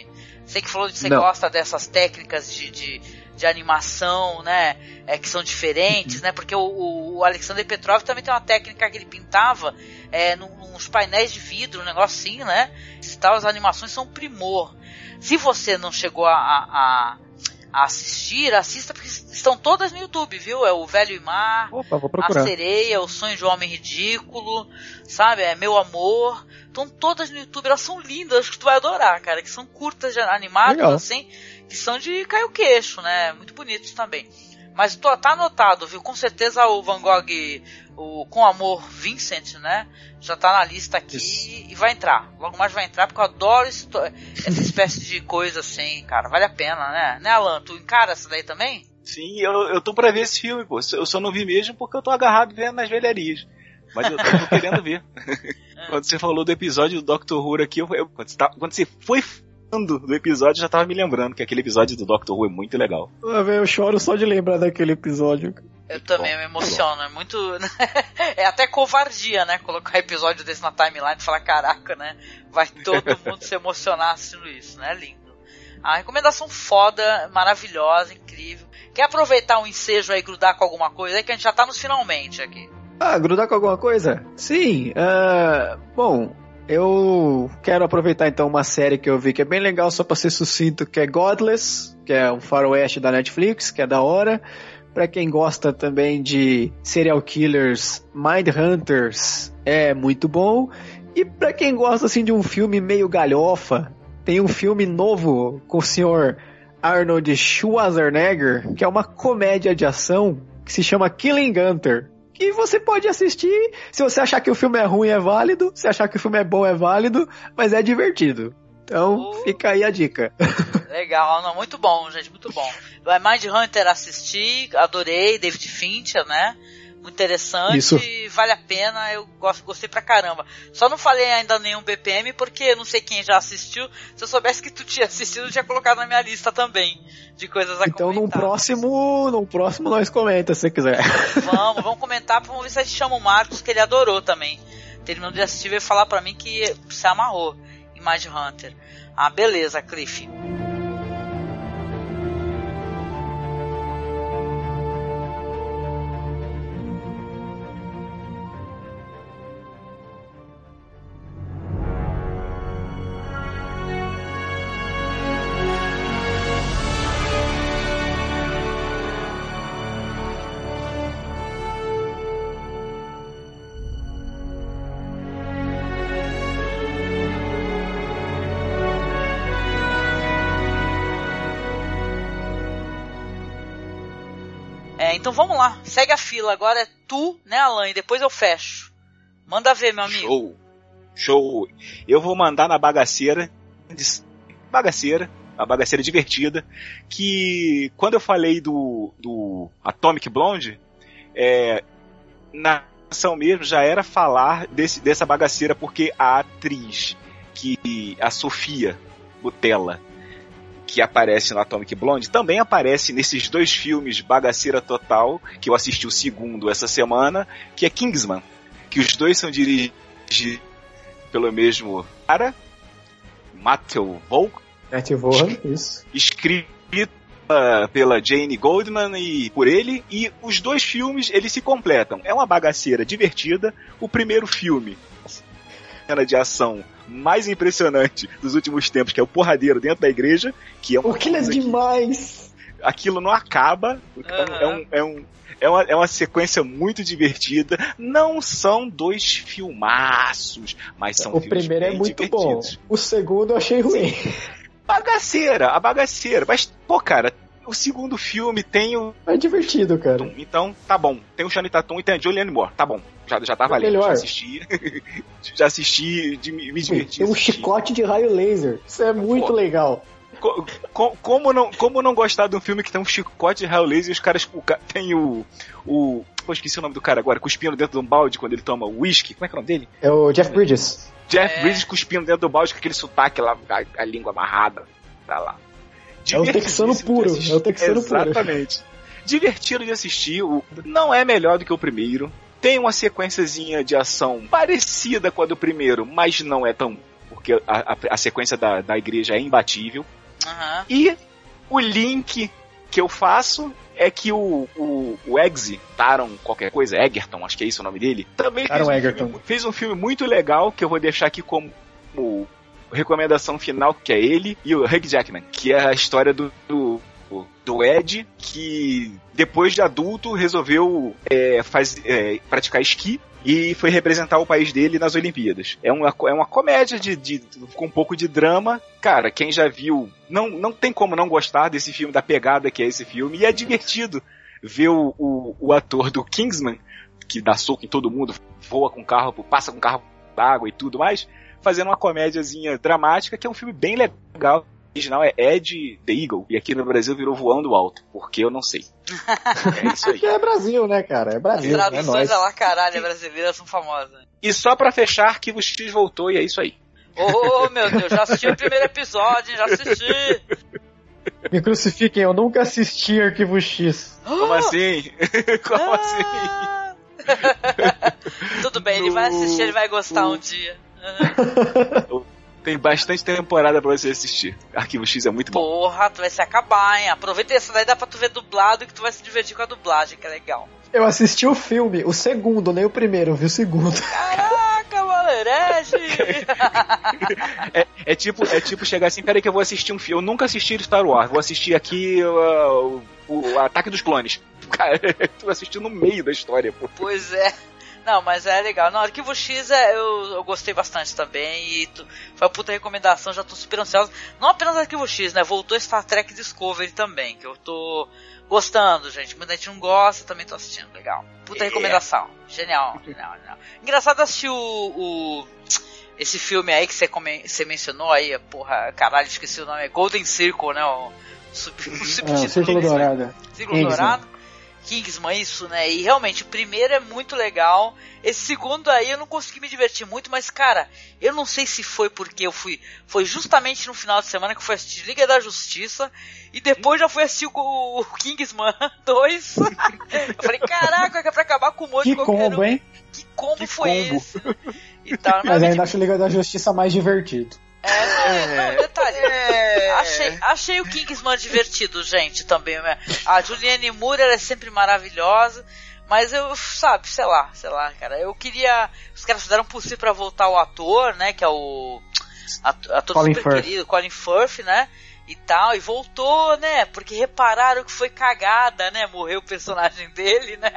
Você que falou que você Não. gosta dessas técnicas de, de, de animação, né? É, que são diferentes, né? Porque o, o Alexander Petrov também tem uma técnica que ele pintava é, nos painéis de vidro, um negócio assim, né? E tal, as animações são primor. Se você não chegou a, a assistir, assista porque estão todas no YouTube, viu? É o Velho e Mar, Opa, a. Sereia, O Sonho de um Homem Ridículo, sabe? É Meu Amor. Estão todas no YouTube, elas são lindas, acho que tu vai adorar, cara. Que são curtas, animadas, Legal. assim, que são de cair o queixo, né? Muito bonitos também. Mas tô, tá anotado, viu? Com certeza o Van Gogh, o Com Amor Vincent, né? Já tá na lista aqui e vai entrar. Logo mais vai entrar, porque eu adoro essa espécie de coisa assim, cara. Vale a pena, né? Né, Alan? Tu encara essa daí também? Sim, eu, eu tô pra ver esse filme, pô. Eu só não vi mesmo porque eu tô agarrado vendo nas velharias. Mas eu, tô querendo ver. [LAUGHS] quando você falou do episódio do Doctor Who aqui, eu, eu- quando, você tá- quando você foi do episódio, eu já tava me lembrando que aquele episódio do Doctor Who é muito legal. Ah, Eu choro só de lembrar daquele episódio. Eu também me emociono, é muito. [LAUGHS] é até covardia, né? Colocar episódio desse na timeline e falar, caraca, né? Vai todo [LAUGHS] mundo se emocionar assistindo isso, né? Lindo. A recomendação foda, maravilhosa, incrível. Quer aproveitar um ensejo aí e grudar com alguma coisa aí que a gente já tá nos finalmente aqui. Ah, grudar com alguma coisa? Sim. ah, bom, eu quero aproveitar então uma série que eu vi que é bem legal, só pra ser sucinto, que é Godless, que é um faroeste da Netflix, que é da hora. Pra quem gosta também de serial killers, Mind Hunters é muito bom. E pra quem gosta assim de um filme meio galhofa, tem um filme novo com o senhor Arnold Schwarzenegger, que é uma comédia de ação que se chama Killing Gunter. Que você pode assistir, se você achar que o filme é ruim é válido, se achar que o filme é bom é válido, mas é divertido. Então, fica aí a dica. [LAUGHS] Legal, não, muito bom, gente, muito bom. Vai Mind Hunter assisti, adorei, David Fincher, né? Muito interessante, Isso. vale a pena, eu gosto, gostei pra caramba. Só não falei ainda nenhum BPM porque não sei quem já assistiu. Se eu soubesse que tu tinha [LAUGHS] assistido, eu tinha colocado na minha lista também de coisas a Então, comentar. próximo, num próximo nós comenta, se você quiser. [LAUGHS] Vamos, vamos comentar, vamos ver se a gente chama o Marcos, que ele adorou também. Terminando de assistir, veio falar pra mim que se amarrou em Mind Hunter. Ah, beleza, Cliff. Segue a fila. Agora é tu, né, Alan? E depois eu fecho. Manda ver, meu amigo. Show! Show! Eu vou mandar na bagaceira. Bagaceira, uma bagaceira divertida. Que quando eu falei do, do Atomic Blonde, é, na ação mesmo já era falar desse, dessa bagaceira, porque a atriz que. a Sofia Butella, que aparece no Atomic Blonde, também aparece nesses dois filmes Bagaceira Total, que eu assisti o segundo essa semana, que é Kingsman, que os dois são dirigidos pelo mesmo cara, Matthew Vaughn, Matthew Vaughan, isso. escrito pela Jane Goldman e por ele, e os dois filmes eles se completam. É uma bagaceira divertida. O primeiro filme, cena de ação mais impressionante dos últimos tempos, que é o porradeiro dentro da igreja, que é uma Aquilo é coisa que- demais! aquilo não acaba. É, um, é, um, é, uma, é uma sequência muito divertida. Não são dois filmaços, mas são O filmes primeiro é muito bom. O segundo eu achei ruim. Bagaceira, a bagaceira. Mas, pô, cara, o segundo filme tem o. É divertido, cara. Então, tá bom. Tem o Shane Tatum e tem a Julianne Moore. Tá bom. Já, já tá É valendo. melhor. Já assisti. [LAUGHS] já assisti de me, diverti. Tem um assisti. chicote de raio laser. Isso é muito Pô. legal. Co- co- como, não, como não gostar de um filme que tem um chicote de raio laser e os caras o ca- tem o. o pô, esqueci o nome do cara agora, cuspindo dentro de um balde quando ele toma whisky. Como é que é o nome dele? É o Jeff Bridges. Jeff Bridges cuspindo dentro do balde com aquele sotaque lá, a, a língua amarrada. Tá lá. É o texano puro, é o texano puro. Exatamente. Divertido de assistir. Não é melhor do que o primeiro. Tem uma sequenciazinha de ação parecida com a do primeiro, mas não é tão. Porque a, a- a sequência da, da igreja é imbatível. Aham. E o link que eu faço é que o, o, o Eggsy, Taron qualquer coisa, Egerton, acho que é isso o nome dele, também fez um, Egerton. filme, fez um filme muito legal que eu vou deixar aqui como, como recomendação final, que é ele e o Hugh Jackman, que é a história do, do, do Ed, que depois de adulto resolveu é, faz, é, praticar esqui e foi representar o país dele nas Olimpíadas. É uma, é uma comédia de, de- com um pouco de drama. Cara, quem já viu, não, não tem como não gostar desse filme, da pegada que é esse filme, e é divertido ver o, o, o ator do Kingsman, que dá soco em todo mundo, voa com carro, passa com carro d'água e tudo mais, fazendo uma comédiazinha dramática, que é um filme bem legal. O original é Ed the Eagle, e aqui no Brasil virou Voando Alto, porque eu não sei. [LAUGHS] É isso aí. Porque é Brasil, né, cara? É As Brasil, é traduções nóis. lá, caralho, brasileiras são famosas. E só pra fechar, Arquivo X voltou e é isso aí. Ô, meu Deus, já assisti o primeiro episódio, já assisti. Me crucifiquem, eu nunca assisti Arquivo X. Como assim? [LAUGHS] Como assim? [LAUGHS] Tudo bem, ele vai assistir, ele vai gostar um dia. [LAUGHS] Tem bastante temporada pra você assistir. Arquivo X é muito bom. Porra, tu vai se acabar, hein? Aproveita essa daí, dá pra tu ver dublado que tu vai se divertir com a dublagem, que é legal. Eu assisti o filme, o segundo, nem o primeiro, eu vi o segundo. Caraca, malerege! [LAUGHS] É, é tipo, é tipo chegar assim, peraí que eu vou assistir um filme. Eu nunca assisti Star Wars, vou assistir aqui uh, o, o Ataque dos Clones. [LAUGHS] Cara, tu assistiu no meio da história, pô. Pois é. Não, mas é legal. Não, Arquivo X é, eu, eu gostei bastante também. E tu, foi uma puta recomendação, já tô super ansioso. Não apenas Arquivo X, né? Voltou Star Trek Discovery também, que eu tô gostando, gente. Muita gente não gosta, também tô assistindo. Legal. Puta É. recomendação. Genial, [LAUGHS] genial, genial. Engraçado assistir o. o- esse filme aí que você, come- você mencionou aí, porra, caralho, esqueci o nome, é Golden Circle, né? O, sub, o É, subtítulo. o Círculo Dourado. Círculo. Dourado. Kingsman, isso, né? E realmente, o primeiro é muito legal. Esse segundo aí eu não consegui me divertir muito, mas cara, eu não sei se foi porque eu fui. Foi justamente no final de semana que eu fui assistir Liga da Justiça. E depois já fui assistir o, o Kingsman [LAUGHS] 2. eu falei, caraca, que é pra acabar com o monte Que combo, um. hein? Que combo Que foi combo. esse? E tal, [LAUGHS] Mas mas, ainda acho Liga da Justiça mais divertido. É, não, detalhe. Achei, achei o Kingsman divertido, gente, também. né? A Julianne Moore ela é sempre maravilhosa. Mas eu, sabe, sei lá, sei lá, cara. Eu queria. Os caras fizeram o possível pra voltar o ator, né? Que é o. Ator, Colin super Firth. querido, Colin Firth, né? E tal, e voltou, né? Porque repararam que foi cagada, né? Morreu o personagem dele, né?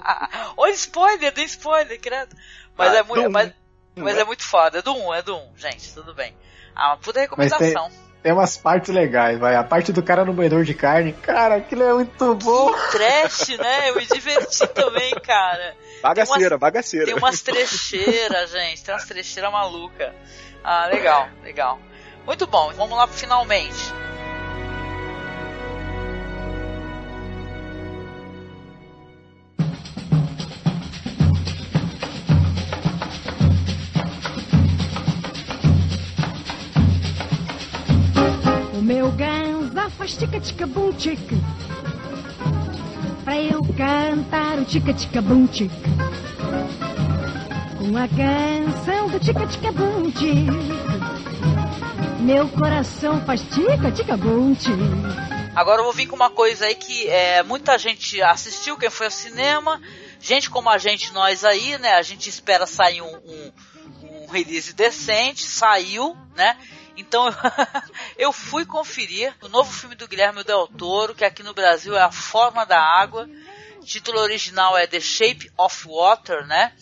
[LAUGHS] Olha spoiler, dei spoiler, credo. Mas Ah, é muito. Mas, mas é? é muito foda, é do 1, é do 1, gente, tudo bem. Ah, uma puta Mas tem, recomendação. tem umas partes legais, vai. A parte do cara no moedor de carne, cara, aquilo é muito bom. Trash, né? Eu me diverti [LAUGHS] também, cara. Bagaceira, Tem umas- bagaceira. Tem umas trecheiras, [LAUGHS] gente. Tem umas trecheiras malucas. Ah, legal, legal. Muito bom, vamos lá pro finalmente. Meu ganza faz tica-tica-bum tica Pra eu cantar o tica-tica-bum tica Com a canção do tica-tica-bum tica Meu coração faz tica-tica-bum tica Agora eu vou vir com uma coisa aí que é, muita gente assistiu, quem foi ao cinema. Gente como a gente, nós aí, né? A gente espera sair um, um, um release decente, saiu, né? Então [LAUGHS] eu fui conferir o novo filme do Guilherme Del Toro, que aqui no Brasil é A Forma da Água. O título original é The Shape of Water, né?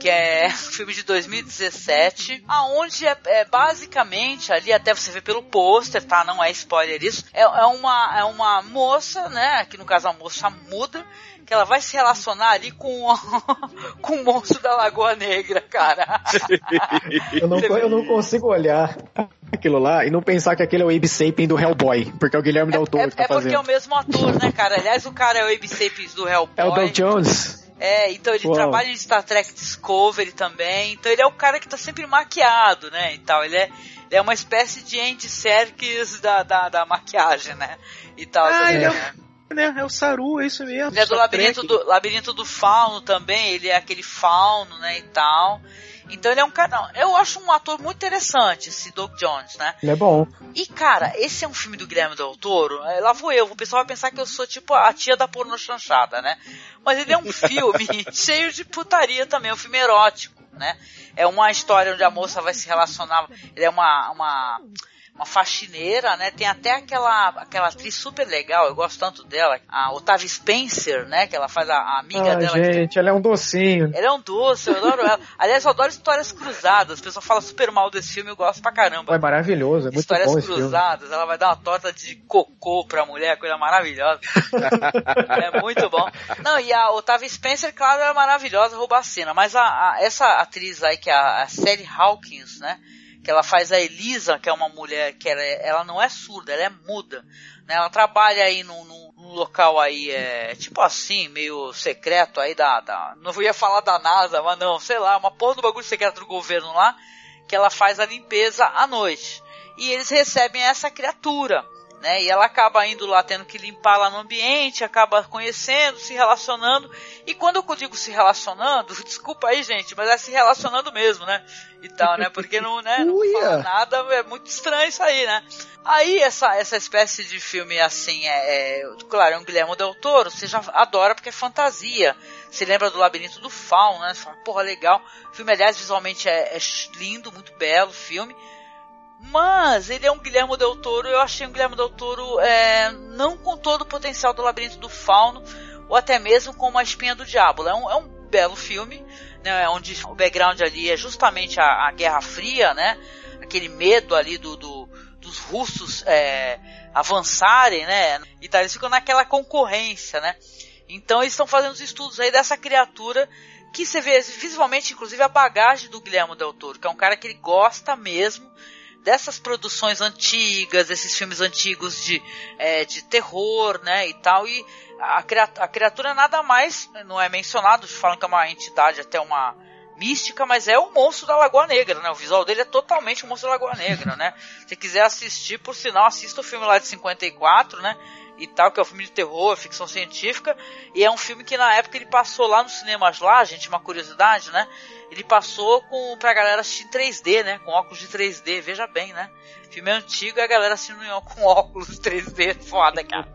Que é um filme de 2017, aonde é, é basicamente ali até você vê pelo pôster, tá? Não é spoiler isso. É, é uma é uma moça, né? Aqui no caso a moça muda, que ela vai se relacionar ali com [LAUGHS] com o monstro da Lagoa Negra, cara. [LAUGHS] Eu não, eu não consigo olhar aquilo lá e não pensar que aquele é o Abe Sapien do Hellboy, porque é o Guilherme Del Toro É, que tá é porque fazendo. é o mesmo ator, né, cara? Aliás, o cara é o Abe Sapien do Hellboy. É o Doug Jones. É, então ele Uau. trabalha em Star Trek Discovery também. Então ele é o cara que tá sempre maquiado, né? E tal. Ele é, ele é uma espécie de Andy Serkis da, da, da maquiagem, né? E tal. Ah, ele é né? Né? É o Saru, é isso mesmo. Ele é do Star labirinto Trek. do, labirinto do fauno também, ele é aquele fauno, né, e tal. Então ele é um cara, não, eu acho um ator muito interessante, esse Doug Jones, né? Ele é bom. E cara, esse é um filme do Guilherme Del Toro, é, lá vou eu, o pessoal vai pensar que eu sou tipo a tia da porno chanchada, né? Mas ele é um filme [LAUGHS] cheio de putaria também, é um filme erótico, né? É uma história onde a moça vai se relacionar, ele é uma, uma, uma faxineira, né? Tem até aquela, aquela atriz super legal, eu gosto tanto dela, a Otávia Spencer, né? Que ela faz a, a amiga Ah, dela. que- gente, ela é um docinho. ela é um doce, eu adoro ela. [LAUGHS] Aliás, eu adoro histórias cruzadas. O pessoal fala super mal desse filme, eu gosto pra caramba. É maravilhoso, é muito histórias bom cruzadas, ela vai dar uma torta de cocô pra mulher, coisa maravilhosa. [LAUGHS] é muito bom. Não, e a Otávia Spencer, claro, é maravilhosa, rouba a cena. Mas a, a- essa atriz aí, que é a, a Sally Hawkins, né? Que ela faz a Elisa, que é uma mulher que ela, é- ela não é surda, ela é muda. Né? Ela trabalha aí num, num- local aí, é, tipo assim, meio secreto aí da, da. Não ia falar da NASA, mas não, sei lá, uma porra do bagulho secreto do governo lá, que ela faz a limpeza à noite. E eles recebem essa criatura. Né? E ela acaba indo lá tendo que limpar lá no ambiente, acaba conhecendo, se relacionando. E quando eu digo se relacionando, [LAUGHS] desculpa aí, gente, mas é se relacionando mesmo, né? E tal, né? Porque não, né, não fala nada, é muito estranho isso aí, né? Aí essa, essa espécie de filme assim, é, é claro, é um Guilherme Del Toro, você já adora porque é fantasia. Você lembra do Labirinto do Fauno, né? Você fala, porra, legal. O filme, aliás, visualmente é, é lindo, muito belo o filme. Mas ele é um Guilherme Del Toro, eu achei um Guilherme Del Toro é, não com todo o potencial do Labirinto do Fauno, ou até mesmo com uma espinha do diabo. É um, é um belo filme, né, onde o background ali é justamente a, a Guerra Fria, né, aquele medo ali do, do dos russos é, avançarem, né, e tal, eles ficam naquela concorrência, né. Então eles estão fazendo os estudos aí dessa criatura que você vê visualmente, inclusive, a bagagem do Guilherme Del Toro, que é um cara que ele gosta mesmo dessas produções antigas, desses filmes antigos de, é, de terror, né, e tal, e a criatura, a criatura nada mais, não é mencionado, falam que é uma entidade até uma mística, mas é o monstro da Lagoa Negra, né, o visual dele é totalmente o monstro da Lagoa Negra, né, se quiser assistir, por sinal, assista o filme lá de 54, né, e tal, que é um filme de terror, ficção científica, e é um filme que na época ele passou lá nos cinemas lá, gente, uma curiosidade, né? Ele passou com pra galera assistir em 3D, né? Com óculos de 3D, veja bem, né? Filme antigo e a galera assistindo [LAUGHS] com óculos de 3D, foda, cara.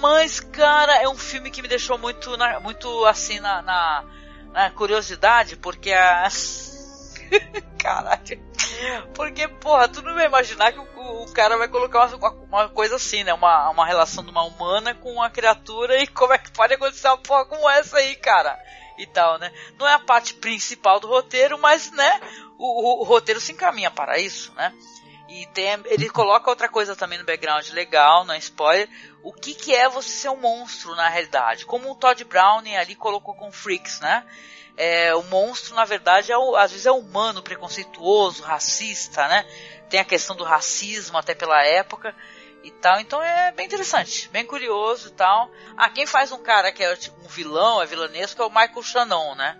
Mas, cara, é um filme que me deixou muito, na- muito assim, na, na, na curiosidade, porque a. [LAUGHS] Caralho. Porque, porra, tu não vai imaginar que o, o cara vai colocar uma, uma coisa assim, né? Uma, uma relação de uma humana com uma criatura e como é que pode acontecer uma porra como essa aí, cara? E tal, né? Não é a parte principal do roteiro, mas, né? O, o- o roteiro se encaminha para isso, né? E tem, ele coloca outra coisa também no background legal, não é spoiler. O que, que é você ser um monstro na realidade? Como o Todd Browning ali colocou com Freaks, né? É, o monstro, na verdade, é o, às vezes é humano, preconceituoso, racista, né? Tem a questão do racismo até pela época e tal. Então é bem interessante, bem curioso e tal. Ah, quem faz um cara que é tipo um vilão, é vilanesco, é o Michael Shannon, né?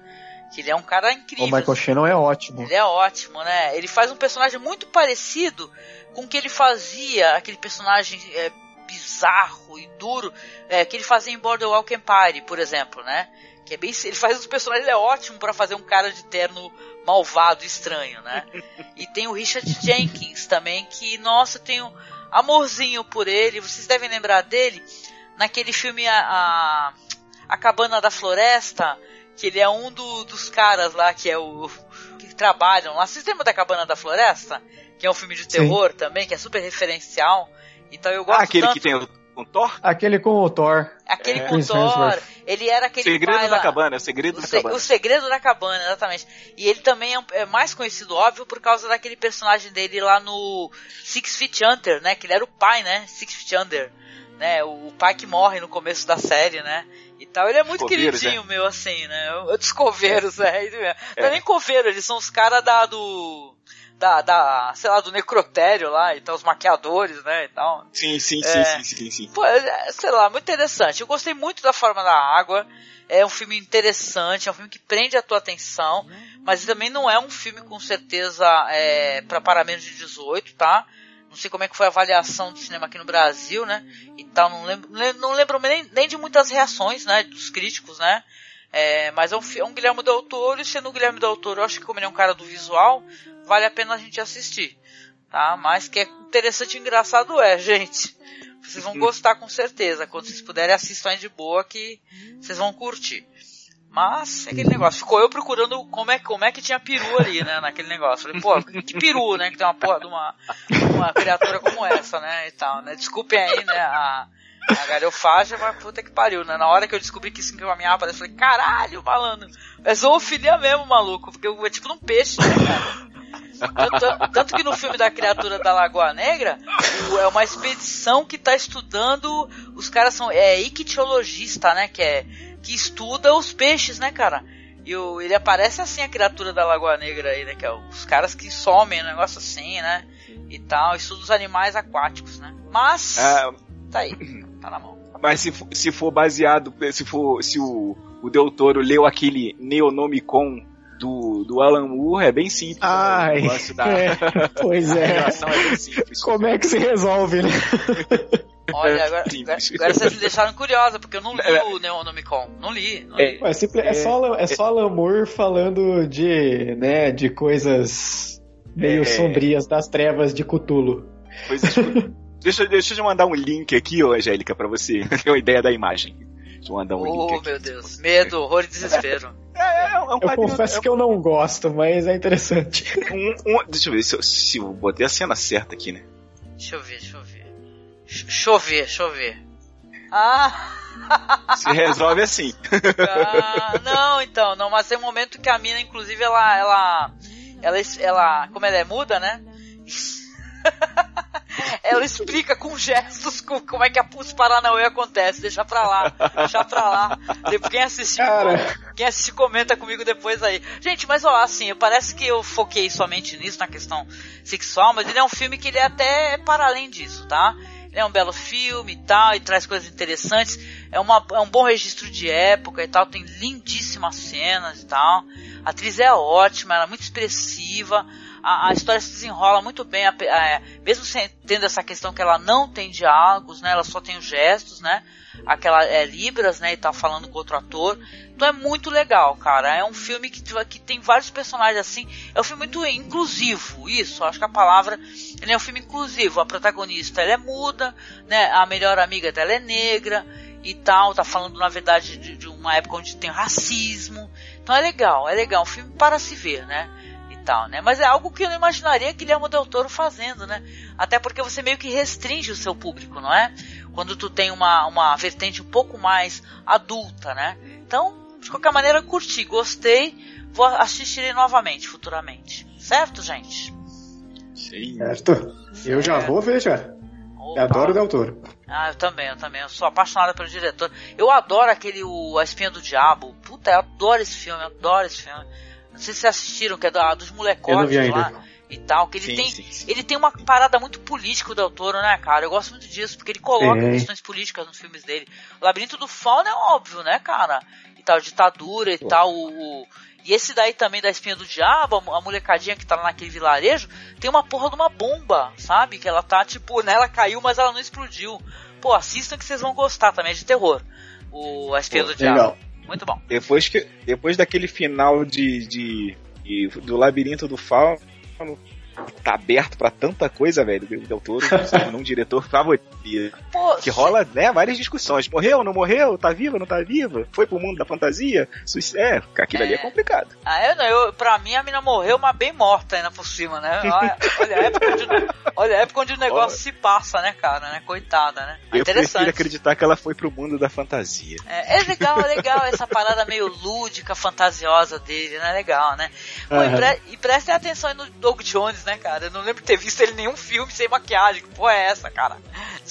Que ele é um cara incrível. O Michael Shannon é ótimo. Ele é ótimo, né? Ele faz um personagem muito parecido com o que ele fazia, aquele personagem é, bizarro e duro é, que ele fazia em Boardwalk Empire, por exemplo, né? Que é bem, ele faz os personagens, ele é ótimo para fazer um cara de terno malvado, estranho, né? [LAUGHS] E tem o Richard Jenkins também, que, nossa, eu tenho amorzinho por ele. Vocês devem lembrar dele naquele filme A, a, a Cabana da Floresta, que ele é um do- dos caras lá que é o que trabalham lá. Vocês lembram da Cabana da Floresta? Que é um filme de terror também, que é super referencial. Então eu gosto Ah, aquele tanto. que tem o com Thor? Aquele com o Thor. Aquele É. com Chris Thor, ele era aquele Segredo pai da lá- Cabana, é o Segredo o, da se- Cabana. o Segredo da Cabana, exatamente. E ele também é, um- é mais conhecido, óbvio, por causa daquele personagem dele lá no Six Feet Under, né? Que ele era o pai, né? Six Feet Under. Né? O, o pai que morre no começo da série, né? E tal. Ele é muito Coveiros, queridinho, é. meu, assim, né? O- Dos coveiros, é. mesmo. [LAUGHS] Não é É. nem coveiro, eles são os caras da do. Da, da, sei lá, do necrotério lá, e tal, os maquiadores, né, e tal. Sim, sim, É. sim, sim, sim, sim. Pô, é, sei lá, muito interessante. Eu gostei muito da forma da água. É um filme interessante, é um filme que prende a tua atenção, mas também não é um filme com certeza é, para para menos de 18, tá? Não sei como é que foi a avaliação do cinema aqui no Brasil, né? E tal, não lembro, não lembro- nem, nem de muitas reações, né? Dos críticos, né? É, mas é um, é um Guilherme Del Toro, e sendo o Guilherme Del Toro, eu acho que como ele é um cara do visual, vale a pena a gente assistir, tá? Mas que é interessante e engraçado é, gente. Vocês vão gostar com certeza. Quando vocês puderem, assistam aí de boa que vocês vão curtir. Mas, é aquele negócio. Ficou eu procurando como é, como é que tinha peru ali, né? Naquele negócio. Falei, pô, que peru, né? Que tem uma porra de uma, uma criatura como essa, né? E tal, né? Desculpem aí, né? A, a galhofagem, mas puta que pariu, né? Na hora que eu descobri que isso encaminhava, eu falei, caralho, malandro. É zoofilia mesmo, maluco. Porque é tipo num peixe, né, cara? Tanto, tanto que no filme da criatura da Lagoa Negra, o- é uma expedição que tá estudando. Os caras são. É ictiologista, né? Que é. Que estuda os peixes, né, cara? E o, ele aparece assim, a criatura da Lagoa Negra aí, né? Que é os caras que somem, um negócio assim, né? E tal, estuda os animais aquáticos, né? Mas. Ah, Tá aí, tá na mão. mas se, for- se for baseado, se for se o, o Del Toro leu aquele Neonomicon do, do Alan Moore, é bem simples. né? Ai, o negócio da é, pois é. [LAUGHS] é bem simples. Como é que se resolve, né? [LAUGHS] Olha, agora, Simples. agora vocês me deixaram curiosa, porque eu não li o Neonomicon. Não li, não li. É, é só, é só Alan Moore falando de, né, de coisas meio É. sombrias das trevas de Cthulhu. Coisas- [LAUGHS] deixa, deixa eu mandar um link aqui, ô Angélica, pra você ter uma ideia da imagem. Um link Oh, meu Deus. Medo, horror e desespero. [LAUGHS] É, é um Eu confesso que eu não gosto, mas é interessante. um- um- deixa eu ver se eu, se eu botei a cena certa aqui, né? Deixa eu ver, deixa eu ver. Ch- Deixa eu ver, deixa eu ver. Ah! [LAUGHS] Se resolve assim. ah, não, então, não, mas tem um momento que a mina, inclusive, ela, ela, ela, ela, como ela é muda, né? [LAUGHS] ela explica com gestos co- como é que a Pus Paranauê acontece. Deixa pra lá, deixa pra lá. Quem assistir, Cara. quem assistir comenta comigo depois aí. Gente, mas ó, assim, parece que eu foquei somente nisso, na questão sexual, mas ele é um filme que ele é até para além disso, tá? Ele é um belo filme e tal, e traz coisas interessantes. É, uma, é um bom registro de época e tal, tem lindíssimas cenas e tal. A atriz é ótima, ela é muito expressiva. A, a história se desenrola muito bem, ape- é, mesmo tendo essa questão que ela não tem diálogos, né? Ela só tem os gestos, né? Aquela é, libras, né? E tá falando com outro ator. Então é muito legal, cara. É um filme que, tu- que tem vários personagens assim. É um filme muito inclusivo, isso. Acho que a palavra. Ele é um filme inclusivo. A protagonista ela é muda, né? A melhor amiga dela é negra e tal. Tá falando na verdade de, de uma época onde tem racismo. Então é legal, é legal. Um filme para se ver, né? Tal, né? Mas é algo que eu não imaginaria Guilherme Del Toro fazendo, né? Até porque você meio que restringe o seu público, não é? Quando tu tem uma, uma vertente um pouco mais adulta, né? Então, de qualquer maneira, curti, gostei. Vou assistir novamente, futuramente. Certo, gente? Sim. Certo? Eu já vou ver já. Opa. Eu adoro o Del Toro. Ah, eu também, eu também. Eu sou apaixonada pelo diretor. Eu adoro aquele o, A Espinha do Diabo. Puta, eu adoro esse filme, eu adoro esse filme. Não sei se vocês assistiram, que é da, dos molecotes lá e tal. Que ele Sim, tem. sim, sim. Ele tem uma parada muito política, o Del Toro, né, cara? Eu gosto muito disso, porque ele coloca questões políticas nos filmes dele. O Labirinto do Fauno é óbvio, né, cara? E tal, ditadura e tal. O, o- E esse daí também da Espinha do Diabo, a mo- a molecadinha que tá lá naquele vilarejo, tem uma porra de uma bomba, sabe? Que ela tá, tipo, né, ela caiu, mas ela não explodiu. Pô, assistam que vocês vão gostar também, é de terror. O A Espinha Pô, do Diabo. Muito bom. Depois, que, depois daquele final de, de, de- do labirinto do fauno, tá aberto pra tanta coisa, velho, Del Toro, [LAUGHS] um diretor favorito. Pô, Que rola, né, várias discussões. Morreu, não morreu? Tá viva, não tá viva? Foi pro mundo da fantasia? É, aquilo ali é complicado. Ah, eu não, eu, pra mim a mina morreu, mas bem morta ainda por cima, né? Olha, olha a época onde, olha a época onde o negócio se passa, né, cara, né? Coitada, né? Eu Interessante. prefiro acreditar que ela foi pro mundo da fantasia. É, é legal, é legal essa parada meio lúdica, fantasiosa dele, né? Legal, né? Pô, e, Aham. pre- e prestem atenção aí no Doug Jones, né, cara? Eu não lembro de ter visto ele em nenhum filme sem maquiagem. Que porra é essa, cara?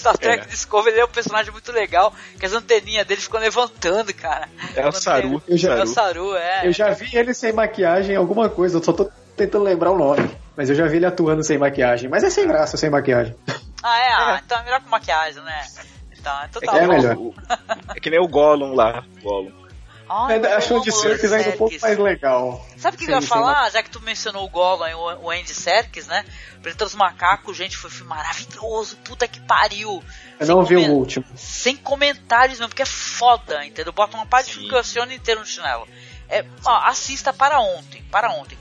Star Trek É. Discovery ele é um personagem muito legal, que as anteninhas dele ficam levantando, cara. É o Saru. Eu já- É o Saru. É. Eu já vi ele sem maquiagem em alguma coisa, eu só tô tentando lembrar o nome. Mas eu já vi ele atuando sem maquiagem. Mas é sem graça, sem maquiagem. Ah, é? [LAUGHS] Ah, então é melhor com maquiagem, né? Então, então É tá que, nem bom. melhor. o- é que nem o Gollum lá. Gollum. Ai, acho o amo de o Serkis ainda um pouco mais legal. Sabe o que Sem- eu ia sem falar? Já que tu mencionou o Gollum e o o Andy Serkis, né? Planeta dos Macacos, gente, foi um filme maravilhoso. Puta que pariu. Eu Sem não vi o último. Sem comentários mesmo, porque é foda, entendeu? Bota uma parte de filme que eu o ano inteiro no chinelo. É, ó, assista para ontem, para ontem.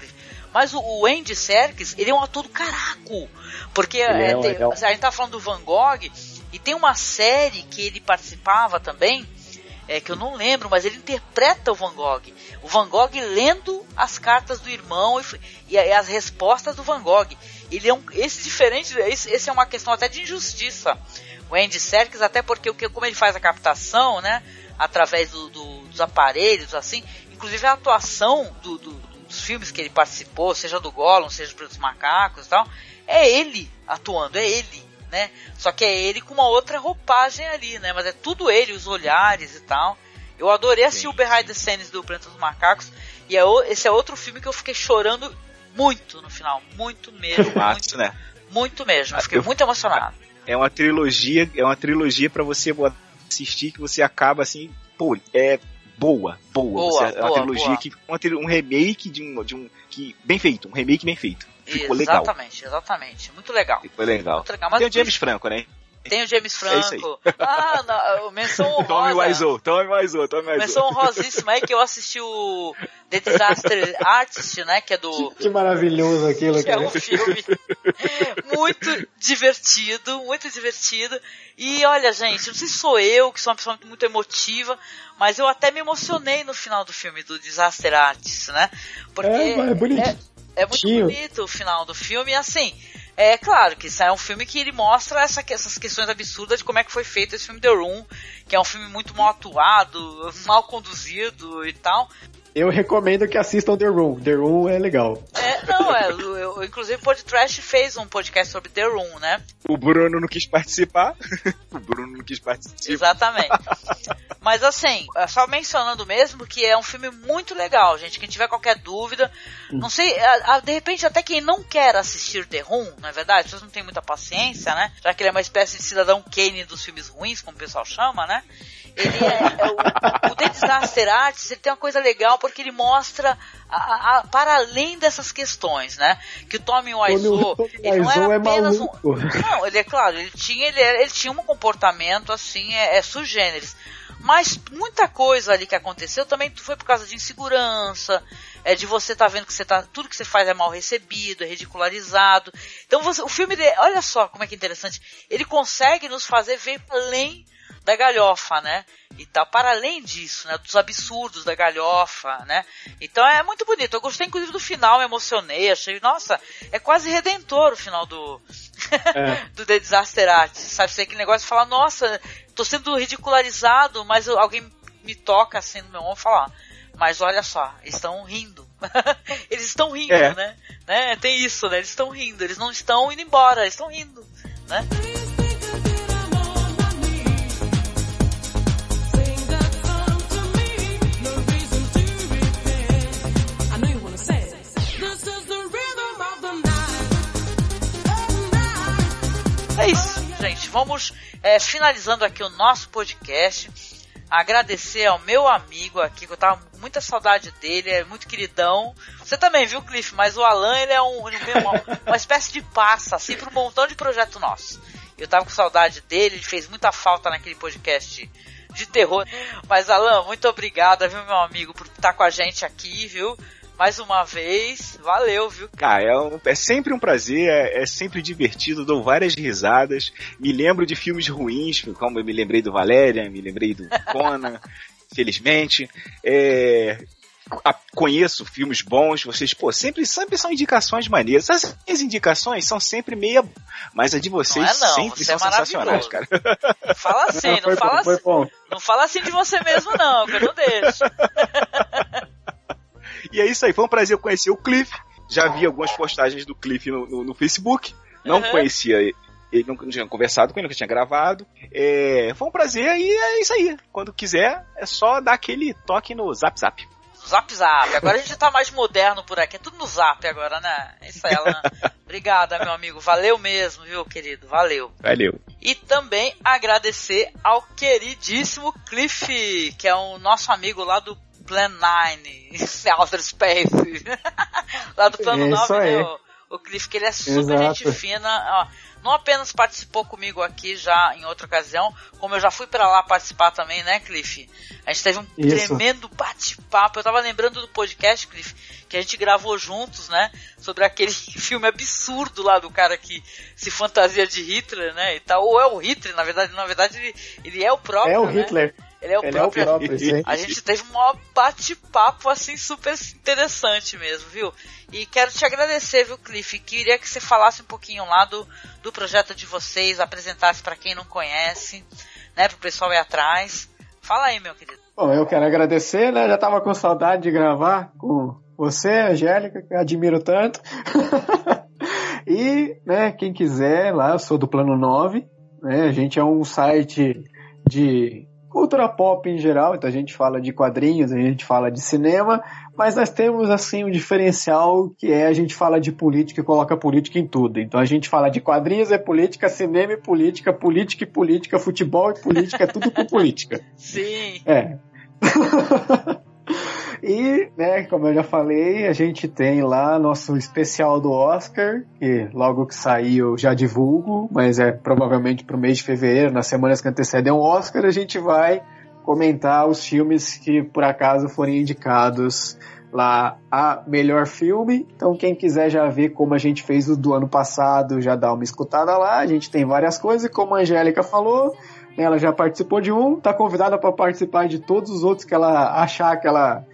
Mas o, o Andy Serkis, ele é um ator do caraco. Porque Ele é, é tem- a gente tá falando do Van Gogh, e tem uma série que ele participava também, é, que eu não lembro, mas ele interpreta o Van Gogh. O Van Gogh lendo as cartas do irmão e, e as respostas do Van Gogh. Ele é um, esse diferente, esse, esse é uma questão até de injustiça. O Andy Serkis, até porque o que, como ele faz a captação, né, através do- do- dos aparelhos, assim, inclusive a atuação do- dos filmes que ele participou, seja do Gollum, seja dos Macacos e tal, é ele atuando, é ele, né? Só que é ele com uma outra roupagem ali, né? Mas é tudo ele, os olhares e tal. Eu adorei assistir o Behind the Scenes do Planeta dos Macacos. E é o- esse é outro filme que eu fiquei chorando muito no final. Muito mesmo. muito, né? muito mesmo. Eu fiquei Eu- muito emocionado. É uma trilogia, é uma trilogia para você assistir que você acaba assim, pô, é boa, boa. Boa, Você- é uma boa, trilogia boa. que uma um remake de um, de um que bem feito, um remake bem feito. Ficou legal. Exatamente, exatamente. Muito legal. Ficou legal. Muito legal. Mas Tem o James Franco, né? Tem o James É. Franco. ah, não, menção [LAUGHS] Tome honrosa. Wiseau, tome Wiseau, tome Wiseau. Menção honrosíssima aí que eu assisti o The Disaster Artist, né? Que é do. Que maravilhoso aquilo, Que é cara. um filme muito divertido, muito divertido. E olha, gente, não sei se sou eu, que sou uma pessoa muito emotiva, mas eu até me emocionei no final do filme do Disaster Artist, né? Porque É, é bonito. é, é muito Tio. bonito o final do filme, e assim, é claro que isso é um filme que ele mostra essa- essas questões absurdas de como é que foi feito esse filme The Room, que é um filme muito mal atuado, mal conduzido e tal. Eu recomendo que assistam The Room. The Room é legal. É, não, é, eu, inclusive o Podcast fez um podcast sobre The Room, né? O Bruno não quis participar. [LAUGHS] o Bruno não quis participar. Exatamente. Mas assim, é só mencionando mesmo que é um filme muito legal, gente. Quem tiver qualquer dúvida, não sei, a- a- de repente até quem não quer assistir The Room, não é verdade? Vocês não têm muita paciência, né? Já que ele é uma espécie de cidadão Kane dos filmes ruins, como o pessoal chama, né? Ele é, é o, o The Disaster Artist, ele tem uma coisa legal porque ele mostra a- a- para além dessas questões, né? Que o Tommy Wiseau, Tommy ele não era é apenas um, não, ele é claro, ele tinha, ele, era- ele tinha um comportamento assim, é, é sugêneres. Mas muita coisa ali que aconteceu também foi por causa de insegurança, é de você tá vendo que você tá, tudo que você faz é mal recebido, é ridicularizado. Então você, o filme, olha só como é que é interessante, ele consegue nos fazer ver além da galhofa, né? E tal, para além disso, né? Dos absurdos da galhofa, né? Então é muito bonito. Eu gostei inclusive do final, me emocionei, achei, nossa, é quase redentor o final do [LAUGHS] do The Disaster Artist, sabe? Você aquele negócio de falar, nossa, tô sendo ridicularizado, mas alguém me toca assim no meu ombro e fala, "Ó, mas olha só, estão rindo. [LAUGHS] eles estão rindo, É. né? né? Tem isso, né? Eles estão rindo, eles não estão indo embora, eles estão rindo, né? É isso, gente. Vamos é, finalizando aqui o nosso podcast. Agradecer ao meu amigo aqui, que eu tava com muita saudade dele, é muito queridão. Você também, viu, Cliff? Mas o Alan, ele é um, é uma, [LAUGHS] uma espécie de passa, assim, para um montão de projeto nosso. Eu tava com saudade dele, ele fez muita falta naquele podcast de terror. Mas, Alan, muito obrigado, viu, meu amigo, por estar com a gente aqui, viu? Mais uma vez, valeu, viu? Cara, é, um- é sempre um prazer, é, é sempre divertido, dou várias risadas. Me lembro de filmes ruins, como eu me lembrei do Valéria, me lembrei do [LAUGHS] Conan, felizmente. É, a- conheço filmes bons, vocês, pô, sempre, sempre são indicações maneiras. As minhas indicações são sempre meia, mas a de vocês Não é não, sempre você é são sensacionais, maravilhoso. cara. Não fala assim, Não, não, foi fala foi assim. Não fala assim de você mesmo, não, que eu não deixo. [LAUGHS] E é isso aí, foi um prazer conhecer o Cliff. Já vi algumas postagens do Cliff no, no- no Facebook. Não Uhum. conhecia ele, nunca tinha conversado com ele, nunca tinha gravado. É, foi um prazer e é isso aí. Quando quiser, é só dar aquele toque no Zap Zap. Zap Zap. Agora a gente tá mais moderno por aqui, é tudo no Zap agora, né? É isso aí, Alan. [LAUGHS] Obrigada, meu amigo. Valeu mesmo, viu, querido? Valeu. Valeu. E também agradecer ao queridíssimo Cliff, que é o nosso amigo lá do Plan 9, [LAUGHS] Outer Space. [LAUGHS] lá do Plano É 9, isso aí. né? O, o Cliff, que ele é super Exato. gente fina. Ó, não apenas participou comigo aqui já em outra ocasião, como eu já fui pra lá participar também, né, Cliff? A gente teve um Isso. tremendo bate-papo. Eu tava lembrando do podcast, Cliff, que a gente gravou juntos, né? Sobre aquele [LAUGHS] filme absurdo lá do cara que se fantasia de Hitler, né? E tal. Ou é o Hitler, na verdade, na verdade ele, ele é o próprio. É o né? Hitler. Ele é o Ele é o próprio. próprio. A gente teve um bate-papo assim super interessante mesmo, viu? E quero te agradecer, viu, Cliff? Queria que você falasse um pouquinho lá do, do projeto de vocês, apresentasse pra quem não conhece, né, pro pessoal ir atrás. Fala aí, meu querido. Bom, eu quero agradecer, né? Já tava com saudade de gravar com você, Angélica, que eu admiro tanto. [LAUGHS] e, né, quem quiser, lá, eu sou do Plano 9, né? A gente é um site de cultura pop em geral, então a gente fala de quadrinhos, a gente fala de cinema, mas nós temos assim um diferencial que é a gente fala de política e coloca política em tudo. Então a gente fala de quadrinhos é política, cinema e política, política e política, futebol e política, é tudo com política. [LAUGHS] Sim. É. [LAUGHS] e, né, como eu já falei, a gente tem lá nosso especial do Oscar, que logo que sair eu já divulgo, mas é provavelmente pro mês de fevereiro, nas semanas que antecedem o Oscar, a gente vai comentar os filmes que por acaso forem indicados lá a melhor filme. Então quem quiser já ver como a gente fez o do ano passado, já dá uma escutada lá. A gente tem várias coisas, como a Angélica falou, ela já participou de um, tá convidada para participar de todos os outros que ela achar que ela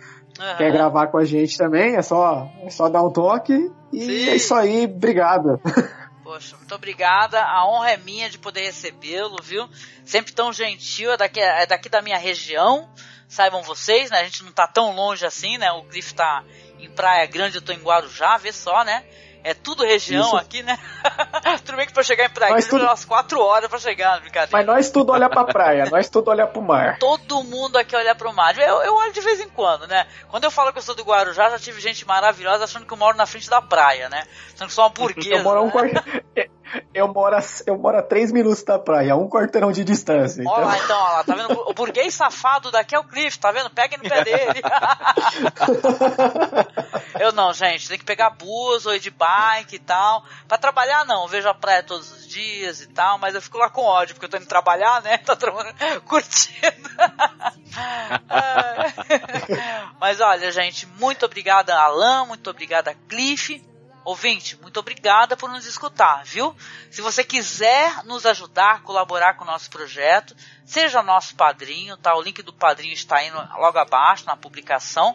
quer gravar com a gente também. É só, é só dar um toque. E Sim. é isso aí, obrigado. [LAUGHS] Poxa, muito obrigada. A honra é minha de poder recebê-lo, viu? Sempre tão gentil, é daqui, é daqui da minha região. Saibam vocês, né? A gente não tá tão longe assim, né? O Cliff tá em Praia Grande, eu tô em Guarujá, vê só, né? É tudo região Isso. aqui, né? [LAUGHS] tudo bem que pra chegar em Praia tudo- é umas 4 horas pra chegar, brincadeira. Mas nós tudo olha pra praia, nós tudo olha pro mar. Todo mundo aqui olha pro mar. Eu, eu olho de vez em quando, né? Quando eu falo que eu sou do Guarujá, já tive gente maravilhosa achando que eu moro na frente da praia, né? Achando que sou uma burguesa. Eu moro a um né? quart- [LAUGHS] eu moro a, eu moro a três minutos da praia, um quarteirão de distância. Olha Então... lá então, olha lá, tá vendo? O burguês safado daqui é o Cliff, tá vendo? Peguem no pé dele. [LAUGHS] eu não, gente, tem que pegar bus ou ir de bike e tal. Pra trabalhar não, eu vejo a praia todos os dias e tal, mas eu fico lá com ódio, porque eu tô indo trabalhar, né? [LAUGHS] Tra- curtindo. [LAUGHS] mas olha, gente, muito obrigada Alan, muito obrigada Cliff. Ouvinte, muito obrigada por nos escutar, viu? Se você quiser nos ajudar, colaborar com o nosso projeto, seja nosso padrinho, tá? O link do padrinho está aí logo abaixo na publicação.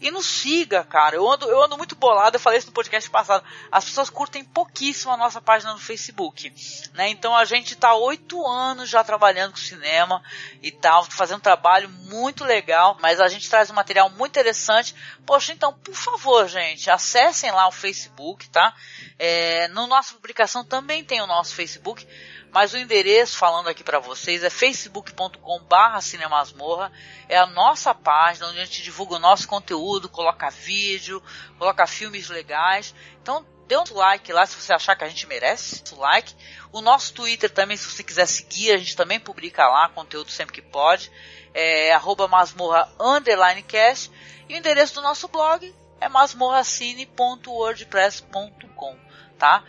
E nos siga, cara. Eu ando, eu ando muito bolado, eu falei isso no podcast passado. As pessoas curtem pouquíssimo a nossa página no Facebook. Né? Então a gente tá oito anos já trabalhando com cinema e tal, fazendo um trabalho muito legal, mas a gente traz um material muito interessante. Poxa, então, por favor, gente, acessem lá o Facebook, tá? É, no nossa publicação também tem o nosso Facebook, mas o endereço, falando aqui para vocês, é facebook.com barra cinemasmorra, é a nossa página onde a gente divulga o nosso conteúdo, coloca vídeo, coloca filmes legais. Então, dê um like lá se você achar que a gente merece, o like. O nosso Twitter também, se você quiser seguir, a gente também publica lá conteúdo sempre que pode. É arroba masmorra underline cast. E o endereço do nosso blog é masmorracine.wordpress.com, tá?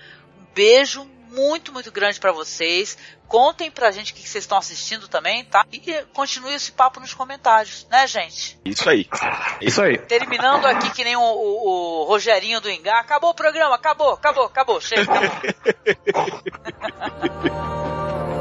Beijo muito, muito grande para vocês. Contem pra gente o que vocês estão assistindo também, tá? E continue esse papo nos comentários, né, gente? Isso aí. Isso aí. Terminando aqui que nem o, o- o Rogerinho do Engá. Acabou o programa, acabou, acabou, acabou, chega, acabou. [LAUGHS]